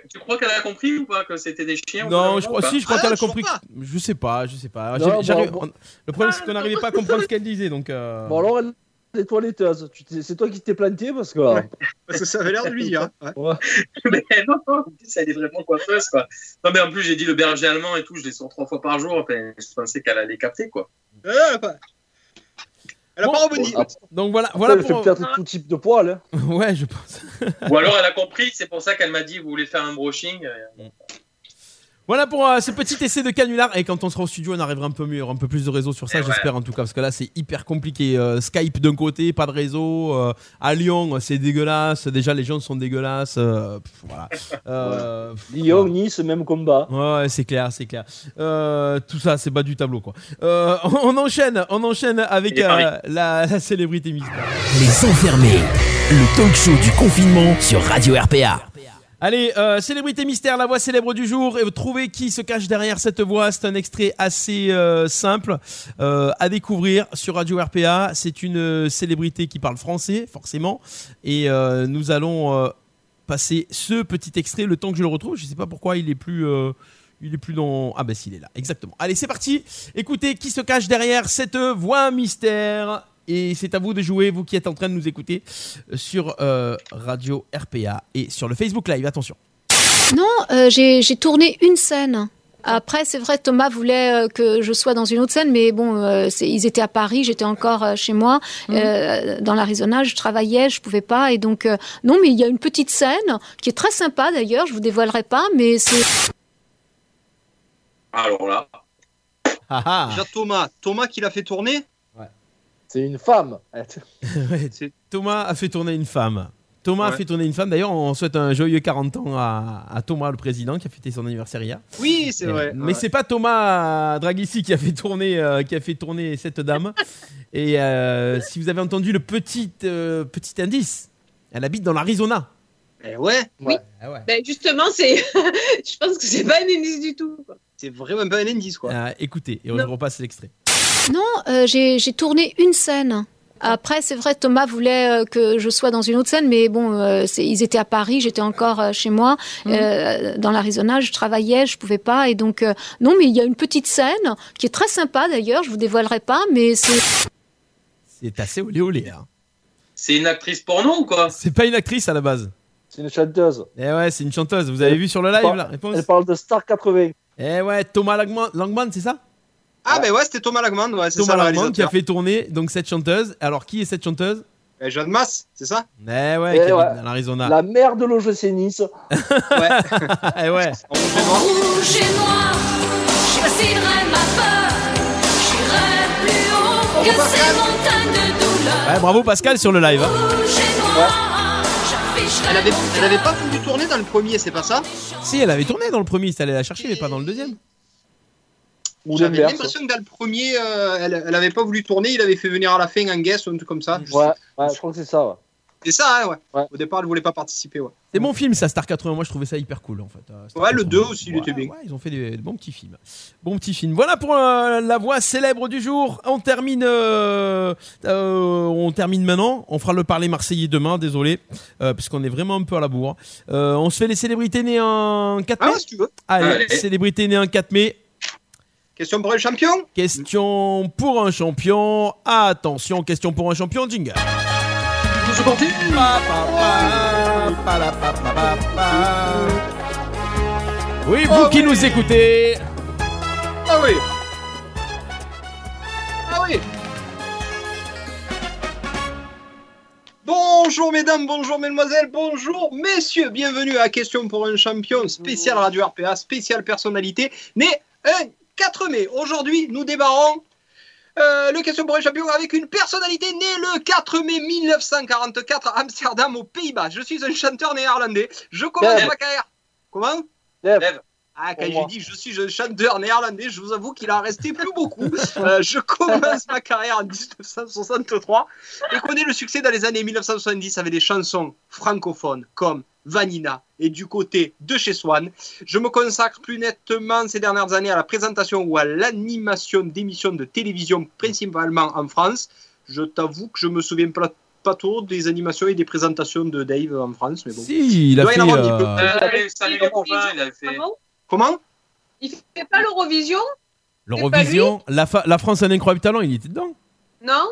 Tu crois qu'elle a compris ou pas que c'était des chiens ou Non, je crois, Ou si, je crois pas qu'elle a compris. Je sais pas, je sais pas. Non, J'ai- bon, j'arrive- bon. on- Le problème, c'est qu'on n'arrivait pas à comprendre ce qu'elle disait, donc. euh, Bon, alors, elle est toiletteuse. Tu t'es- C'est toi qui t'es planté parce que. Parce que ça avait l'air de lui dire. hein. Ouais. mais non, non, en plus, elle est vraiment coiffeuse, quoi. Non, mais en plus, j'ai dit le berger allemand et tout, je les sors trois fois par jour. Je pensais qu'elle allait capter, quoi. Euh, elle a pas- rebondi. Donc voilà, voilà elle fait peut-être tout type de poil. hein. Ouais, je pense. Ou alors, elle a compris, c'est pour ça qu'elle m'a dit, vous voulez faire un brushing euh, Voilà pour euh, ce petit essai de canular. Et quand on sera au studio, on arrivera un peu mieux, il y aura un peu plus de réseau sur ça, Et j'espère en tout cas, parce que là c'est hyper compliqué. Euh, Skype d'un côté, pas de réseau. euh, à Lyon, c'est dégueulasse. Déjà, les gens sont dégueulasses. euh, pff, voilà. Euh, pff, Lyon, Nice, même combat. Ouais, ouais, c'est clair, c'est clair. Euh, tout ça, c'est bas du tableau, quoi. Euh, on, enchaîne, on enchaîne avec euh, la, la célébrité mystère. Les enfermés, le talk show du confinement sur Radio RPA. Allez, euh, célébrité mystère, la voix célèbre du jour. Et trouvez qui se cache derrière cette voix. C'est un extrait assez euh, simple euh, à découvrir sur Radio RPA. C'est une euh, célébrité qui parle français, forcément. Et euh, nous allons euh, passer ce petit extrait le temps que je le retrouve. Je sais pas pourquoi il est plus. il est plus dans. Ah, bah, s'il est là, exactement. Allez, c'est parti. Écoutez qui se cache derrière cette voix mystère. Et c'est à vous de jouer, vous qui êtes en train de nous écouter euh, sur euh, Radio RPA et sur le Facebook Live. Attention. Non, euh, j'ai tourné une scène. Après, c'est vrai, Thomas voulait euh, que je sois dans une autre scène, mais bon, euh, ils étaient à Paris, j'étais encore euh, chez moi, euh, dans l'Arizona, je travaillais, je pouvais pas, et donc euh, non, mais il y a une petite scène qui est très sympa d'ailleurs, je vous dévoilerai pas, mais c'est Alors là. Déjà Thomas, Thomas qui l'a fait tourner. C'est une femme. Ouais, Thomas a fait tourner une femme. Thomas a fait tourner une femme. D'ailleurs, on souhaite un joyeux 40 ans à, à Thomas, le président, qui a fêté son anniversaire hier. Oui, c'est vrai. Mais Ouais. c'est pas Thomas Dragissi qui a fait tourner, euh, qui a fait tourner cette dame. Et euh, si vous avez entendu le petit, euh, petit indice, elle habite dans l'Arizona. Eh ouais. Oui. Ah ouais. Ben, justement, c'est. je pense que c'est pas un indice du tout. C'est vraiment pas un indice, quoi. Euh, écoutez, et on repasse l'extrait. Non, euh, j'ai j'ai tourné une scène. Après, c'est vrai, Thomas voulait euh, que je sois dans une autre scène, mais bon, euh, c'est- ils étaient à Paris, j'étais encore euh, chez moi, euh, dans l'Arizona, je travaillais, je pouvais pas, et donc euh, non, mais il y a une petite scène qui est très sympa d'ailleurs, je vous dévoilerai pas, mais c'est C'est assez olé olé. Hein. C'est une actrice porno ou quoi? C'est pas une actrice à la base. C'est une chanteuse. Eh ouais, c'est une chanteuse. Vous avez vu sur le live Elle la réponse? Elle parle de Star 80. Eh ouais, Thomas Langman, Langman c'est ça? Ah, ben ouais, c'était Thomas Lagman, ouais, c'est ça Thomas le Langman qui a réalisateur. fait tourner donc cette chanteuse. Alors qui est cette chanteuse? Eh, Jeanne Masse, c'est ça? Eh ouais, Eh qui ouais. habite dans l'Arizona. La mère de l'OGC Nice. Eh ouais. Rouge et noir, je passerai ma peur, j'irai plus haut que ces montagnes de douleur. Ouais, bravo Pascal sur le live. hein. Rouge et noir, j'afficherai Elle avait, elle avait pas voulu tourner dans le premier, c'est pas ça? Si, elle avait tourné dans le premier, il allait la chercher, mais pas dans le deuxième. J'avais l'impression que dans le premier, euh, elle, elle avait pas voulu tourner, il avait fait venir à la fin un guest ou un truc comme ça. Je Ouais, je crois que c'est ça. ouais. C'est ça, hein, ouais. Au départ, elle voulait pas participer, ouais. C'est bon film ça, Star 80. Moi je trouvais ça hyper cool en fait. Star Ouais, le 80. 2 aussi, il était bien. Ouais, ils ont fait des, des bons petits films. Bon petit film. Voilà pour euh, la voix célèbre du jour. On termine, euh, euh, on termine maintenant. On fera le parler marseillais demain. Désolé, euh, puisqu'on est vraiment un peu à la bourre. Euh, on se fait les célébrités nées en 4 mai. Ah, si tu veux. Allez, Allez. célébrités nées en 4 mai. Question pour un champion? Question pour un champion. Attention, question pour un champion. Jingle. Oui, vous qui nous écoutez. Ah oui Ah oui Bonjour mesdames, bonjour mesdemoiselles, bonjour messieurs, bienvenue à Question pour un champion, spécial Radio RPA, spécial personnalité, né un 4 mai. Aujourd'hui, nous démarrons euh, le Question pour un champion avec une personnalité née le 4 mai 1944 à Amsterdam aux Pays-Bas. Je suis un chanteur néerlandais, je commence Dave. ma carrière. Comment? Dave. Ah, quand j'ai dit je suis un chanteur néerlandais, je vous avoue qu'il en restait plus beaucoup. Euh, je commence ma carrière en 1963 et connais le succès dans les années 1970 avec des chansons francophones comme Vanina et du côté de chez Swan. Je me consacre plus nettement ces dernières années à la présentation ou à l'animation d'émissions de télévision, principalement en France. Je t'avoue que je me souviens pas, pas trop des animations et des présentations de Dave en France, mais bon. Si, il a doit y fait. en avoir un petit peu. euh, Salut, salut il fait. Comment? Il fait pas l'Eurovision? L'Eurovision, la, France a un incroyable talent, il était dedans. Non?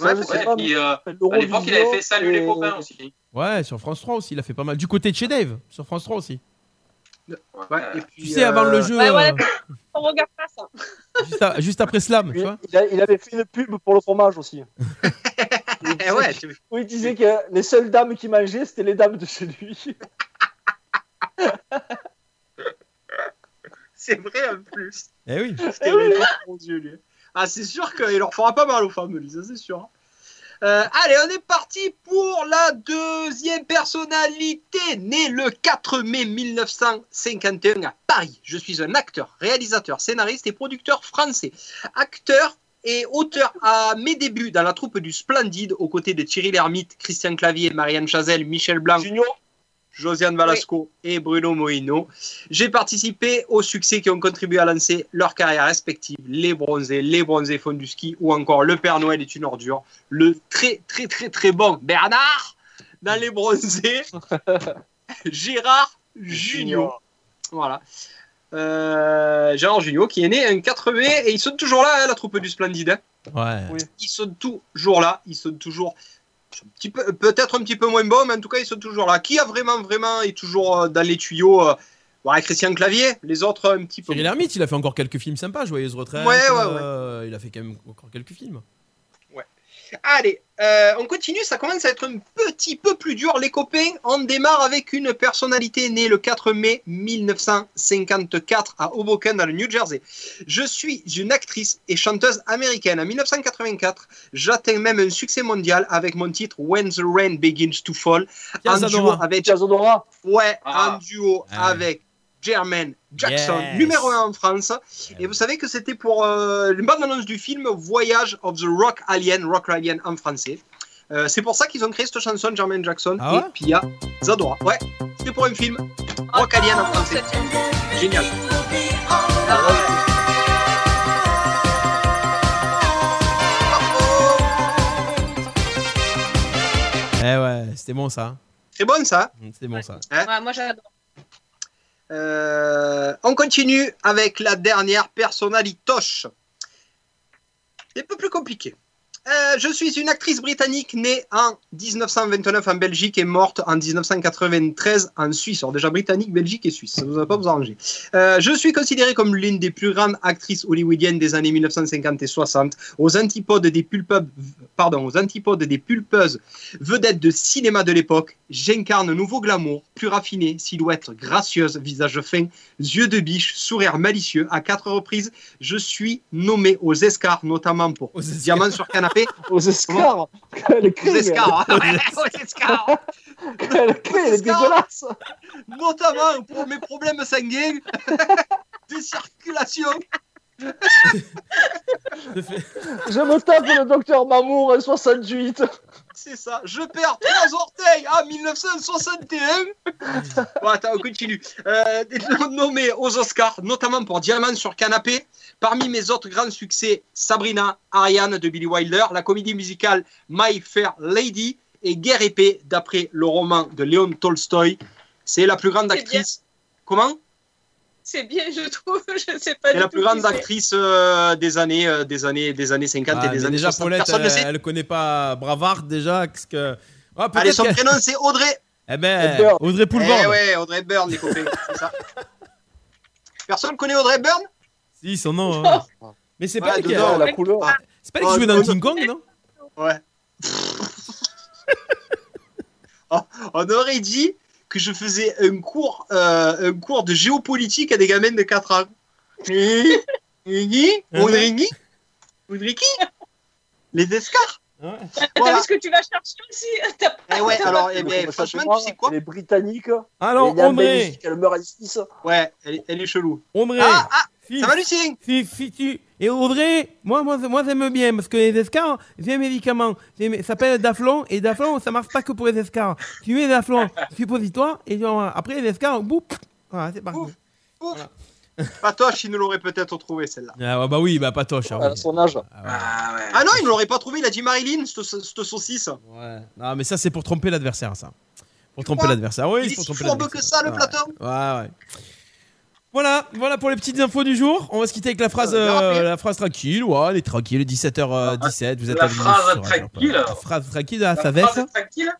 Ouais, sais pas, puis, euh, à l'époque, il avait fait Salut les et- copains aussi. Ouais, sur France 3 aussi, il a fait pas mal. Du côté de chez Dave, sur France 3 aussi. Ouais, et puis, Tu sais, avant euh, le jeu, Ouais, ouais. euh, On regarde pas ça. juste, à- juste après Slam, tu Il, vois. il a- il avait fait une pub pour le fromage aussi. Eh ouais, tu- Où il disait que les seules dames qui mangeaient, c'était les dames de chez lui. c'est vrai en plus. Eh oui. Parce mon Dieu, lui. Ah, c'est sûr qu'il leur fera pas mal aux femmes, lui, ça c'est sûr. Euh, allez, on est parti pour la deuxième personnalité, née le 4 mai 1951 à Paris. Je suis un acteur, réalisateur, scénariste et producteur français. Acteur et auteur à mes débuts dans la troupe du Splendide, aux côtés de Thierry Lhermitte, Christian Clavier, Marianne Chazelle, Michel Blanc, Josiane Valasco et Bruno Moino. J'ai participé aux succès qui ont contribué à lancer leur carrière respective. Les bronzés, les bronzés font du ski ou encore Le Père Noël est une ordure. Le très très très très bon Bernard dans les bronzés. Gérard Junior. Voilà. Euh, Gérard Junior qui est né un 4 mai et ils sont toujours là, hein, la troupe du Splendide. hein. Ouais. Ils sont toujours là, ils sont toujours peu- peut-être un petit peu moins bons, mais en tout cas ils sont toujours là. Qui a vraiment vraiment est toujours euh, dans les tuyaux euh, ouais, Christian Clavier, les autres un petit peu. Thierry Lhermitte, il a fait encore quelques films sympas, Joyeuse Retraite. Ouais, ouais, euh, Il a fait quand même encore quelques films. Allez, euh, on continue, ça commence à être un petit peu plus dur les copains. On démarre avec une personnalité née le 4 mai 1954 à Hoboken dans le New Jersey. Je suis une actrice et chanteuse américaine. En 1984, j'atteins même un succès mondial avec mon titre When the Rain Begins to Fall. En duo avec. Ouais, Ah. en duo avec Jermaine Jackson, Yes. numéro 1 en France. Et vous savez que c'était pour euh, une bande annonce du film Voyage of the Rock Alien, Rock Alien en français. Euh, c'est pour ça qu'ils ont créé cette chanson, Jermaine Jackson Ah et ouais Pia Zadora. Ouais, c'était pour un film Rock Alien en français. Génial. Eh ouais, c'était bon ça. C'est bon ça. C'était bon ça. Hein Ouais, moi j'adore. Euh, on continue avec la dernière personnalitoche. C'est un peu plus compliqué. Euh, je suis une actrice britannique née en 1929 en Belgique et morte en 1993 en Suisse. Alors déjà britannique, Belgique et Suisse, ça ne va pas vous arranger. Euh, je suis considérée comme l'une des plus grandes actrices hollywoodiennes des années 1950 et 60, aux antipodes des pulpeuses, pardon, aux antipodes des pulpeuses vedettes de cinéma de l'époque. J'incarne un nouveau glamour, plus raffiné, silhouette gracieuse, visage fin, yeux de biche, sourire malicieux. À quatre reprises, je suis nommée aux escars, notamment pour Diamant sur canapé. Aux escars Quelle Aux clé, elle est dégueulasse. Notamment pour mes problèmes sanguins, de circulation. Je me tape le docteur Mamour en 68. C'est ça, je perds trois orteils en 1961. Bon, attends, on continue. Euh, nommés aux Oscars, notamment pour Diamant sur canapé. Parmi mes autres grands succès, Sabrina, Ariane de Billy Wilder, la comédie musicale My Fair Lady et Guerre épée, d'après le roman de Léon Tolstoï. C'est la plus grande actrice. Comment? C'est bien, je trouve. Je sais pas C'est la plus grande actrice euh, des années, euh, des années, des années 50 Ah, et des années déjà, 60. Paulette, Personne ne elle, sait. elle connaît pas Bravard déjà. Qu'est-ce que... Ah, peut-être Allez, son prénom c'est Audrey. Eh ben, Hepburn. Audrey Poulvord. Eh ouais, Audrey Byrne, les copains, c'est ça. Personne connaît Audrey Byrne? Si, son nom. hein. Mais c'est pas Ouais, elle qui dedans, a- la couleur. C'est pas elle qui Oh, jouait dans oh, King Kong, non? Ouais. Oh, on aurait dit que je faisais un cours, euh, un cours de géopolitique à des gamins de 4 ans. Guigui Audrey Guy Audrey qui Les escars T'as Voilà. vu ce que tu vas chercher aussi T'as pas- Eh ouais, t'as alors, eh bien, franchement, tu sais quoi Elle est britannique. Alors. Belgique, Elle meurt à 6. Ouais, elle, est- elle est chelou. André. Ah, ah, si, ça va, Lucien si, si tu... Et Audrey, moi, moi, moi j'aime bien parce que les escars, c'est un médicament. Ça s'appelle Daflon et Daflon, ça marche pas que pour les escars. Tu mets Daflon, suppositoire et genre, après les escars, boum, voilà, c'est parti. Patoche, il nous l'aurait peut-être trouvé celle-là. Ah, bah oui, bah patoche. hein, À oui. son âge. Ah non, il ne l'aurait pas trouvé, il a dit Marilyn, cette saucisse. Ouais. Non, mais ça, c'est pour tromper l'adversaire, ça. Pour tromper l'adversaire. Oui, Il c'est est pour si tromper fourbe que ça, le Ouais. Platon Ouais, ouais. Voilà, voilà pour les petites infos du jour. On va se quitter avec la phrase, Euh, euh, la phrase tranquille. Ouais, elle est tranquille, 17h17. Vous êtes La phrase tranquille. La phrase tranquille de la La sagesse. phrase tranquille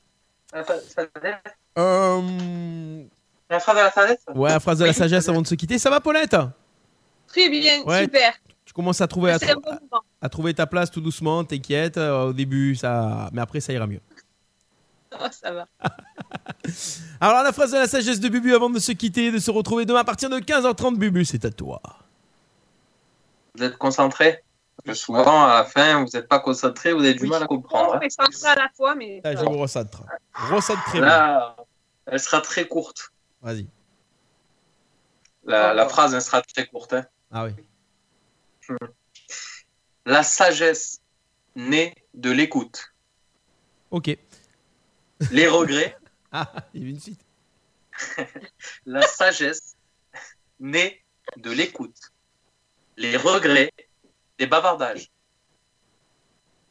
La fa- sagesse Euh, La phrase de la sagesse Ouais, la phrase de la sagesse avant de se quitter. Ça va, Paulette? Très bien, Ouais. super. Tu commences à trouver, à, à trouver ta place tout doucement, t'inquiète. Euh, Au début, ça. Mais après, ça ira mieux. Oh, ça va. Alors, la phrase de la sagesse de Bubu avant de se quitter, de se retrouver demain à partir de 15h30. Bubu, c'est à toi. Vous êtes concentré? Parce que souvent, à la fin, vous n'êtes pas concentré, vous avez du mal à comprendre. On hein. fait centrer à la fois, mais. Là, je vous recentre. Recentre très bien. Là, elle sera très courte. Vas-y. La, la phrase, elle sera très courte. hein. Ah oui. La sagesse naît de l'écoute. Ok. Les regrets, Ah, il y avait une suite. la sagesse naît de l'écoute. Les regrets, les bavardages.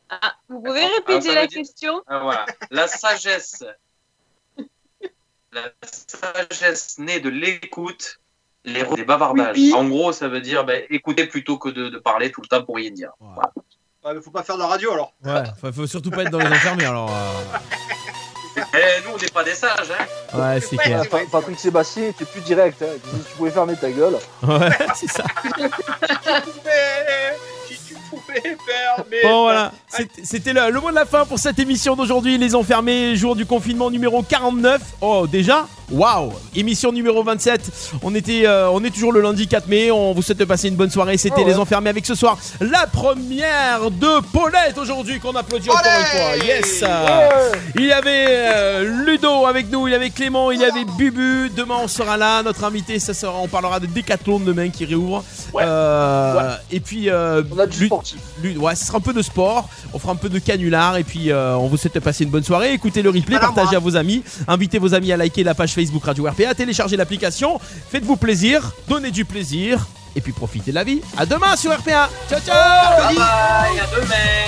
Ah, vous pouvez répéter ça la dire- question? Ah, voilà. La sagesse. La sagesse naît de l'écoute, les, les bavardages. Oui, oui. En gros, ça veut dire ben, écouter plutôt que de, de parler tout le temps pour rien dire. Voilà. Ouais, mais faut pas faire de la radio alors. Ouais, faut, faut surtout pas être dans les infirmiers alors. euh, Eh, nous, on n'est pas des sages. Hein. Ouais, c'est clair. Pa- Patrick Sébastien était plus direct. hein. Il disait, tu pouvais fermer ta gueule. Ouais, c'est ça. Si tu pouvais faire, mais. Bon voilà, C'était- c'était le, le mot de la fin pour cette émission d'aujourd'hui, les enfermés, jour du confinement numéro 49. Oh déjà Waouh Émission numéro 27. On était, euh, on est toujours le lundi 4 mai. On vous souhaite de passer une bonne soirée. C'était Oh, ouais. les enfermés avec ce soir la première de Paulette aujourd'hui qu'on applaudit encore une fois. Yes. Il y avait euh, Ludo avec nous, il y avait Clément, il y avait Bubu. Demain on sera là. Notre invité, ça sera, on parlera de Décathlon demain qui réouvre. Euh, Et puis On a du sportif. Ouais, ce sera un peu de sport. On fera un peu de canular et puis on vous souhaite de passer une bonne soirée. Écoutez le replay, partagez à vos amis, invitez vos amis à liker la page Facebook Radio RPA, téléchargez l'application, faites-vous plaisir, donnez du plaisir et puis profitez de la vie. À demain sur RPA. Ciao ciao. Bye à demain.